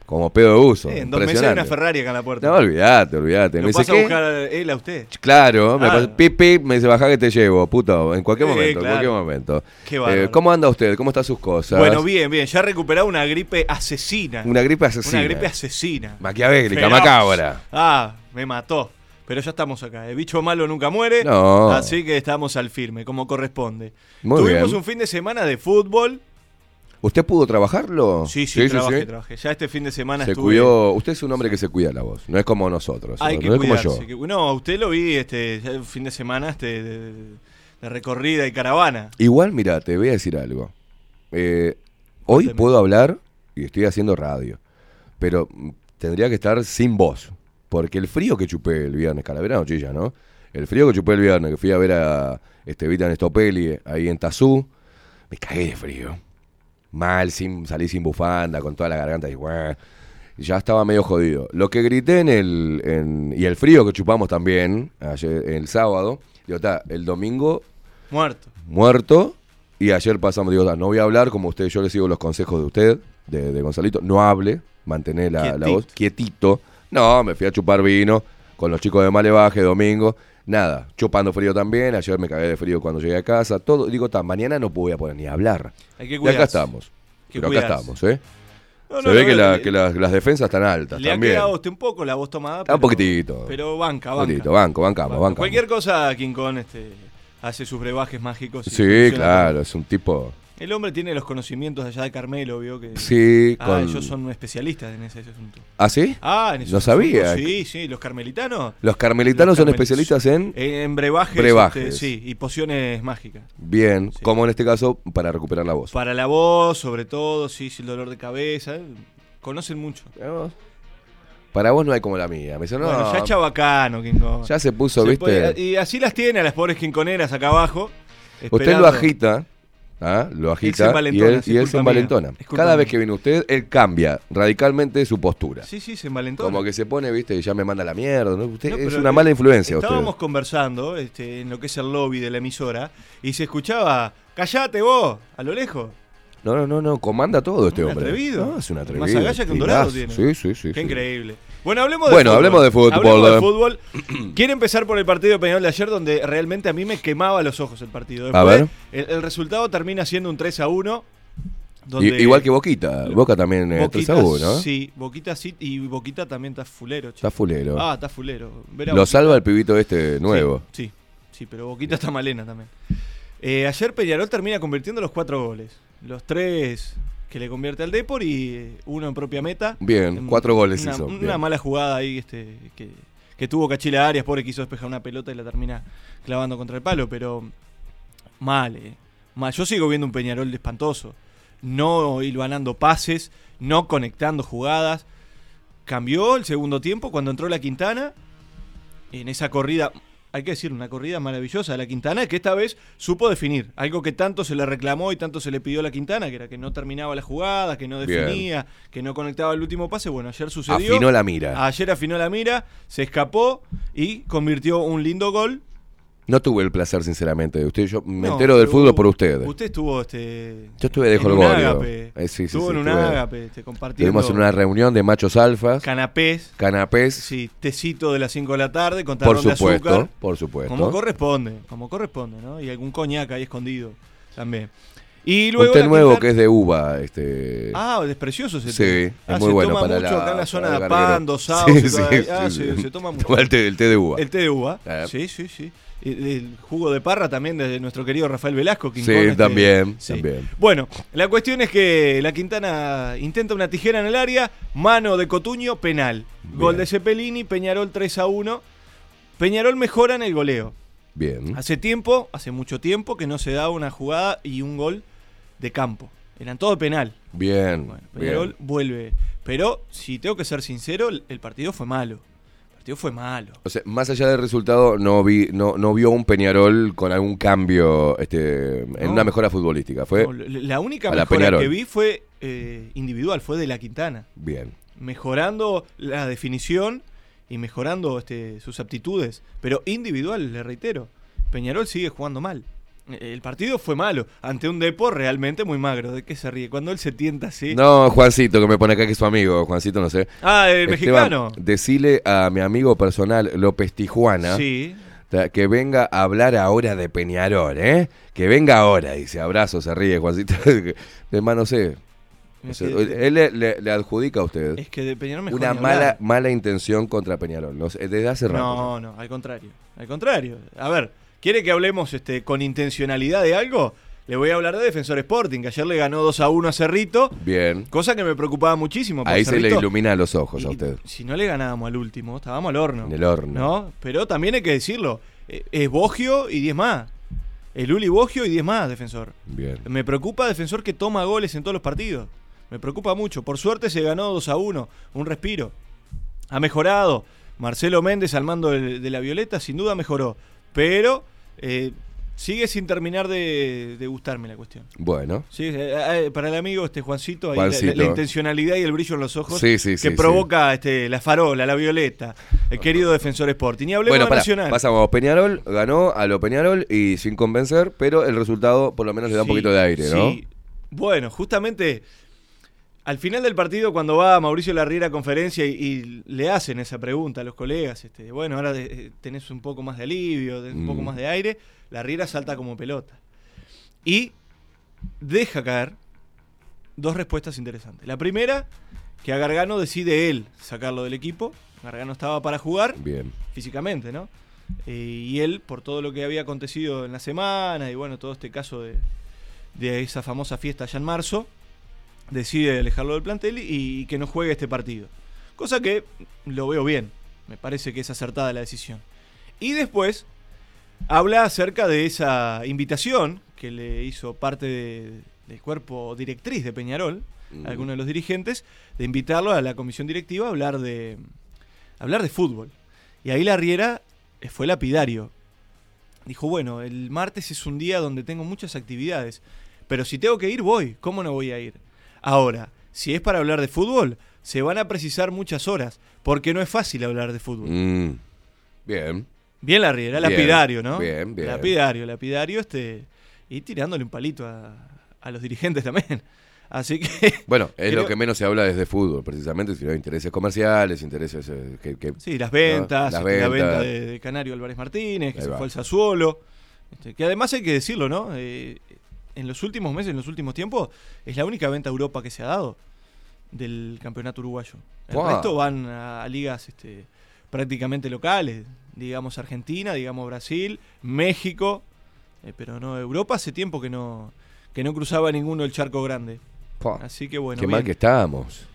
como pedo de uso. Eh, en dos meses hay una Ferrari acá en la puerta. No, olvídate, olvídate. ¿Lo Me dice, pasa a ¿qué? buscar él a usted? Claro, me Ah. pasa- pip, pip, me dice, baja que te llevo, puto, en cualquier Sí, momento, claro. en cualquier momento. Qué. Eh, ¿Cómo anda usted? ¿Cómo están sus cosas? Bueno, bien, bien. Ya ha recuperado una gripe asesina. Una gripe asesina. Una gripe asesina. Maquiavélica, Feroz. macabra. Ah, me mató. Pero ya estamos acá. El bicho malo nunca muere. No. Así que estamos al firme, como corresponde. Muy Tuvimos bien. un fin de semana de fútbol. ¿Usted pudo trabajarlo? Sí, sí, trabajé, trabajé. Ya este fin de semana Se estuve. cuidó. Usted es un hombre que se cuida la voz. No es como nosotros. Hay no que es como yo. que- no, usted lo vi este el fin de semana este de, de recorrida y caravana. Igual, mira, te voy a decir algo. Eh, hoy puedo hablar y estoy haciendo radio, pero tendría que estar sin voz. Porque el frío que chupé el viernes, Calavera no chilla, ¿no? El frío que chupé el viernes, que fui a ver a este Vita Stopelli ahí en Tazú, me cagué de frío. Mal, sin, salí sin bufanda, con toda la garganta y "Guau". ya estaba medio jodido. Lo que grité en el. en- y el frío que chupamos también, ayer, el sábado, digo, está, el domingo Muerto. muerto. Y ayer pasamos, digo, "Ah, no voy a hablar como usted, yo le sigo los consejos de usted, de, de Gonzalito, no hable, mantener la, la voz quietito. No, me fui a chupar vino con los chicos de Malevaje domingo. Nada, chupando frío también. Ayer me cagué de frío cuando llegué a casa. Todo, digo, ta, mañana no voy a poder ni hablar. Hay que y acá estamos. Que Pero acá estamos, ¿eh? No, Se no, ve no, que, la- le- que las, las defensas están altas Le ha también. quedado a usted un poco la voz tomada. Está un poquitito. Pero banca, Un banca. poquitito, banco, bancamos, bancamos. Cualquier cosa, King Kong este, hace sus brebajes mágicos. y Sí, claro, es un tipo. El hombre tiene los conocimientos allá de Carmelo, vio que. Sí, ah, con- ellos son especialistas en ese asunto. ¿Ah, sí? Ah, en ese No asunto, sabía. Sí, sí, los carmelitanos. Los carmelitanos son carmel- especialistas en. En brebajes. Brebajes. este, sí, y pociones mágicas. Bien, como en este caso, para recuperar la voz. Para la voz, sobre todo, sí, sí, el dolor de cabeza. eh, Conocen mucho. Para vos no hay como la mía. Me dice, no, Bueno, ya es chabacano, Kong. ya se puso, Se ¿viste? puede- y así las tiene a las pobres quinconeras acá abajo. Usted lo agita, ¿ah? lo agita y él, y él se envalentona. Cada vez que viene usted, él cambia radicalmente su postura. Sí, sí, se envalentona. Como que se pone, ¿viste? Ya me manda la mierda. ¿no? Usted No, es una mala influencia. usted. Estábamos conversando este, en lo que es el lobby de la emisora y se escuchaba, callate vos, a lo lejos. No, no, no, no, comanda todo este Un hombre. atrevido. No, es un atrevido. Más agallas que un dorado tiene. Sí, sí, sí. Qué sí. increíble. Bueno, hablemos de Bueno, fútbol. hablemos de fútbol. Hablemos de fútbol. Quiero empezar por el partido de Peñarol de ayer, donde realmente a mí me quemaba los ojos el partido. A Después, ver. El, el resultado termina siendo un 3 a 1. I- Donde igual que Boquita. Boca también eh, 3 a Boquita, 1, ¿no? Sí, Boquita sí, y Boquita también está fulero. che. Está fulero. Ah, está fulero. A Lo Boquita- salva el pibito este nuevo. Sí, sí, sí, pero Boquita está malena también. Eh, ayer Peñarol termina convirtiendo los cuatro goles. Los tres que le convierte al Depor y eh, uno en propia meta. Bien, En- cuatro goles una, hizo, Una bien. mala jugada ahí este, que, que tuvo Cachila Arias, pobre quiso despejar una pelota y la termina clavando contra el palo, pero mal, eh. mal. Yo sigo viendo un Peñarol espantoso. No hilvanando pases, no conectando jugadas. Cambió el segundo tiempo cuando entró la Quintana. En esa corrida, hay que decir, una corrida maravillosa de la Quintana que esta vez supo definir. Algo que tanto se le reclamó y tanto se le pidió a la Quintana, que era que no terminaba la jugada, que no Bien. definía, que no conectaba el último pase. Bueno, ayer sucedió. Afinó la mira. Ayer afinó la mira, se escapó y convirtió un lindo gol. No tuve el placer, sinceramente, de usted. Yo me No, entero del fútbol por ustedes. Usted estuvo este. Yo estuve de Holgorio. Eh, sí, sí, Estuvo sí, en un ágape, este, compartiendo. Estuvimos en una reunión de machos alfas, Canapés. canapés, Sí, tecito de las 5 de la tarde con por tarrón de supuesto, azúcar. por supuesto. Como corresponde, como corresponde, ¿no? Y algún coñac ahí escondido también. Y luego un té nuevo que es de uva, este. Ah, es precioso ese Sí, té. es Ah, muy se bueno toma para mucho la- acá en la zona de el garguero. Pando, Sauce, Sí, sí, ah, sí, se, sí. se toma mucho. Toma el té- el té de uva. El té de uva. Ah. Sí, sí, sí. El jugo de parra también de nuestro querido Rafael Velasco. Sí, Quincón, este- también, sí. también. Bueno, la cuestión es que la Quintana intenta una tijera en el área, mano de Cotuño, penal. Gol de Cepelini, Peñarol 3 a 1. Peñarol mejora en el goleo. Bien. Hace tiempo, hace mucho tiempo que no se daba una jugada y un gol de campo. Eran todo penal. Bien. Peñarol bien. vuelve. Pero, si tengo que ser sincero, el partido fue malo. Partido fue malo. O sea, más allá del resultado, no vi, no, no vio un Peñarol con algún cambio este, en No. una mejora futbolística. Fue No, la única la mejora que vi fue eh, individual, fue de la Quintana. bien. Mejorando la definición y mejorando este, sus aptitudes. Pero individual, le reitero, Peñarol sigue jugando mal. El partido fue malo, ante un Depo realmente muy magro. ¿De qué se ríe? Cuando él se tienta así. No, Juancito, que me pone acá que es su amigo. Juancito, no sé. Ah, el Esteban, mexicano. Decile a mi amigo personal, López Tijuana. Sí. Que venga a hablar ahora de Peñarol, ¿eh? Que venga ahora, dice. Abrazo, se ríe, Juancito. Además, no sé. Él le, le- le adjudica a usted Es que de Peñarol una mala, mala intención contra Peñarol. No sé, desde hace rato. No, no, al contrario. Al contrario. A ver, ¿quiere que hablemos este, con intencionalidad de algo? Le voy a hablar de Defensor Sporting, que ayer le ganó 2 a 1 a Cerrito, Bien. cosa que me preocupaba muchísimo. Ahí se le ilumina los ojos a usted. Si no le ganábamos al último, estábamos al horno. En el horno. ¿No? Pero también hay que decirlo. eh, Es Bogio y 10 más. El Uli Bogio y 10 más, defensor. Bien. Me preocupa defensor que toma goles en todos los partidos. Me preocupa mucho. Por suerte se ganó 2 a 1. Un respiro. Ha mejorado. Marcelo Méndez al mando de, la Violeta, sin duda mejoró. Pero eh, sigue sin terminar de, de gustarme la cuestión. Bueno. Sí, eh, eh, para el amigo este Juancito, ahí la- la- La, Juancito. intencionalidad y el brillo en los ojos Sí, sí, que provoca este, la farola, la violeta, el querido defensor Sporting. Y hablemos Bueno, de Nacional. pasamos. Peñarol ganó a lo Peñarol y sin convencer, pero el resultado por lo menos le da un poquito de aire, ¿no? sí. Bueno, justamente al final del partido, cuando va Mauricio Larriera a conferencia y, y le hacen esa pregunta a los colegas, este, bueno, ahora de- tenés un poco más de alivio, tenés un poco Mm. más de aire, Larriera salta como pelota. Y deja caer dos respuestas interesantes. La primera, que a Gargano decide él sacarlo del equipo. Gargano estaba para jugar Bien. físicamente, ¿no? Eh, y él, por todo lo que había acontecido en la semana y bueno, todo este caso de, de esa famosa fiesta allá en marzo, decide alejarlo del plantel y, y que no juegue este partido. Cosa que lo veo bien, me parece que es acertada la decisión. Y después habla acerca de esa invitación que le hizo parte de- del cuerpo directriz de Peñarol, Mm. algunos de los dirigentes, de invitarlo a la comisión directiva a hablar de, hablar de fútbol. Y ahí la Riera fue lapidario. Dijo, bueno, el martes es un día donde tengo muchas actividades, pero si tengo que ir, voy. ¿Cómo no voy a ir? Ahora, si es para hablar de fútbol, se van a precisar muchas horas, porque no es fácil hablar de fútbol. Mm. Bien. Bien la Riera, lapidario, ¿no? bien, bien. Lapidario, lapidario, este. Y tirándole un palito a, a los dirigentes también. Así que. Bueno, es creo- lo que menos se habla desde fútbol, precisamente, sino intereses comerciales, intereses eh, que, que- Sí, las ¿no? ventas, Las este, la venta ventas. de, de Canario Álvarez Martínez, que Ahí se va. fue al Sassuolo. Este, que además hay que decirlo, ¿no? Eh, en los últimos meses, en los últimos tiempos, es la única venta a Europa que se ha dado del campeonato uruguayo. El resto van a, a ligas este, prácticamente locales, digamos Argentina, digamos Brasil, México, eh, pero no Europa hace tiempo que no que no cruzaba ninguno el charco grande. Así que bueno. Qué mal que estábamos.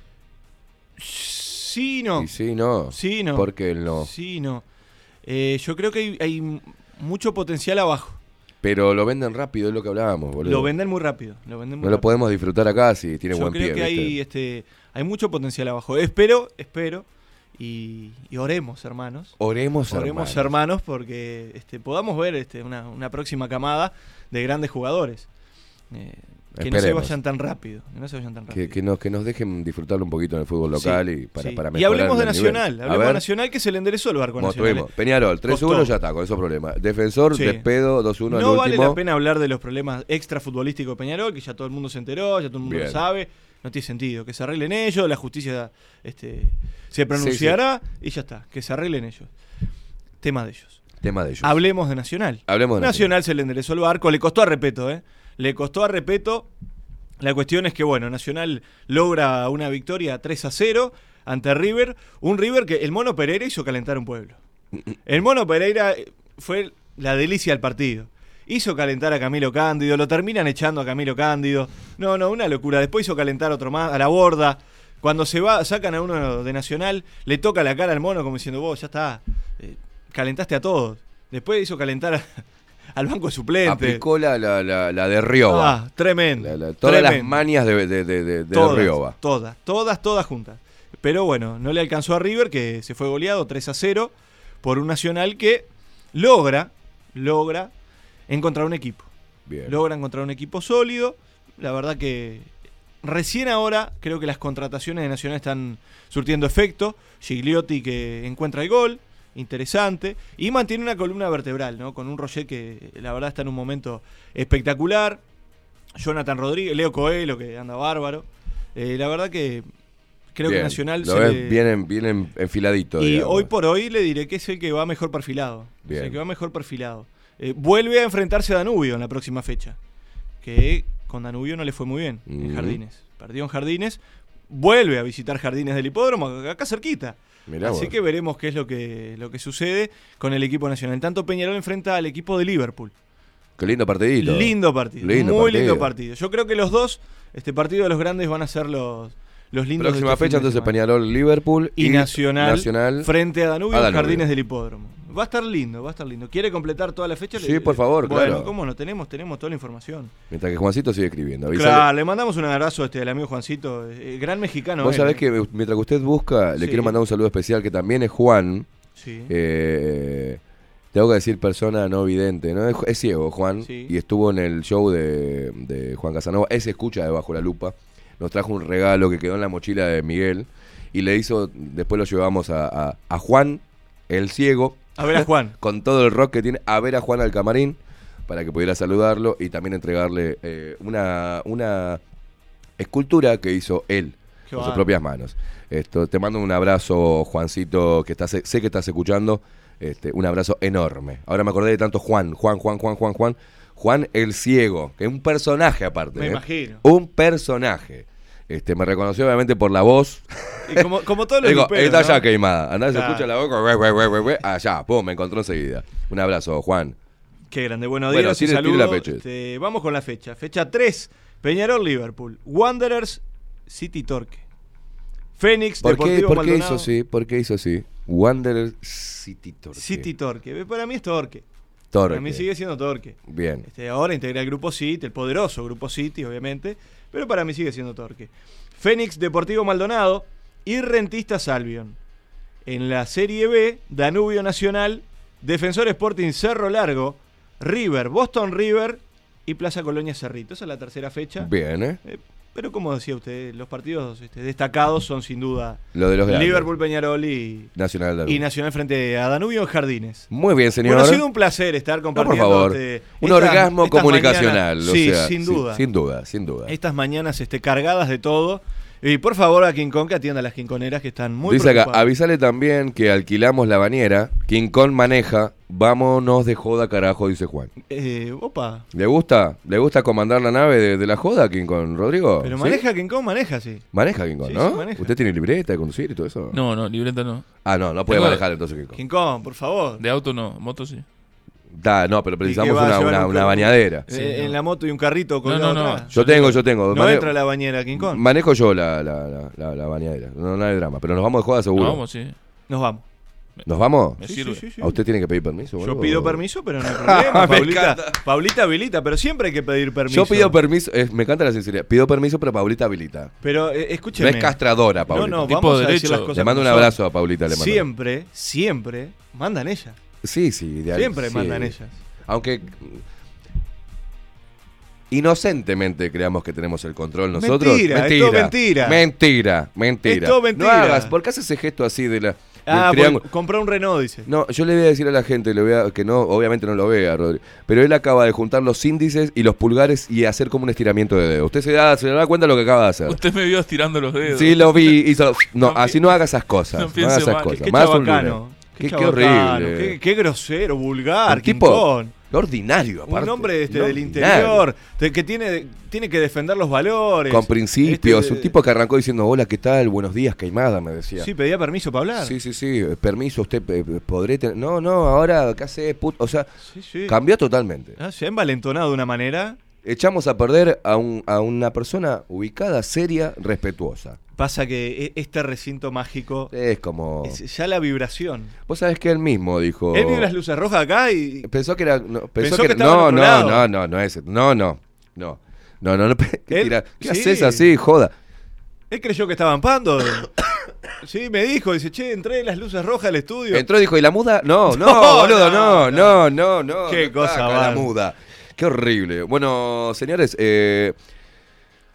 Sí, no. Y sí, no. Sí, no. ¿Por qué no? Sí, no. Eh, yo creo que hay, hay mucho potencial abajo. Pero lo venden rápido, es lo que hablábamos, boludo. Lo venden muy rápido. Lo venden muy No lo podemos disfrutar acá si tiene Yo buen creo pie. que ¿viste? hay, este, hay mucho potencial abajo. Espero, espero. Y, y oremos, hermanos. Oremos, Oremos, hermanos. hermanos, porque este, podamos ver este, una, una próxima camada de grandes jugadores. Eh, que no se vayan tan rápido. Que no se vayan tan rápido. Que, que nos, que nos dejen disfrutarlo un poquito en el fútbol local Sí, y para, sí. para Y mejorar hablemos de nivel. Nacional. Hablemos de. Nacional que se le enderezó el barco Nacional. tuvimos. Peñarol, 3-1 Costó. ya está, con esos problemas. Defensor, Sí. despedo, 2-1 al No vale último. la pena hablar de los problemas extra futbolísticos de Peñarol, que ya todo el mundo se enteró, ya todo el mundo Bien. lo sabe. No tiene sentido. Que se arreglen ellos, la justicia este, se pronunciará y ya está. Que se arreglen ellos. Tema de ellos. Tema de ellos. Hablemos de Nacional. Hablemos de Nacional se le enderezó el barco, le costó a Repeto, ¿eh? Le costó a Repeto. La cuestión es que, bueno, Nacional logra una victoria 3 a 0 ante River. Un River que el Mono Pereira hizo calentar un pueblo. El Mono Pereira eh, fue la delicia del partido. Hizo calentar a Camilo Cándido, lo terminan echando a Camilo Cándido. No, no, una locura. Después hizo calentar otro más, a la borda. Cuando se va, sacan a uno de Nacional, le toca la cara al mono como diciendo, vos ya está, eh, calentaste a todos. Después hizo calentar a- al banco suplente. Aplicó la, la, la, la de Rioba. Ah, tremendo. Todas las manias de, de, de, de- de todas, Rioba. Todas, todas, todas juntas. Pero bueno, no le alcanzó a River, que se fue goleado 3 a 0 por un Nacional que logra, logra encontrar un equipo. Bien. Logra encontrar un equipo sólido. La verdad que recién ahora creo que las contrataciones de Nacional están surtiendo efecto. Gigliotti que encuentra el gol, interesante. Y mantiene una columna vertebral, ¿no? Con un Roger que la verdad está en un momento espectacular. Jonathan Rodríguez, Leo Coelho que anda bárbaro. Eh, la verdad que creo que. Nacional Lo se le- bien, en- bien en- enfiladito. y digamos. hoy por hoy le diré que es el que va mejor perfilado. Es el que va mejor perfilado. Eh, vuelve a enfrentarse a Danubio en la próxima fecha. Que con Danubio no le fue muy bien en. Jardines. Perdió en Jardines. Vuelve a visitar Jardines del Hipódromo, acá cerquita. Mirá Así vos. que veremos qué es lo que, lo que sucede con el equipo nacional. Tanto Peñarol enfrenta al equipo de Liverpool. Qué lindo partidito. Lindo partido. Lindo muy partido. lindo partido. Yo creo que los dos, este partido de los grandes van a ser los, los lindos Próxima este fecha, entonces. Peñarol, Liverpool y, Nacional, Nacional frente a Danubio, a en Danubio. Jardines del Hipódromo. Va a estar lindo, va a estar lindo. ¿Quiere completar toda la fecha? Sí, por favor, bueno, claro. ¿cómo no? Tenemos, tenemos toda la información. Mientras que Juancito sigue escribiendo. Avisale- Claro, le mandamos un abrazo este, al amigo Juancito, eh, gran mexicano. Vos él, sabés eh. que eh, mientras que usted busca, le Sí. quiero mandar un saludo especial que también es Juan. Sí. Eh, tengo que decir persona no vidente, ¿no? Es, es ciego, Juan. Sí. Y estuvo en el show de, de Juan Casanova. Ese escucha de Bajo la Lupa. Nos trajo un regalo que quedó en la mochila de Miguel. Y le hizo, después lo llevamos a, a- a Juan, el ciego. A ver a Juan. con todo el rock que tiene, a ver a Juan al camarín. Para que pudiera saludarlo y también entregarle eh, una, una escultura que hizo él Qué con sus propias manos. Esto, te mando un abrazo, Juancito, que estás, sé que estás escuchando. Este, un abrazo enorme. Ahora me acordé de tanto Juan, Juan, Juan, Juan, Juan, Juan. Juan el Ciego, que es un personaje aparte. Me ¿eh? imagino. Un personaje. Este, me reconoció obviamente por la voz. Y como, como todos los Digo, luperos, está ¿no? allá queimada. Andá, se Claro. escucha la boca. allá, pum, me encontró enseguida. Un abrazo, Juan. Qué grande. Bueno, Bueno, Diego, tire- tire la fecha. Este, vamos con la fecha. Fecha 3, Peñarol Liverpool. Wanderers City Torque. Fénix ¿Por qué, Deportivo por qué Maldonado. hizo así? ¿Por qué hizo así? Wanderer City Torque. City Torque. Para mí es Torque. Torque. Para mí sigue siendo Torque. Bien. Este, ahora integra el grupo City, el poderoso grupo City, obviamente. Pero para mí sigue siendo Torque. Fénix Deportivo Maldonado y Rentistas Albion. En la Serie B, Danubio Nacional, Defensor Sporting Cerro Largo, River, Boston River y Plaza Colonia Cerrito. Esa es la tercera fecha. Bien, ¿eh? Eh, pero como decía usted, los partidos este, destacados son sin duda Lo de los. Liverpool, Peñarol y, Nacional y Nacional frente a Danubio en Jardines. Muy bien, señor. Bueno, ha sido un placer estar No, por compartiendo. favor. este, un orgasmo comunicacional. mañanas. o sí, sea, sin sí, duda. sin duda, sin duda. Estas mañanas este, cargadas de todo. Y por favor a King Kong que atienda a las quinconeras que están muy Dice acá, preocupadas. avísale también que alquilamos la bañera. King Kong maneja. Vámonos de joda, carajo, dice Juan. Eh, opa. ¿Le gusta? ¿Le gusta comandar la nave de, de la joda, King Kong, Rodrigo? Pero ¿Sí? maneja King Kong, maneja, sí. Maneja King Kong, Sí, ¿no? sí, maneja. ¿Usted tiene libreta de conducir y todo eso? No, no, libreta no. Ah, no, no puede Tengo- manejar entonces King Kong. King Kong, por favor. De auto no, moto sí. Da, no, pero ¿Y precisamos una, llevar una- un una carro? bañadera. Eh, en la moto y un carrito No, colgado no, no. Yo tengo, yo tengo. No Mane- entra la bañera King Kong. Manejo yo la, la, la, la- la bañadera. No, no hay drama. Pero nos vamos de joda seguro. Nos vamos, sí. Nos vamos. ¿Nos vamos? Me Sí, sirve. sí, sí, sí. ¿A usted tiene que pedir permiso? Yo pido permiso, pero no hay problema. Me Paulita, habilita, pero siempre hay que pedir permiso. Yo pido permiso. eh, me encanta la sinceridad. Pido permiso, pero Paulita habilita. Pero eh, No escúcheme. es castradora, No, Paulita. no, Tipo vamos a derecho. decir las cosas Le mando un abrazo a Paulita. Le mando. Siempre, siempre mandan ellas. Sí, sí. de- Siempre sí. mandan ellas. Aunque inocentemente creamos que tenemos el control nosotros. Mentira, es todo mentira. Mentira, mentira. Es todo mentira. No hagas, ¿por qué haces ese gesto así de la Ah, triángulo? por- comprar un Renault, dice. No, yo le voy a decir a la gente, le voy a- que no, obviamente no lo vea, Rodri, pero él acaba de juntar los índices y los pulgares y hacer como un estiramiento de dedo. Usted se da, se da cuenta de lo que acaba de hacer. Usted me vio estirando los dedos. Sí, lo vi, hizo, no, No así no haga esas cosas. no haga esas mal. cosas. Más un lunes. Qué, horrible. Qué, qué grosero, vulgar, Un tipo Kong. ordinario, aparte. Un hombre este, del interior, que tiene, tiene que defender los valores. Con principios. Este, un tipo que arrancó diciendo, hola, ¿qué tal? Buenos días, Caimada, me decía. Sí, pedía permiso para hablar. Sí, sí, sí, eh, permiso, usted eh, podré tener... No, no, ahora, ¿qué hace? put-?" O sea, Sí, sí. cambió totalmente. Ah, se ha envalentonado de una manera. Echamos a perder a, un- a una persona ubicada, seria, respetuosa. Pasa que e- este recinto mágico, Es como... es ya la vibración. Vos sabés que él mismo dijo... Él vio las luces rojas acá y. Pensó que era... No, pensó, Pensó que, que no, no, no, no, no, es... No, no, no. No, no, no. ¿Qué, Él- ¿qué sí. haces así, joda? Él creyó que estaban pando. sí, me dijo, dice, che, entré en las luces rojas al estudio. Entró y dijo, ¿y la muda? No, no, No, boludo, no, no, no, no. Qué cosa la muda. Qué horrible. Bueno, señores, eh,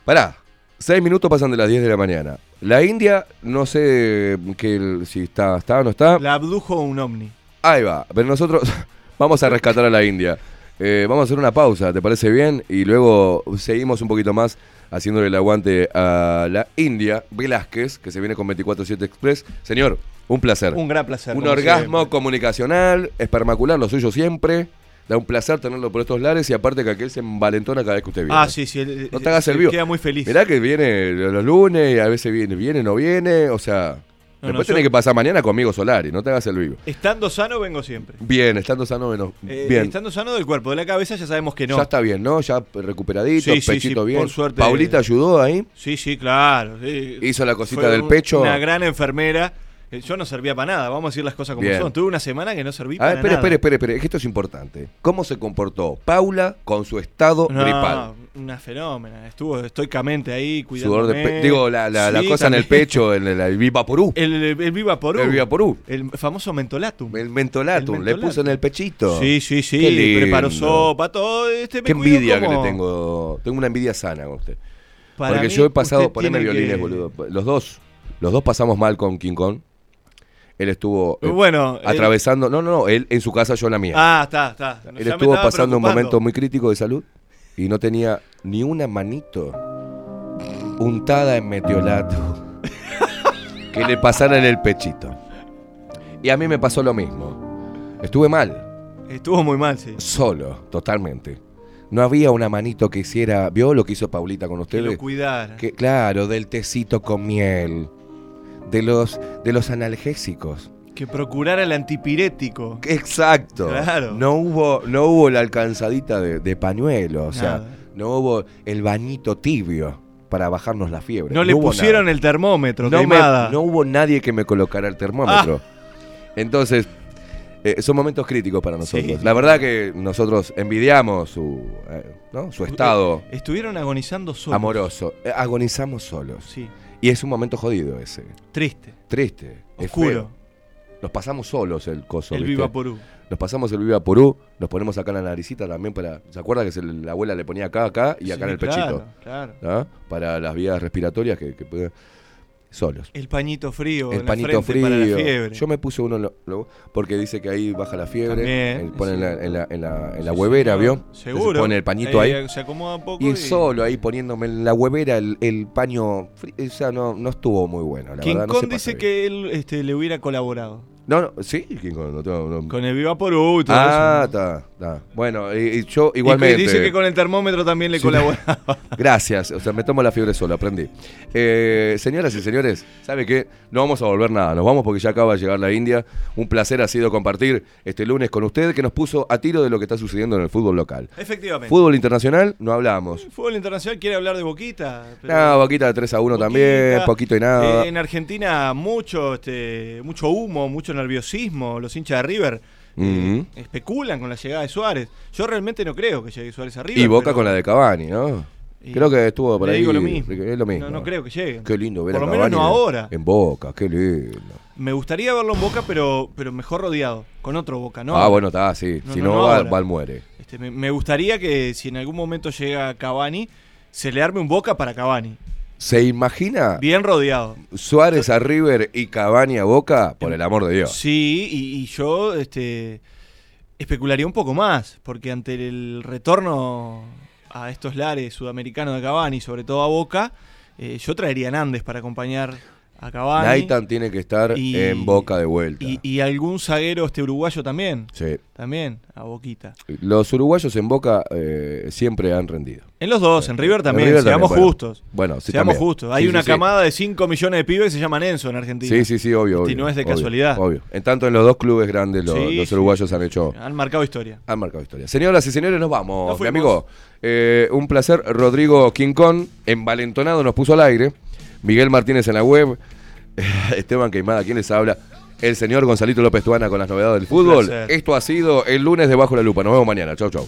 pará. Seis minutos pasan de las 10 de la mañana. La India, no sé que el- si está, está o no está. La abdujo un ovni. Ahí va. Pero nosotros vamos a rescatar a la India. Eh, vamos a hacer una pausa, ¿te parece bien? Y luego seguimos un poquito más haciéndole el aguante a la India Velázquez, que se viene con 24-7 Express. Señor, un placer. Un gran placer. Un orgasmo siempre. comunicacional, espermacular, lo suyo siempre. Da un placer tenerlo por estos lares y aparte que aquel se envalentona cada vez que usted viene. Ah, sí, sí. él- No te hagas el vivo. Queda muy feliz. Mirá que viene los lunes y a veces viene, viene, no viene, o sea... No, después no, tenés yo- que pasar mañana conmigo Solari, no te hagas el vivo. Estando sano, vengo siempre. Bien, estando sano menos. Eh, bien. Estando sano del cuerpo, de la cabeza ya sabemos que no. Ya está bien, ¿no? Ya recuperadito, Sí, sí, pechito sí, bien. por suerte. Paulita ayudó ahí. Sí, sí, claro. Hizo la cosita Fue del un- pecho. Una gran enfermera. Eh, Yo no servía para nada, vamos a decir las cosas como Bien. son. Tuve una semana que no serví A para ver, espere, nada. espere, espere, espere, es que esto es importante. ¿Cómo se comportó Paula con su estado No, gripal? Una fenómena. Estuvo estoicamente ahí cuidando. digo, la, la, la cosa en el pecho, el, el, el Vivaporú. El, el, el Viva Porú. El Vivaporú. El famoso mentolatum. El mentolatum, le puso en el pechito. Sí, sí, sí. Qué lindo. Preparó sopa, todo. Este, me Qué envidia que le tengo. Tengo una envidia sana con usted. Para Porque mí, yo he pasado, poneme violines, que- boludo. Los dos, los dos pasamos mal con King Kong. Él estuvo eh, Bueno, él- atravesando, no, no, no, él en su casa, yo en la mía. Ah, está, está. Él estuvo pasando un momento muy crítico de salud y no tenía ni una manito untada en metiolato que le pasara en el pechito. Y a mí me pasó lo mismo. Estuve mal, Estuvo muy mal, sí. solo, totalmente. No había una manito que hiciera, ¿vio lo que hizo Paulita con Que ustedes? lo cuidara. Que, claro, del tecito con miel, de los, de los analgésicos. Que procurara el antipirético. Exacto. Claro. No hubo, no hubo la alcanzadita de, de pañuelo, o sea, Nada. no hubo el bañito tibio para bajarnos la fiebre. No, le pusieron nada. el termómetro, no, me- no hubo nadie que me colocara el termómetro. Ah. Entonces, eh, son momentos críticos para nosotros. Sí. La verdad que nosotros envidiamos su, eh, ¿no? su estado Estuvieron agonizando solos. amoroso. Eh, agonizamos solos. Sí. Y es un momento jodido ese. Triste. Triste. Oscuro. Nos pasamos solos el coso. El ¿viste? Viva Porú. Nos pasamos el Viva Porú, nos ponemos acá en la naricita también para. ¿Se acuerda que se la abuela le ponía acá, acá y acá Sí, en el claro, pechito? claro. ¿Ah? Para las vías respiratorias que, que Solos. El pañito frío. El la pañito frente Para la frío. fiebre. Yo me puse uno lo- lo- porque dice que ahí baja la fiebre. También, eh, pone en, sí. la, en, la, en, la, en la Sí, huevera. ¿vio? Seguro. Se pone el pañito Ahí, ahí. Se acomoda un poco. Y y- solo ahí poniéndome en la huevera el, el paño. fri- O sea, no, no estuvo muy bueno. La King verdad, no Kong dice bien. que él este, le hubiera colaborado. No, no, sí, no no- Con el Vivaporú y todo Ah, está, está. Bueno, y, y yo Y igualmente. que dice que con el termómetro también le Sí. colabora. Gracias, o sea, me tomo la fiebre solo, aprendí. Eh, señoras y señores, ¿sabe qué? No vamos a volver nada, nos vamos porque ya acaba de llegar la India. Un placer ha sido compartir este lunes con usted que nos puso a tiro de lo que está sucediendo en el fútbol local. Efectivamente. Fútbol internacional, no hablamos. Fútbol internacional quiere hablar de Boquita. pero- No, boquita de 3 a 1 también, Boquita. poquito y nada. Eh, en Argentina mucho, este, mucho humo, mucho nerviosismo. Los hinchas de River Mhm. especulan con la llegada de Suárez. Yo realmente no creo que llegue Suárez a River. Y Boca pero- con la de Cavani, ¿no? Creo que estuvo por le ahí. digo lo mismo. Es lo mismo. No, no creo que llegue. Qué lindo ver Por a lo menos no ahora. En Boca, qué lindo. Me gustaría verlo en Boca, pero, pero mejor rodeado, con otro Boca, ¿no? ah, bueno, está, sí. No, si no, no, Val. Val muere. Este, me, me gustaría que si en algún momento llega Cavani, se le arme un Boca para Cavani. ¿Se imagina Bien rodeado. Suárez a River y Cavani a Boca? Por el amor de Dios. Sí, y, y yo este, especularía un poco más, porque ante el retorno a estos lares sudamericanos de Cavani, sobre todo a Boca, eh, yo traería a Nández para acompañar a Cavani. Naitan tiene que estar Y- en Boca de vuelta. Y, y algún zaguero este uruguayo también. Sí. También, a Boquita. Los uruguayos en Boca eh, siempre han rendido. En los dos, en River también, River seamos también, justos. Bueno, sí, seamos también. justos. Hay Sí, una camada de 5 millones de pibes que se llaman Enzo en Argentina. Sí, sí, sí, obvio. Y obvio, no es de obvio, casualidad. Obvio. En tanto en los dos clubes grandes los, uruguayos han hecho. Han marcado historia. Han marcado historia. Señoras y señores, nos vamos. Nos Mi amigo, eh, un placer. Rodrigo Quincón, envalentonado, nos puso al aire. Miguel Martínez en la web. Esteban Queimada, ¿quién les habla? El señor Gonzalito López Tuana con las novedades del fútbol. Esto ha sido el lunes de Bajo la Lupa. Nos vemos mañana. Chau, chau.